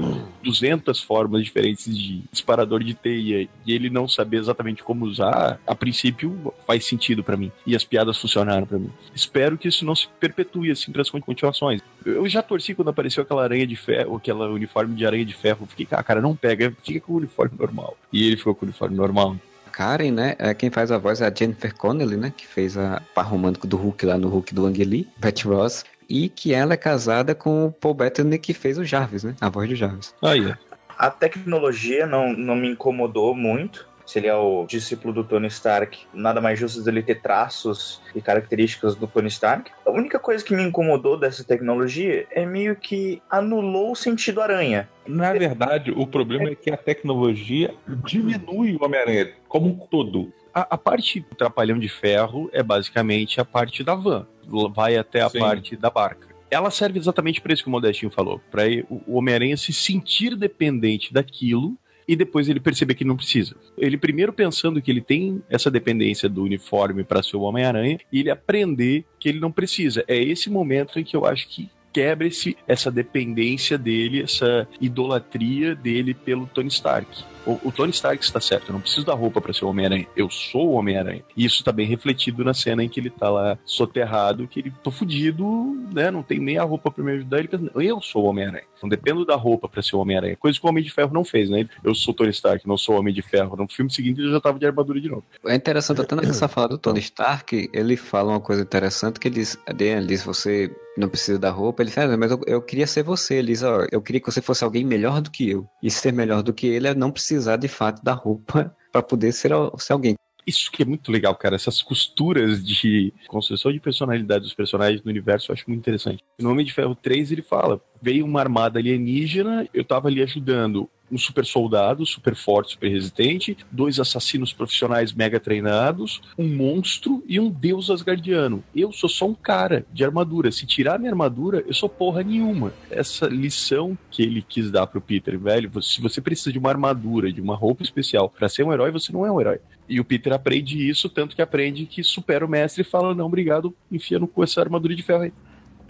200 formas diferentes de disparador de teia e ele não saber exatamente como usar, a princípio faz sentido para mim. E as piadas funcionaram para mim. Espero que isso não se perpetue assim para as continuações. Eu já torci quando apareceu aquela aranha de ferro, aquela uniforme de aranha de ferro. Fiquei, ah, cara, não pega, fica com o uniforme normal. E ele ficou com o uniforme normal. Karen, né? É, quem faz a voz é a Jennifer Connelly, né? Que fez a par romântico do Hulk lá no Hulk do Ang Lee, Betty Ross. E que ela é casada com o Paul Bettany, que fez o Jarvis, né? A voz do Jarvis. Ah, yeah. A tecnologia não, não me incomodou muito se ele é o discípulo do Tony Stark, nada mais justo dele ter traços e características do Tony Stark. A única coisa que me incomodou dessa tecnologia é meio que anulou o sentido aranha. Na verdade, o problema é que a tecnologia diminui o Homem-Aranha como um todo. A, a parte do trapalhão de ferro é basicamente a parte da van. Vai até a Sim. parte da barca ela serve exatamente para isso que o Modestinho falou, para o Homem-Aranha se sentir dependente daquilo e depois ele perceber que não precisa. Ele primeiro pensando que ele tem essa dependência do uniforme para ser o Homem-Aranha e ele aprender que ele não precisa. É esse momento em que eu acho que quebra esse, essa dependência dele, essa idolatria dele pelo Tony Stark. O, o Tony Stark está certo, eu não preciso da roupa para ser o Homem-Aranha. Eu sou o Homem-Aranha. E isso tá bem refletido na cena em que ele tá lá soterrado, que ele tô fudido, né? Não tem nem a roupa pra me ajudar. Ele pensa, eu sou o Homem-Aranha. Não dependo da roupa para ser o Homem-Aranha. Coisa que o Homem de Ferro não fez, né? Eu sou Tony Stark, não sou o Homem de Ferro. No filme seguinte ele já tava de armadura de novo. É interessante, até nessa fala do Tony Stark, ele fala uma coisa interessante que ele diz, ele diz você não precisa da roupa. Ele fala, mas eu, eu queria ser você. Ele diz, ó, eu queria que você fosse alguém melhor do que eu. E ser melhor do que ele é não precisar de fato da roupa para poder ser, ser alguém. Isso que é muito legal, cara. Essas costuras de construção de personalidade dos personagens no universo eu acho muito interessante. No Homem de Ferro 3 ele fala: veio uma armada alienígena, eu tava ali ajudando um super soldado, super forte, super resistente, dois assassinos profissionais mega treinados, um monstro e um deus asgardiano. Eu sou só um cara de armadura. Se tirar minha armadura, eu sou porra nenhuma. Essa lição que ele quis dar pro Peter, velho, se você precisa de uma armadura, de uma roupa especial para ser um herói, você não é um herói. E o Peter aprende isso, tanto que aprende que supera o mestre e fala: Não, obrigado, enfia no cu essa armadura de ferro aí.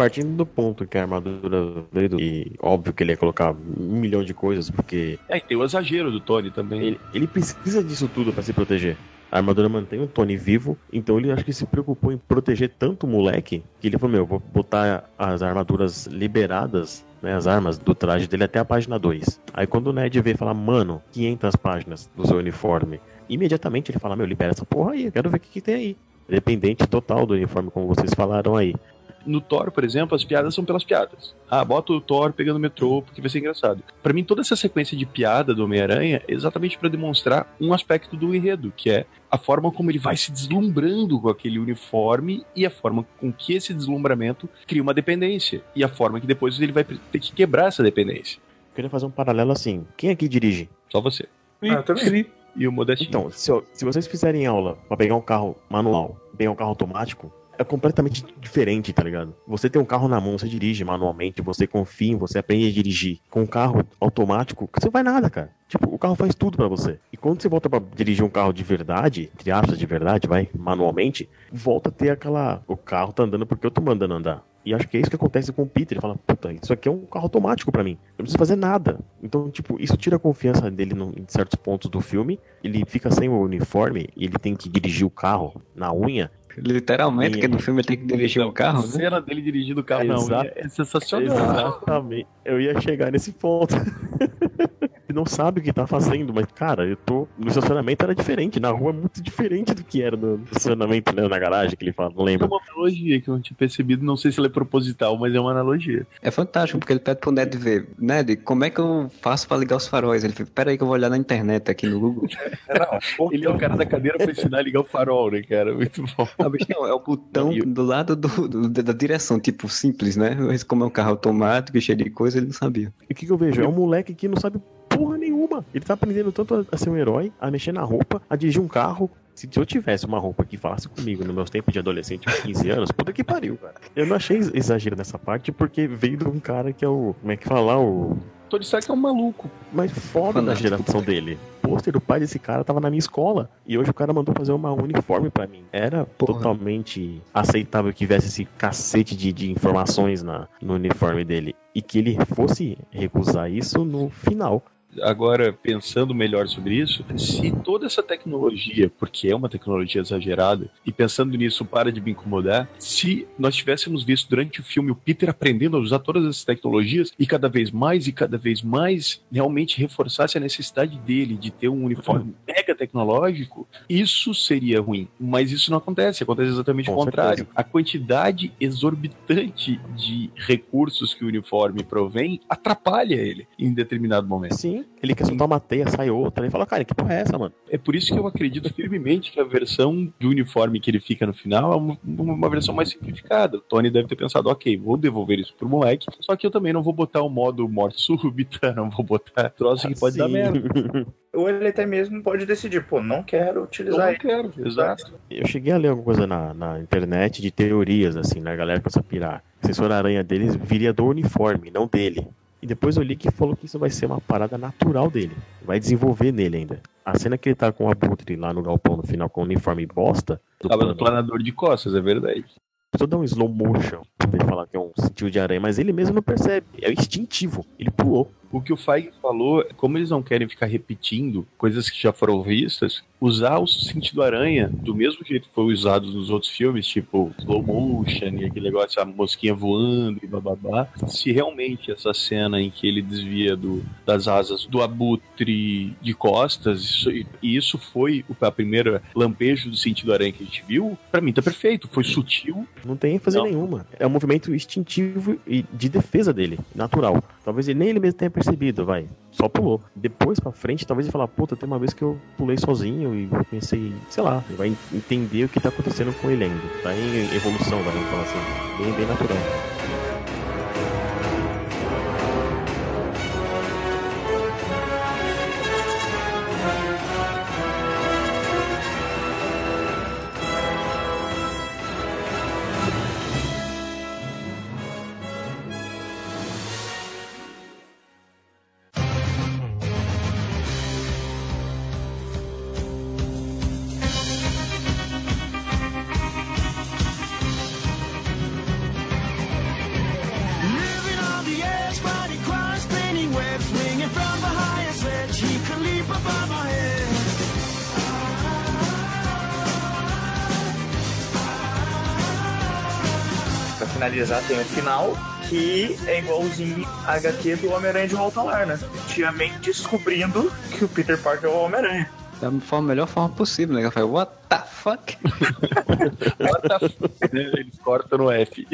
Partindo do ponto que a armadura veio, e óbvio que ele ia colocar um milhão de coisas, porque. É, e tem o exagero do Tony também. Ele, ele precisa disso tudo para se proteger. A armadura mantém o Tony vivo, então ele acho que se preocupou em proteger tanto o moleque que ele falou: Meu, vou botar as armaduras liberadas, né, as armas do traje dele até a página 2. Aí quando o Ned vê falar: Mano, 500 páginas do seu uniforme, imediatamente ele fala: Meu, libera essa porra aí, eu quero ver o que, que tem aí. Dependente total do uniforme, como vocês falaram aí no Thor, por exemplo, as piadas são pelas piadas. Ah, bota o Thor pegando o metrô porque vai ser engraçado. Para mim, toda essa sequência de piada do Homem-Aranha é exatamente para demonstrar um aspecto do enredo, que é a forma como ele vai se deslumbrando com aquele uniforme e a forma com que esse deslumbramento cria uma dependência. E a forma que depois ele vai ter que quebrar essa dependência. Eu queria fazer um paralelo assim. Quem aqui dirige? Só você. Ah, eu também. E o Modestinho. Então, se, se vocês fizerem aula para pegar um carro manual, pegar um carro automático, é completamente diferente, tá ligado? Você tem um carro na mão, você dirige manualmente, você confia, você aprende a dirigir. Com um carro automático, você vai nada, cara. Tipo, o carro faz tudo para você. E quando você volta para dirigir um carro de verdade, entre aspas de verdade, vai, manualmente, volta a ter aquela. O carro tá andando porque eu tô mandando andar. E acho que é isso que acontece com o Peter. Ele fala, puta, isso aqui é um carro automático para mim. Eu não preciso fazer nada. Então, tipo, isso tira a confiança dele no, em certos pontos do filme. Ele fica sem o uniforme ele tem que dirigir o carro na unha. Literalmente, que no filme ele tem que dirigir o um carro, A né? cena dele dirigindo o carro na Exato. é sensacional. Exatamente. Eu ia chegar nesse ponto. Não sabe o que tá fazendo, mas, cara, eu tô. No estacionamento era diferente, na rua é muito diferente do que era no estacionamento, né? Na garagem que ele fala, não É lembro. uma analogia que eu não tinha percebido, não sei se ela é proposital, mas é uma analogia. É fantástico, porque ele pede pro Ned ver. Ned, como é que eu faço pra ligar os faróis? Ele fica, peraí que eu vou olhar na internet aqui no Google. Ele é o cara da cadeira pra ensinar a ligar o farol, né, cara? Muito bom. Ah, não, é o botão do lado do, do- da direção, tipo, simples, né? Mas como é um carro automático e cheio de coisa, ele não sabia. E o que, que eu vejo? É um moleque que não sabe porra nenhuma. Ele tá aprendendo tanto a, ser um herói, a mexer na roupa, a dirigir um carro. Se eu tivesse uma roupa que falasse comigo nos meus tempos de adolescente, uns 15 anos, puta que pariu, cara. Eu não achei exagero nessa parte porque veio de um cara que é o. Como é que fala? O. Tony Stark é um maluco. mais foda da Fanático. geração dele. O pôster do pai desse cara tava na minha escola. E hoje o cara mandou fazer uma uniforme pra mim. Era Porra. totalmente aceitável que tivesse esse cacete de, de informações na, no uniforme dele. E que ele fosse recusar isso no final. Agora, pensando melhor sobre isso, se toda essa tecnologia, porque é uma tecnologia exagerada, e pensando nisso para de me incomodar, se nós tivéssemos visto durante o filme o Peter aprendendo a usar todas essas tecnologias e cada vez mais e cada vez mais realmente reforçasse a necessidade dele de ter um uniforme mega tecnológico, isso seria ruim. Mas isso não acontece, acontece exatamente o Com contrário. A quantidade exorbitante de recursos que o uniforme provém atrapalha ele em determinado momento. Sim, ele quer soltar uma teia, sai outra. Ele fala, cara, que porra é essa, mano? É por isso que eu acredito firmemente que a versão do uniforme que ele fica no final é uma, uma versão mais simplificada. O Tony deve ter pensado, ok, vou devolver isso pro moleque, só que eu também não vou botar o modo morte súbita, não vou botar troço que pode dar merda. Ou ele até mesmo pode decidir, pô, não quero Eu utilizar não ele. quero, exato. Eu cheguei a ler alguma coisa na, na internet de teorias, assim, né? A galera começa a pirar. A assessora aranha deles viria do uniforme, não dele. E depois eu li que falou que isso vai ser uma parada natural dele. Vai desenvolver nele ainda. A cena que ele tá com o Abutre lá no galpão no final com o uniforme bosta. Do Tava no planador de costas, é verdade. Só dá um slow motion pra ele falar que é um sentido de aranha, mas ele mesmo não percebe. É instintivo. Ele pulou. O que o Feig falou, como eles não querem ficar repetindo coisas que já foram vistas, usar o sentido aranha do mesmo jeito que foi usado nos outros filmes, tipo slow motion e aquele negócio, a mosquinha voando e bababá. Se realmente essa cena em que ele desvia do, das asas do abutre de costas, isso, e isso foi o a primeira lampejo do sentido aranha que a gente viu, pra mim tá perfeito. Foi sutil. Não tem ênfase Não. nenhuma. É um movimento instintivo e de defesa dele, natural. Talvez ele nem ele mesmo tenha percebido, vai. Só pulou. Depois pra frente, talvez ele falar, puta, tem uma vez que eu pulei sozinho e eu pensei, sei lá, ele vai entender o que tá acontecendo com ele ainda. Tá em evolução, vai, vamos falar assim. Bem, bem natural. Finalizar, tem o final, que é igualzinho a HQ do Homem-Aranha de Volta ao Lar, né? Tia May descobrindo que o Peter Parker é o Homem-Aranha. Da forma, melhor forma possível, né? Ela fala, what the fuck? What the f- Eles cortam no F.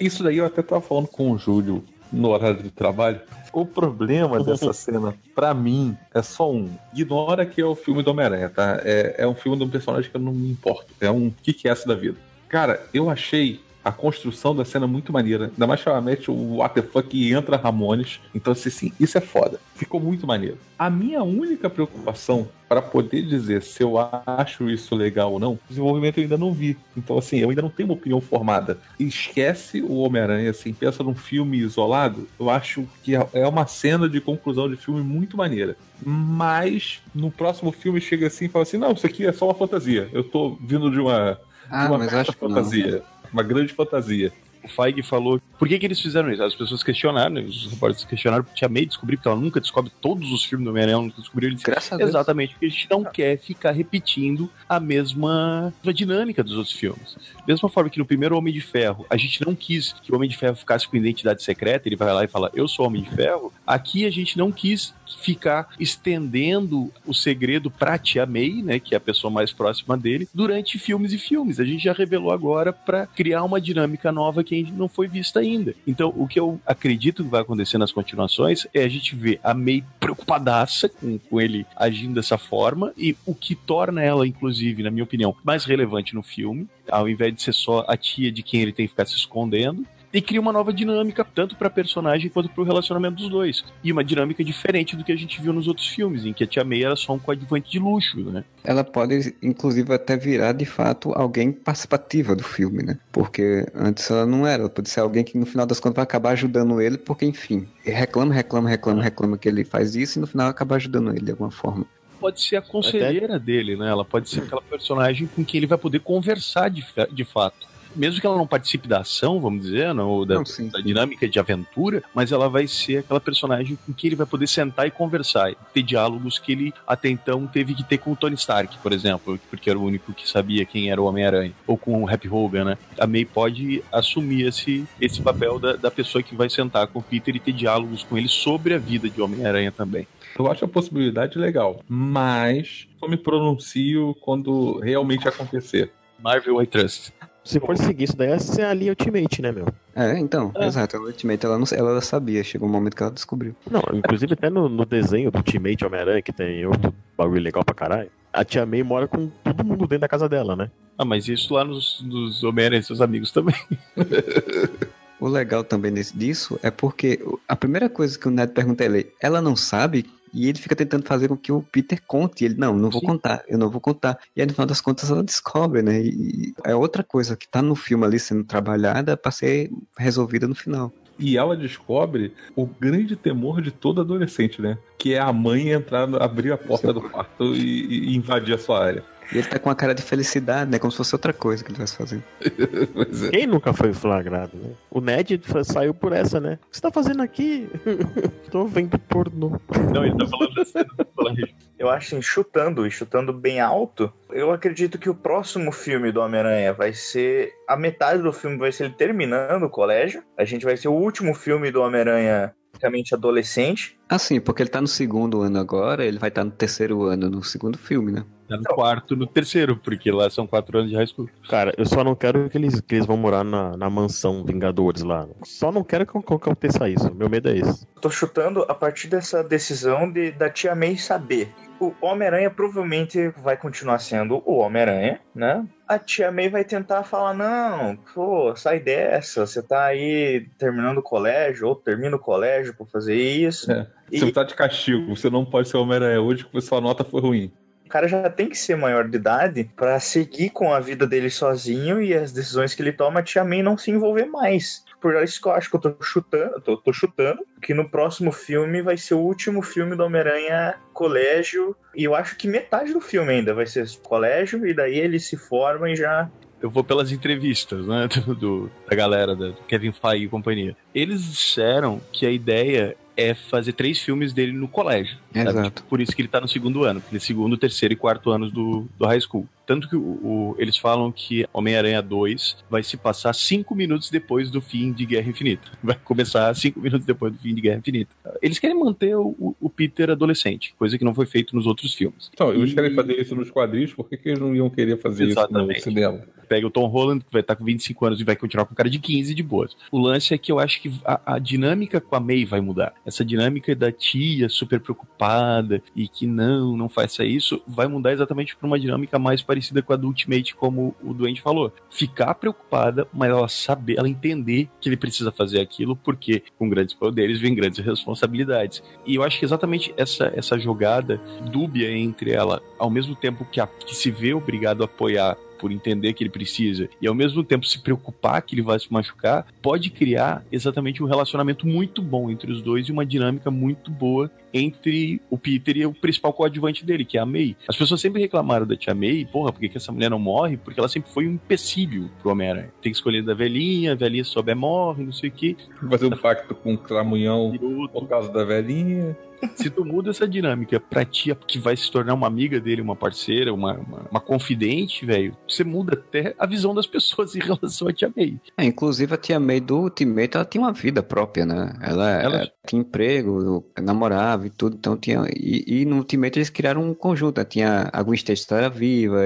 Isso daí eu até tava falando com o Júlio no horário de trabalho. O problema dessa cena, pra mim, é só um. Ignora que é o filme do Homem-Aranha, tá? É, é um filme de um personagem que eu não me importo. É um que que é essa da vida. Cara, eu achei a construção da cena muito maneira. Ainda mais que ela mete o what the fuck e entra Ramones. Então, assim, sim, isso é foda. Ficou muito maneiro. A minha única preocupação para poder dizer se eu acho isso legal ou não, desenvolvimento eu ainda não vi. Então, assim, eu ainda não tenho uma opinião formada. Esquece o Homem-Aranha, assim, pensa num filme isolado, eu acho que é uma cena de conclusão de filme muito maneira. Mas no próximo filme chega assim e fala assim: não, isso aqui é só uma fantasia. Eu tô vindo de uma, de Ah, uma mas acho que não. Fantasia. Uma grande fantasia. O Feig falou. Por que, que eles fizeram isso? As pessoas questionaram, os repórteres questionaram, Tia May descobrir, porque ela nunca descobre todos os filmes do Homem-Aranha, ela nunca descobriu. Ele disse, Graças a Deus. Exatamente, porque a gente não quer ficar repetindo a mesma a dinâmica dos outros filmes. Mesma forma que no primeiro Homem de Ferro, a gente não quis que o Homem de Ferro ficasse com identidade secreta, ele vai lá e fala, eu sou Homem de Ferro. Aqui a gente não quis ficar estendendo o segredo pra Tia May, né, que é a pessoa mais próxima dele, durante filmes e filmes. A gente já revelou agora pra criar uma dinâmica nova que não foi vista ainda. Então, o que eu acredito que vai acontecer nas continuações é a gente ver a May preocupadaça com, com ele agindo dessa forma e o que torna ela, inclusive, na minha opinião, mais relevante no filme, ao invés de ser só a tia de quem ele tem que ficar se escondendo. E cria uma nova dinâmica, tanto pra personagem quanto pro relacionamento dos dois. E uma dinâmica diferente do que a gente viu nos outros filmes, em que a Tia May era só um coadjuvante de luxo, né? Ela pode, inclusive, até virar de fato alguém participativa do filme, né? Porque antes ela não era. Ela pode ser alguém que no final das contas vai acabar ajudando ele, porque, enfim, reclama, reclama, reclama, reclama que ele faz isso e no final acaba ajudando ele de alguma forma. Pode ser a conselheira dele, né? Ela pode ser aquela personagem com quem ele vai poder conversar de, de fato. Mesmo que ela não participe da ação, vamos dizer, não, ou da, Não, sim, da sim. dinâmica de aventura, mas ela vai ser aquela personagem com quem ele vai poder sentar e conversar, e ter diálogos que ele até então teve que ter com o Tony Stark, por exemplo, porque era o único que sabia quem era o Homem-Aranha, ou com o Happy Hogan, né? A May pode assumir esse, esse papel da, da pessoa que vai sentar com o Peter e ter diálogos com ele sobre a vida de Homem-Aranha também. Eu acho a possibilidade legal, mas eu me pronuncio quando realmente acontecer. Marvel I Trust. Se for seguir isso daí, essa é a linha Ultimate, né, meu? É, então, exato. A Ultimate, ela, não, ela sabia, chegou um momento que ela descobriu. Não, inclusive até no, no desenho do Ultimate Homem-Aranha, que tem outro bagulho legal pra caralho, a Tia May mora com todo mundo dentro da casa dela, né? Ah, mas isso lá nos, nos Homem-Aranha e seus amigos também. O legal também disso é porque a primeira coisa que o Ned pergunta a ele, ela não sabe, e ele fica tentando fazer com que o Peter conte. E ele, não, não vou Sim. contar, eu não vou contar. E aí, no final das contas, ela descobre, né? E é outra coisa que tá no filme ali sendo trabalhada pra ser resolvida no final. E ela descobre o grande temor de todo adolescente, né? Que é a mãe entrar, abrir a porta do quarto e, e invadir a sua área. E ele tá com uma cara de felicidade, né? Como se fosse outra coisa que ele estivesse fazendo. É. Quem nunca foi flagrado, né? O Ned saiu por essa, né? O que você tá fazendo aqui? Tô vendo pornô. Não, ele tá falando do colégio. Eu acho assim, chutando e chutando bem alto, eu acredito que o próximo filme do Homem-Aranha vai ser. A metade do filme vai ser ele terminando o colégio. A gente vai ser o último filme do Homem-Aranha praticamente adolescente. Assim, porque ele tá no segundo ano agora, ele vai estar no terceiro ano no segundo filme, né? Tá no quarto, no terceiro, porque lá são quatro anos de high school. Cara, eu só não quero que eles, que eles vão morar na, na mansão Vingadores lá. Só não quero que, que aconteça isso. Meu medo é esse. Tô chutando a partir dessa decisão de, da Tia May saber. O Homem-Aranha provavelmente vai continuar sendo o Homem-Aranha, né? A Tia May vai tentar falar: não, pô, sai dessa, você tá aí terminando o colégio, ou termina o colégio pra fazer isso. É. Você tá de castigo, você não pode ser Homem-Aranha hoje porque sua nota foi ruim. Cara já tem que ser maior de idade pra seguir com a vida dele sozinho e as decisões que ele toma, a Tia May não se envolver mais. Por isso que eu acho que eu tô chutando, tô, tô chutando, que no próximo filme vai ser o último filme do Homem-Aranha colégio. E eu acho que metade do filme ainda vai ser colégio, e daí ele se forma e já. Eu vou pelas entrevistas, né, do, da galera, da Kevin Feige e companhia. Eles disseram que a ideia é fazer três filmes dele no colégio. Exato. Por isso que ele tá no segundo ano, porque ele é segundo, terceiro e quarto anos do, do high school. Tanto que o, o- eles falam que Homem-Aranha 2 vai se passar cinco minutos depois do fim de Guerra Infinita. Vai começar cinco minutos depois do fim de Guerra Infinita. Eles querem manter o, o- Peter adolescente, coisa que não foi feito nos outros filmes. Então, eles E- querem fazer isso nos quadrinhos, por que, que eles não iam querer fazer isso Exatamente. no cinema? Pega o Tom Holland, que vai estar com 25 anos e vai continuar com cara de 15 de boas. O lance é que eu acho que a, a dinâmica com a May vai mudar. Essa dinâmica da tia super preocupada e que não, não faça isso, vai mudar exatamente para uma dinâmica mais parecida com a do Ultimate, como o Duende falou. Ficar preocupada, mas ela saber, ela entender que ele precisa fazer aquilo, porque com grandes poderes vem grandes responsabilidades. E eu acho que exatamente essa, essa jogada dúbia entre ela, ao mesmo tempo que, a, que se vê obrigado a apoiar por entender que ele precisa e ao mesmo tempo se preocupar que ele vai se machucar, pode criar exatamente um relacionamento muito bom entre os dois e uma dinâmica muito boa entre o Peter e o principal coadjuvante dele, que é a May. As pessoas sempre reclamaram da tia May, porra, por que, que essa mulher não morre? Porque ela sempre foi um empecilho pro Homem-Aranha. Tem que escolher da velhinha, a velhinha sobe morre, não sei o que. Fazer um pacto com o Cramunhão por causa da velhinha. Se tu muda essa dinâmica pra tia que vai se tornar uma amiga dele, uma parceira, uma, uma, uma confidente, velho, você muda até a visão das pessoas em relação a tia May. É, inclusive a tia May do Ultimate, ela tinha uma vida própria, né? Ela, Ela- ela tinha emprego, namorava e tudo, então tinha... E, e no Ultimate eles criaram um conjunto, né? Tinha a Gwen Stacy era viva,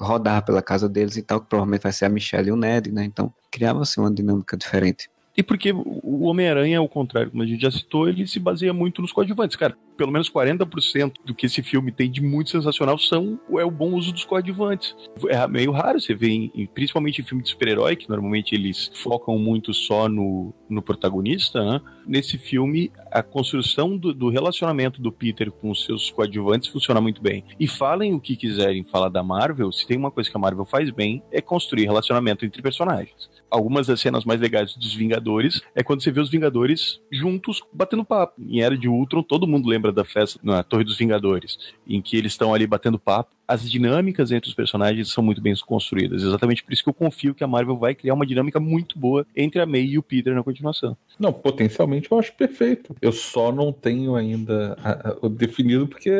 rodava pela casa deles e tal, que provavelmente vai ser a Michelle e o Ned, né? Então criava-se uma dinâmica diferente. E porque o Homem-Aranha, ao contrário, como a gente já citou, ele se baseia muito nos coadjuvantes. Cara, pelo menos 40% do que esse filme tem de muito sensacional são é o bom uso dos coadjuvantes. É meio raro você ver, em- principalmente em filme de super-herói, que normalmente eles focam muito só no, no protagonista, né? Nesse filme, a construção do, do relacionamento do Peter com os seus coadjuvantes funciona muito bem. E falem o que quiserem falar da Marvel, se tem uma coisa que a Marvel faz bem, é construir relacionamento entre personagens. Algumas das cenas mais legais dos Vingadores é quando você vê os Vingadores juntos batendo papo. Em Era de Ultron, todo mundo lembra da festa na Torre dos Vingadores, em que eles estão ali batendo papo. As dinâmicas entre os personagens são muito bem construídas. Exatamente por isso que eu confio que a Marvel vai criar uma dinâmica muito boa entre a May e o Peter na continuação. Não, potencialmente eu acho perfeito. Eu só não tenho ainda a- a- o definido porque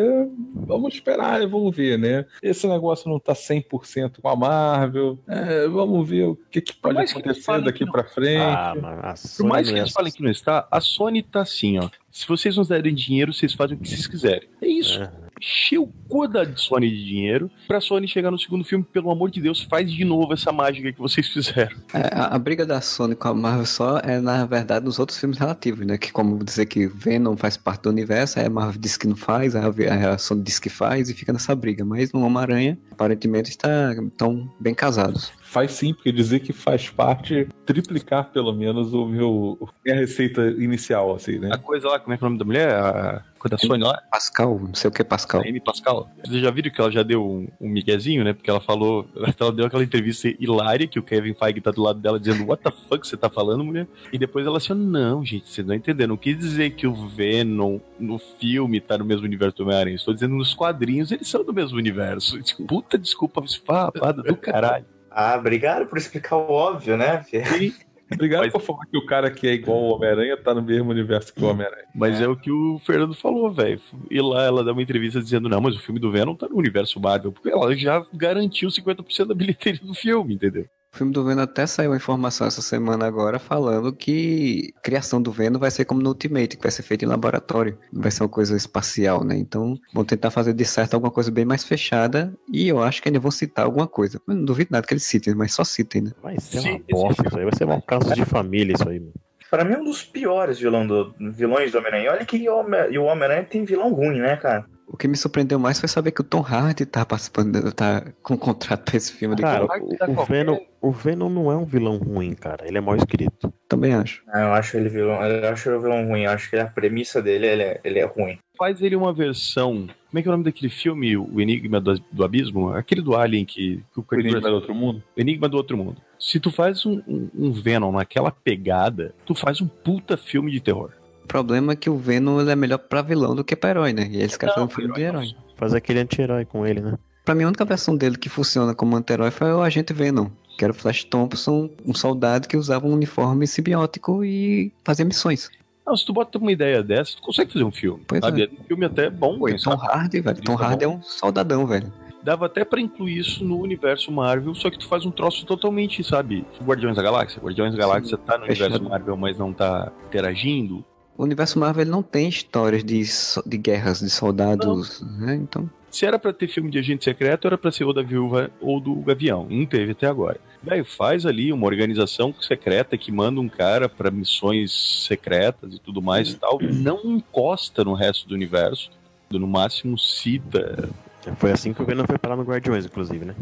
vamos esperar e vamos ver, né? Esse negócio não tá 100% com a Marvel. É, vamos ver o que, que pode acontecer daqui que não- pra frente. Ah, a Por mais que eles falem que não está, a Sony tá assim, ó. Se vocês nos derem dinheiro, vocês fazem o que vocês quiserem. É isso. É. Encher o cu da Sony de dinheiro pra Sony chegar no segundo filme, pelo amor de Deus, faz de novo essa mágica que vocês fizeram. É, a, a briga da Sony com a Marvel só é, na verdade, nos outros filmes relativos, né? Que como dizer que Venom faz parte do universo, aí a Marvel diz que não faz, a, a Sony diz que faz e fica nessa briga. Mas no Homem-Aranha, aparentemente, está, estão bem casados. Faz sim, porque dizer que faz parte, triplicar pelo menos o meu minha receita inicial, assim, né? A coisa lá, como é que é o nome da mulher? A da Sony lá? Pascal, não sei o que é Pascal. Amy Pascal. Vocês já viram que ela já deu um, um miguezinho, né? Porque ela falou, ela deu aquela entrevista hilária que o Kevin Feige tá do lado dela dizendo What the fuck você tá falando, mulher? E depois ela assim, não, gente, vocês não entenderam. Não quis dizer que o Venom no filme tá no mesmo universo do Homem-Aranha. Estou dizendo nos quadrinhos eles são do mesmo universo. Puta desculpa esfarrapada do caralho. Ah, obrigado por explicar o óbvio, né? Obrigado Mas- por falar que o cara que é igual ao Homem-Aranha tá no mesmo universo que o Homem-Aranha. Mas é. o que o Fernando falou, velho. E lá ela dá uma entrevista dizendo, não, mas o filme do Venom tá no universo Marvel. Porque ela já garantiu 50% da bilheteria do filme, entendeu? O filme do Venom até saiu a informação essa semana agora falando que a criação do Venom vai ser como no Ultimate, que vai ser feito em laboratório. Vai ser uma coisa espacial, né? Então vão tentar fazer de certo alguma coisa bem mais fechada e eu acho que ainda vão citar alguma coisa. Eu não duvido nada que eles citem, mas só citem, né? Vai ser Sim, uma bosta isso aí, vai ser um caso de família isso aí, mano. Pra mim é um dos piores vilão do, vilões do Homem-Aranha. Olha que o Homem-Aranha tem vilão ruim, né, cara? O que me surpreendeu mais foi saber que o Tom Hardy tá participando, tá com contrato pra esse filme. Cara, Cara, o, o Venom, o Venom não é um vilão ruim, cara. Ele é mal escrito. também acho. Ah, eu acho ele vilão, eu acho ele vilão ruim. Eu acho que a premissa dele ele é, ele é ruim. Faz ele uma versão. Como é que é o nome daquele filme, O Enigma do, do Abismo? Aquele do Alien que, que o O Enigma do Outro Mundo? Enigma do Outro Mundo. Se tu faz um, um- um Venom naquela pegada, tu faz um puta filme de terror. O problema é que o Venom ele é melhor pra vilão do que pra herói, né? E eles querem fazer um filme de herói. Fazer aquele anti-herói com ele, né? Pra mim, a única versão dele que funciona como anti-herói foi o Agente Venom. Que era o Flash Thompson, um soldado que usava um uniforme simbiótico e fazia missões. Não, se tu bota uma ideia dessa, tu consegue fazer um filme. Pois sabe? é. um filme até bom. Pô, pensar. Tom Hardy, velho. Tom é Hardy é um soldadão, velho. Dava até pra incluir isso no universo Marvel, só que tu faz um troço totalmente, sabe? Guardiões da Galáxia. Guardiões da Galáxia tá no fechado. universo Marvel, mas não tá interagindo. O universo Marvel ele não tem histórias de, de guerras, de soldados, né? Então, Se era pra ter filme de agente secreto, era pra ser ou da Viúva ou do Gavião. Não teve até agora. Velho, faz ali uma organização secreta que manda um cara pra missões secretas e tudo mais e tal. Não encosta no resto do universo. No máximo cita. Foi assim que o Venom foi parar no Guardiões, inclusive, né?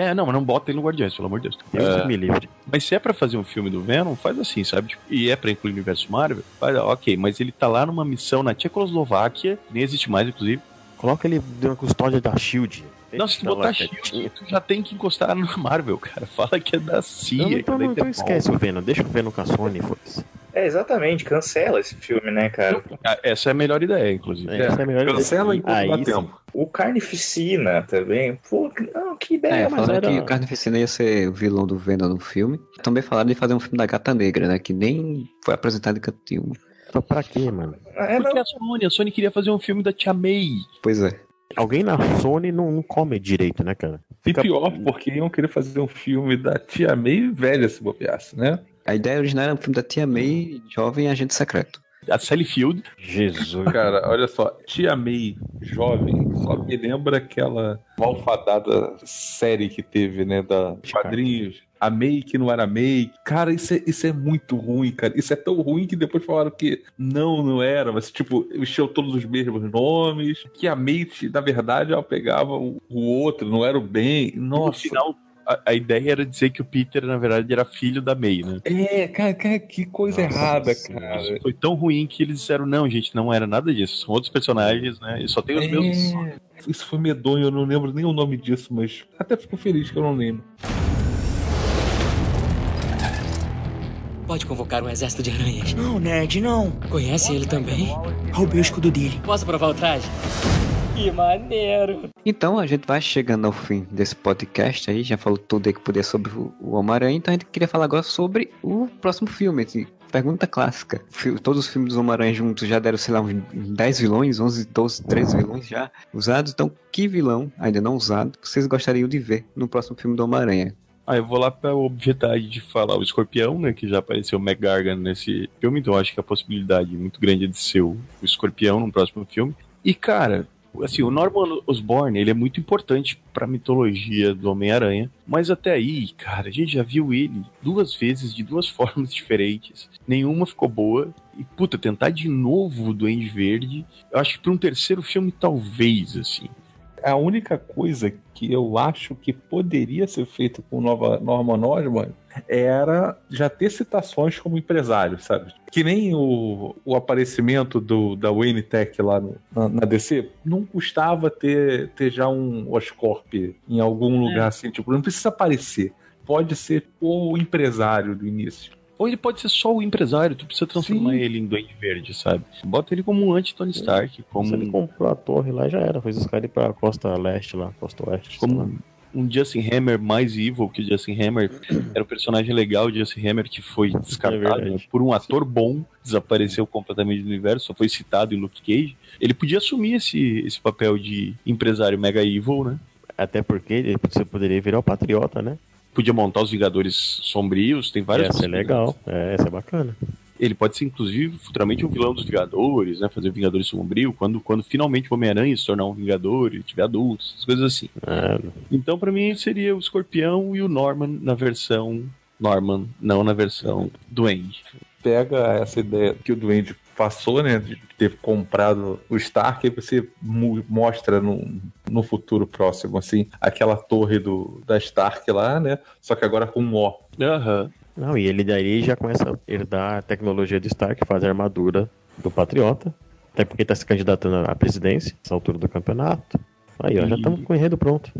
É, não, mas não bota ele no Guardiões, pelo amor de Deus. Deus É, me livre. Mas se é pra fazer um filme do Venom, faz assim, sabe? Tipo, e é pra incluir o universo Marvel, faz, ok, mas ele tá lá numa missão na Tchecoslováquia, nem existe mais, inclusive. Coloca ele na custódia da SHIELD. Não, se tu Deixa botar lá Shield, tu já tem que encostar no Marvel, cara. Fala que é da CIA. Não, então, é da então esquece o Venom, deixa o Venom com a Sony, foda-se. É, exatamente, cancela esse filme, né, cara? Ah, Essa é a melhor ideia, inclusive. Essa é a melhor Cancela ideia. enquanto dá tempo. O Carnificina também. Pô, que- não, que ideia. é, mas falaram era- que o Carnificina ia ser o vilão do Venom no filme. Também falaram de fazer um filme da Gata Negra, né? Que nem foi apresentado em canto nenhum. Pra, pra quê, mano? É, Porque não, a Sony, a Sony queria fazer um filme da Tia May. Pois é. Alguém na Sony não, não come direito, né, cara? E pior, porque iam querer fazer um filme da Tia May velha se bobeasse, né? A ideia original era um filme da Tia May, jovem agente secreto. A Sally Field. Jesus. Cara, olha só, Tia May jovem, só me lembra aquela malfadada série que teve, né, da quadrinhos. A May que não era May. Cara, isso é, isso é muito ruim, cara. Isso é tão ruim que depois falaram que não, não era, mas tipo, encheu todos os mesmos nomes. Que a May, na verdade, ela pegava o, o outro, não era o bem. No Nossa. final, a, a ideia era dizer que o Peter, na verdade, era filho da May, né? É, cara, cara, que coisa Nossa errada, cara. Foi tão ruim que eles disseram, não, gente, não era nada disso. São outros personagens, né? E só tem os mesmos. É, Isso foi medonho, eu não lembro nem o nome disso, mas até fico feliz que eu não lembro. Pode convocar um exército de aranhas. Não, Ned, não. Conhece ele também? Roubei o escudo dele. Posso provar o traje? Que maneiro! Então a gente vai chegando ao fim desse podcast aí, já falou tudo aí que podia sobre o Homem-Aranha, então a gente queria falar agora sobre o próximo filme. assim, Pergunta clássica. Todos os filmes do Homem-Aranha juntos já deram, sei lá, uns 10 vilões, 11, 12, 13 vilões já usados. Então, que vilão, ainda não usado, vocês gostariam de ver no próximo filme do Homem-Aranha? Ah, eu vou lá pra obviedade de falar o Escorpião, né? Que já apareceu o McGargan nesse filme, então acho que a possibilidade muito grande é de ser o, Escorpião no próximo filme. E, cara, assim, o Norman Osborn, ele é muito importante pra mitologia do Homem-Aranha, mas até aí, cara, a gente já viu ele duas vezes, de duas formas diferentes. Nenhuma ficou boa. E, puta, tentar de novo o Duende Verde, eu acho que pra um terceiro filme, talvez, assim. A única coisa que eu acho que poderia ser feito com nova Norman Osborn era já ter citações como empresário, sabe? Que nem o, o aparecimento do, da Wayne Tech lá no- na, na DC, não custava ter, ter já um Oscorp em algum lugar assim, tipo, não precisa aparecer. Pode ser o empresário do início. Ou ele pode ser só o empresário, tu precisa transformar Sim. ele em Duende Verde, sabe? Bota ele como um anti-Tony Stark, como Se ele comprou a torre lá, já era. Fez os caras ir pra costa leste lá, costa oeste. como um Justin Hammer mais evil que o Justin Hammer. Era um personagem legal, o Justin Hammer, que foi descartado verdade. né, por um ator bom, desapareceu completamente do universo, só foi citado em Luke Cage. Ele podia assumir esse, esse papel de empresário mega evil, né? Até porque ele, você poderia virar o patriota, né? Podia montar os Vingadores sombrios, tem várias Ia ser possibilidades. legal. É, ia ser bacana. Ele pode ser, inclusive, futuramente um vilão dos Vingadores, né? Fazer o Vingadores Sombrio, quando, quando finalmente o Homem-Aranha se tornar um Vingador e tiver adultos, essas coisas assim. É, Então, pra mim, seria o Escorpião e o Norman na versão Norman, não na versão Duende. Pega essa ideia que o Duende passou, né, de ter comprado o Stark, e você mostra no, no futuro próximo, assim, aquela torre do, da Stark lá, né, só que agora com um O. Aham. Não, e ele daí já começa a herdar a tecnologia do Stark, faz a armadura do Patriota. Até porque tá se candidatando à presidência, nessa altura do campeonato. Aí, ó, já E- estamos com o enredo pronto.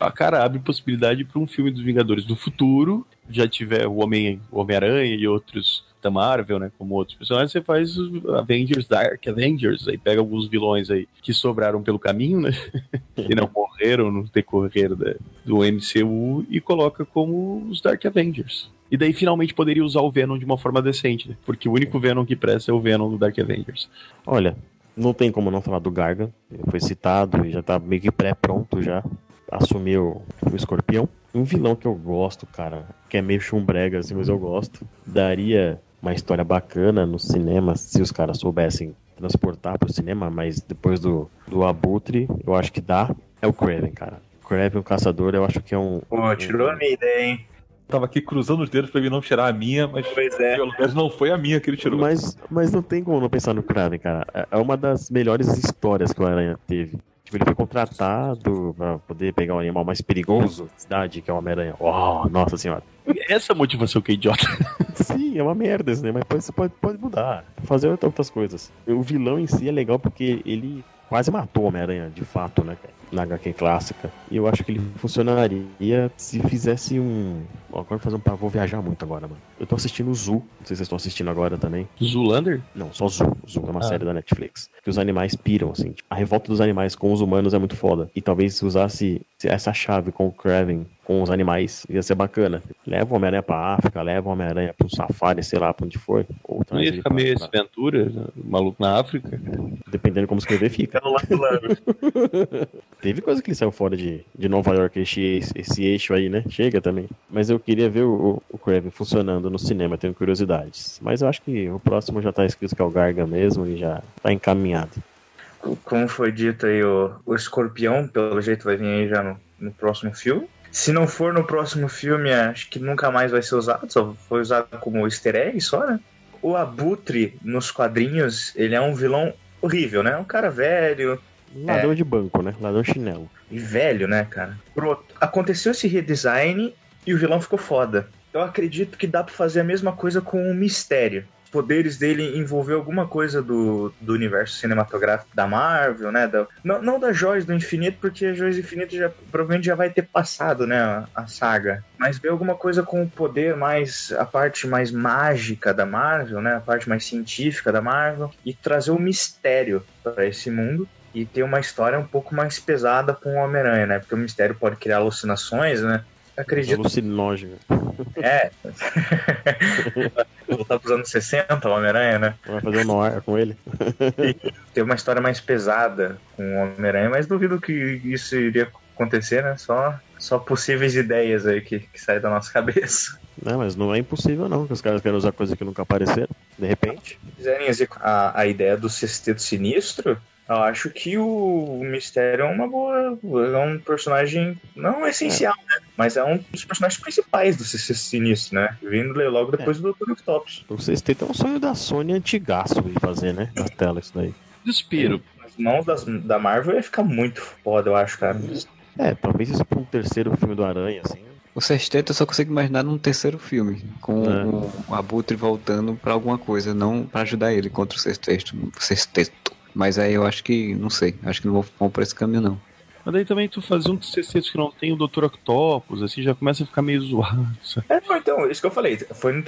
A cara abre possibilidade pra um filme dos Vingadores do futuro. Já tiver o Homem- o Homem-Aranha e outros Marvel, né? Como outros personagens, você faz Avengers, Dark Avengers. Aí pega alguns vilões aí que sobraram pelo caminho, né? e não morreram no decorrer da- do MCU e coloca como os Dark Avengers. E daí finalmente poderia usar o Venom de uma forma decente, né? Porque o único Venom que presta é o Venom do Dark Avengers. Olha, não tem como não falar do Gargan. Foi citado e já tá meio que pré-pronto já. Assumiu o escorpião. Um vilão que eu gosto, cara, que é meio chumbrega, assim, mas eu gosto. Daria uma história bacana no cinema se os caras soubessem transportar pro cinema, mas depois do, do Abutre, eu acho que dá. É o Kraven, cara. Kraven, o caçador, eu acho que é um. Pô, tirou a minha ideia, hein? Tava aqui cruzando os dedos pra ele não tirar a minha, mas Pois é. pelo menos não foi a minha que ele tirou. Mas, mas não tem como não pensar no Kraven, cara. É- É uma das melhores histórias que o Aranha teve. Tipo, ele foi contratado pra poder pegar o animal mais perigoso da cidade, que é o Homem-Aranha. Oh, nossa senhora. Essa motivação que é idiota. Sim, é uma merda isso, né? Mas pode, pode, pode mudar. Fazer outras coisas. O vilão em si é legal porque ele quase matou Homem-Aranha, de fato, né? Na HQ clássica. E eu acho que ele funcionaria se fizesse um. Ó, Agora vou fazer um. Vou viajar muito agora, mano. Eu tô assistindo o Zoo. Não sei se vocês estão assistindo agora também. Zulander? Não, só Zoo. Zoo é uma Ah. série da Netflix. Que os animais piram, assim. Tipo, A revolta dos animais com os humanos é muito foda. E talvez se usasse essa chave com o Kraven, com os animais, ia ser bacana. Leva o Homem-Aranha pra África, leva o Homem-Aranha pro safari, sei lá pra onde for. Ou Não ia ficar pra- meio pra- esse Ventura, né? maluco na África. Dependendo de como escrever, fica. Do lado. Teve coisa que ele saiu fora de, de Nova York, esse, esse eixo aí, né? Chega também. Mas eu queria ver o, o Kraven funcionando no cinema, tenho curiosidades. Mas eu acho que o próximo já tá escrito que é o Garga mesmo e já tá encaminhado. Como foi dito aí, o, o escorpião, pelo jeito, vai vir aí já no, no próximo filme. Se não for no próximo filme, acho que nunca mais vai ser usado, só foi usado como easter egg só, né? O Abutre, nos quadrinhos, ele é um vilão horrível, né? Um cara velho, Ladrão de banco, né? Ladrão chinelo. e velho, né, cara? Pronto. Aconteceu esse redesign e o vilão ficou foda. Eu acredito que dá pra fazer a mesma coisa com o mistério. Poderes dele envolver alguma coisa do, do universo cinematográfico da Marvel, né? Da- não, não da Joias do Infinito, porque a Joias do Infinito já, provavelmente já vai ter passado, né? A, a saga. Mas ver alguma coisa com o poder mais. a parte mais mágica da Marvel, né? A parte mais científica da Marvel. E trazer o mistério para esse mundo e ter uma história um pouco mais pesada com o Homem-Aranha, né? Porque o mistério pode criar alucinações, né? Acredito. Alucinógeno. É. Voltar pros anos 60, o Homem-Aranha, né? Vai fazer um noir com ele. Ter uma história mais pesada com o Homem-Aranha, mas duvido que isso iria acontecer, né? Só, só possíveis ideias aí que, que saem da nossa cabeça. Não, mas não é impossível não, que os caras querem usar coisas que nunca apareceram, de repente. Se quiserem a, a ideia do sexteto sinistro, eu acho que o, Mistério é uma boa. É um personagem não essencial, né? Mas é um dos personagens principais do sexteto sinistro, né? Vindo logo depois do Dr. Octopus. O sexteto é um sonho da Sony antigaço de fazer, né? Na tela, isso daí. Despiro. nas mãos das, da Marvel ia ficar muito foda, eu acho, cara. É, talvez isso pra um terceiro filme do Aranha, assim. O sexteto eu só consigo imaginar num terceiro filme, com É. o, o Abutre voltando pra alguma coisa, não pra ajudar ele contra o sexteto. o sexteto. Mas aí eu acho que, não sei, acho que não vou, vão por esse caminho não. Mas daí também tu fazer um sexteto que não tem o Dr. Octopus, assim, já começa a ficar meio zoado. sabe? É, não, então, isso que eu falei. Foram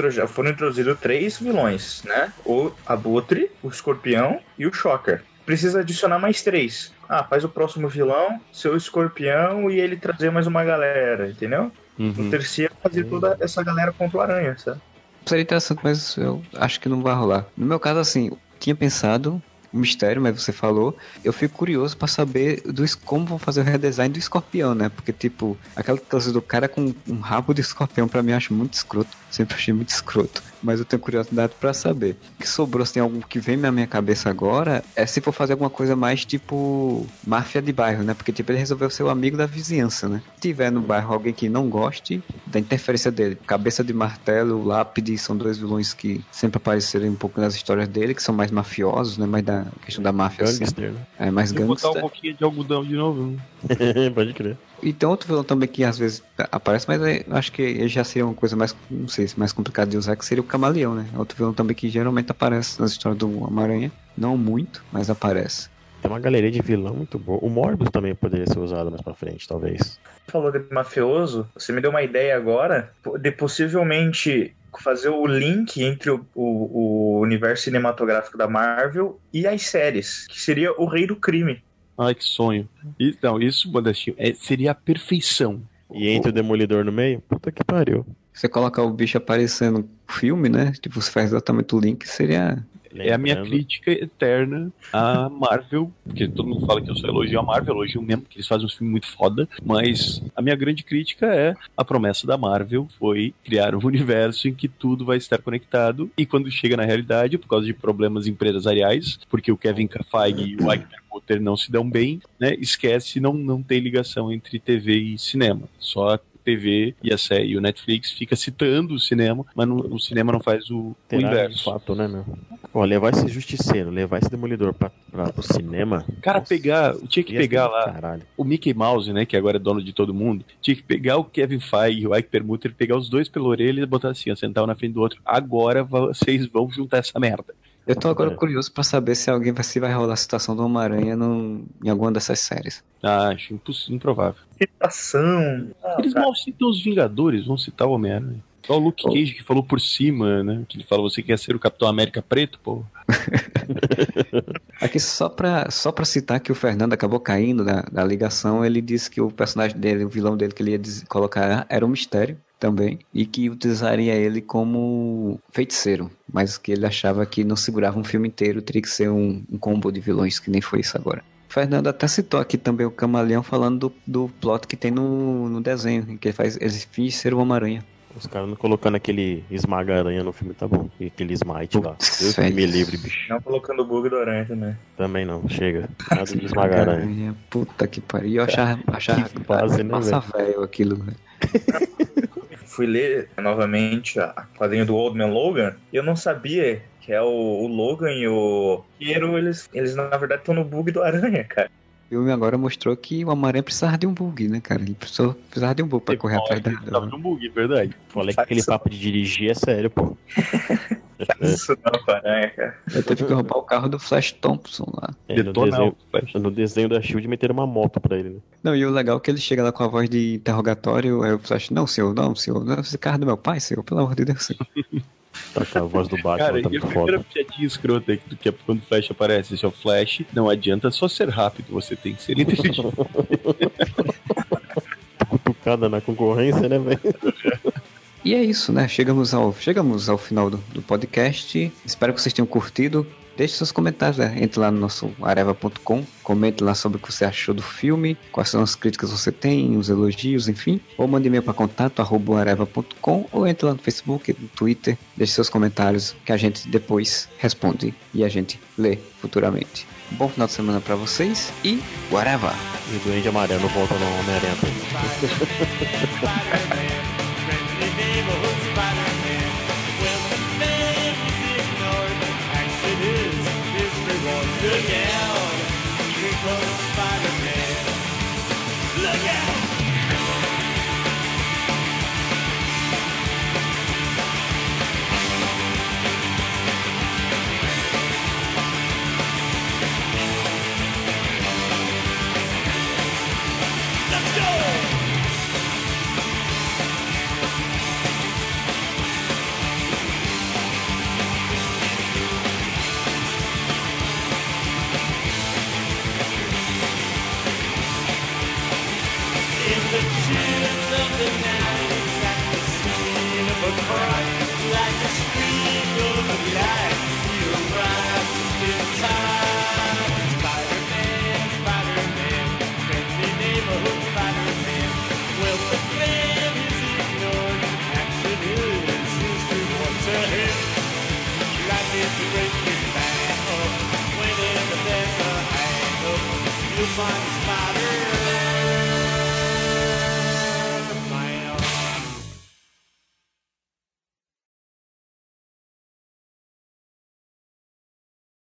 introduzidos três vilões, né? O Abutre, o Escorpião e o Shocker. Precisa adicionar mais três. Ah, faz o próximo vilão, seu escorpião e ele trazer mais uma galera, entendeu? Uhum. O terceiro fazer toda essa galera contra o aranha, sabe? Seria interessante, mas eu acho que não vai rolar. No meu caso, assim, eu tinha pensado mistério, mas você falou. Eu fico curioso pra saber do, como vão fazer o redesign do escorpião, né? Porque, tipo, aquela coisa do cara com um rabo de escorpião, pra mim, acho muito escroto. Sempre achei muito escroto. Mas eu tenho curiosidade pra saber. O que sobrou, se tem algo que vem na minha cabeça agora, é se for fazer alguma coisa mais tipo máfia de bairro, né? Porque, tipo, ele resolveu ser o amigo da vizinhança, né? Se tiver no bairro alguém que não goste da interferência dele, Cabeça de Martelo, Lápide, são dois vilões que sempre apareceram um pouco nas histórias dele, que são mais mafiosos, né? Mais da questão da máfia, assim. Gangster, né? É mais Vou botar um gangster. pouquinho de algodão de novo. né? Pode crer. E tem outro vilão também que às vezes aparece, mas acho que ele já seria uma coisa mais, não sei, se mais complicada de usar, que seria o Camaleão, né? Outro vilão também que geralmente aparece nas histórias do Homem-Aranha. Não muito, mas aparece. Tem uma galeria de vilão muito boa. O Morbius também poderia ser usado mais pra frente, talvez. falou de mafioso, você me deu uma ideia agora de possivelmente fazer o link entre o, o- o universo cinematográfico da Marvel e as séries, que seria o Rei do Crime. Ai, que sonho. E- Não, isso, Modestinho, é, seria a perfeição. E entre o Demolidor no meio? Puta que pariu. Você colocar o bicho aparecendo no filme, né? Tipo, você faz exatamente o link, seria. É a minha Lembrando- crítica eterna à Marvel, porque todo mundo fala que eu só elogio a Marvel, elogio mesmo, que eles fazem um filme muito foda, mas a minha grande crítica é a promessa da Marvel foi criar um universo em que tudo vai estar conectado, e quando chega na realidade, por causa de problemas empresariais, porque o Kevin Feige e o Ike Perlmutter não se dão bem, né, esquece, não, não tem ligação entre TV e cinema, só TV e a série, e o Netflix fica citando o cinema, mas não- o cinema não faz o, o inverso. fato, né, meu? Ó, levar esse justiceiro, levar esse demolidor pra, pra, pro cinema. Cara, nossa, pegar, tinha que pegar lá Caralho. o Mickey Mouse, né, que agora é dono de todo mundo, tinha que pegar o Kevin Feige e o Ike Perlmutter, pegar os dois pela orelha e botar assim, ó, sentar um na frente do outro. Agora vocês vão juntar essa merda. Eu tô agora É. curioso pra saber se alguém vai, se vai rolar a situação do Homem-Aranha em alguma dessas séries. Ah, acho imposs- improvável. Citação. Ah, Eles cara, mal citam os Vingadores, vão citar o Homem-Aranha. Só o Luke Cage que falou por cima, né? Que ele fala, você quer ser o Capitão América preto, pô? Aqui só pra, só pra citar que o Fernando acabou caindo da, da ligação, ele disse que o personagem dele, o vilão dele que ele ia colocar era um mistério também, e que utilizaria ele como feiticeiro, mas que ele achava que não segurava um filme inteiro, teria que ser um, um combo de vilões, que nem foi isso agora. Fernando até citou aqui também o Camaleão falando do, do plot que tem no, no desenho, em que ele faz, ele finge ser o Homem-Aranha. Os caras não colocando aquele esmaga-aranha no filme, tá bom. E aquele smite lá. Deus que me livre, bicho. não colocando o bug do Aranha também. Também não, chega. Nada de esmaga-aranha. Puta que pariu. E eu achava, achava Que fase, né, massa velho aquilo, velho. Fui ler novamente a quadrinha do Old Man Logan e eu não sabia que é o, o Logan e o Piero, eles, eles na verdade estão no bug do Aranha, cara. O filme agora mostrou que o Homem-Aranha precisava de um bug, né, cara? Ele precisou, precisava de um bug pra correr atrás da. Tava no bug, verdade. Falei que aquele papo de dirigir é sério, pô. Isso não Aranha, cara. Ele teve que roubar o carro do Flash Thompson lá. É, no, desenho, no desenho da Shield meteram uma moto pra ele, né? Não, e o legal é que ele chega lá com a voz de interrogatório, aí o Flash, não, senhor, não, senhor, não, esse carro é do meu pai, senhor, pelo amor de Deus, senhor. Tá com a voz do Batman, Cara, tá e a muito primeira foda. piadinha escrota aí, que é quando o Flash aparece, esse é o Flash, não adianta só ser rápido, você tem que ser inteligente. Cutucada na concorrência, né, velho? E é isso, né? Chegamos ao, chegamos ao final do, do podcast. Espero que vocês tenham curtido. Deixe seus comentários, né? Entre lá no nosso areva.com, comente lá sobre o que você achou do filme, quais são as críticas que você tem, os elogios, enfim. Ou mande e-mail para contato, arroba areva.com, ou entre lá no Facebook, no Twitter, deixe seus comentários que a gente depois responde e a gente lê futuramente. Bom final de semana para vocês e whatever! E o Duende Amarelo volta no Homem-Aranha. man is find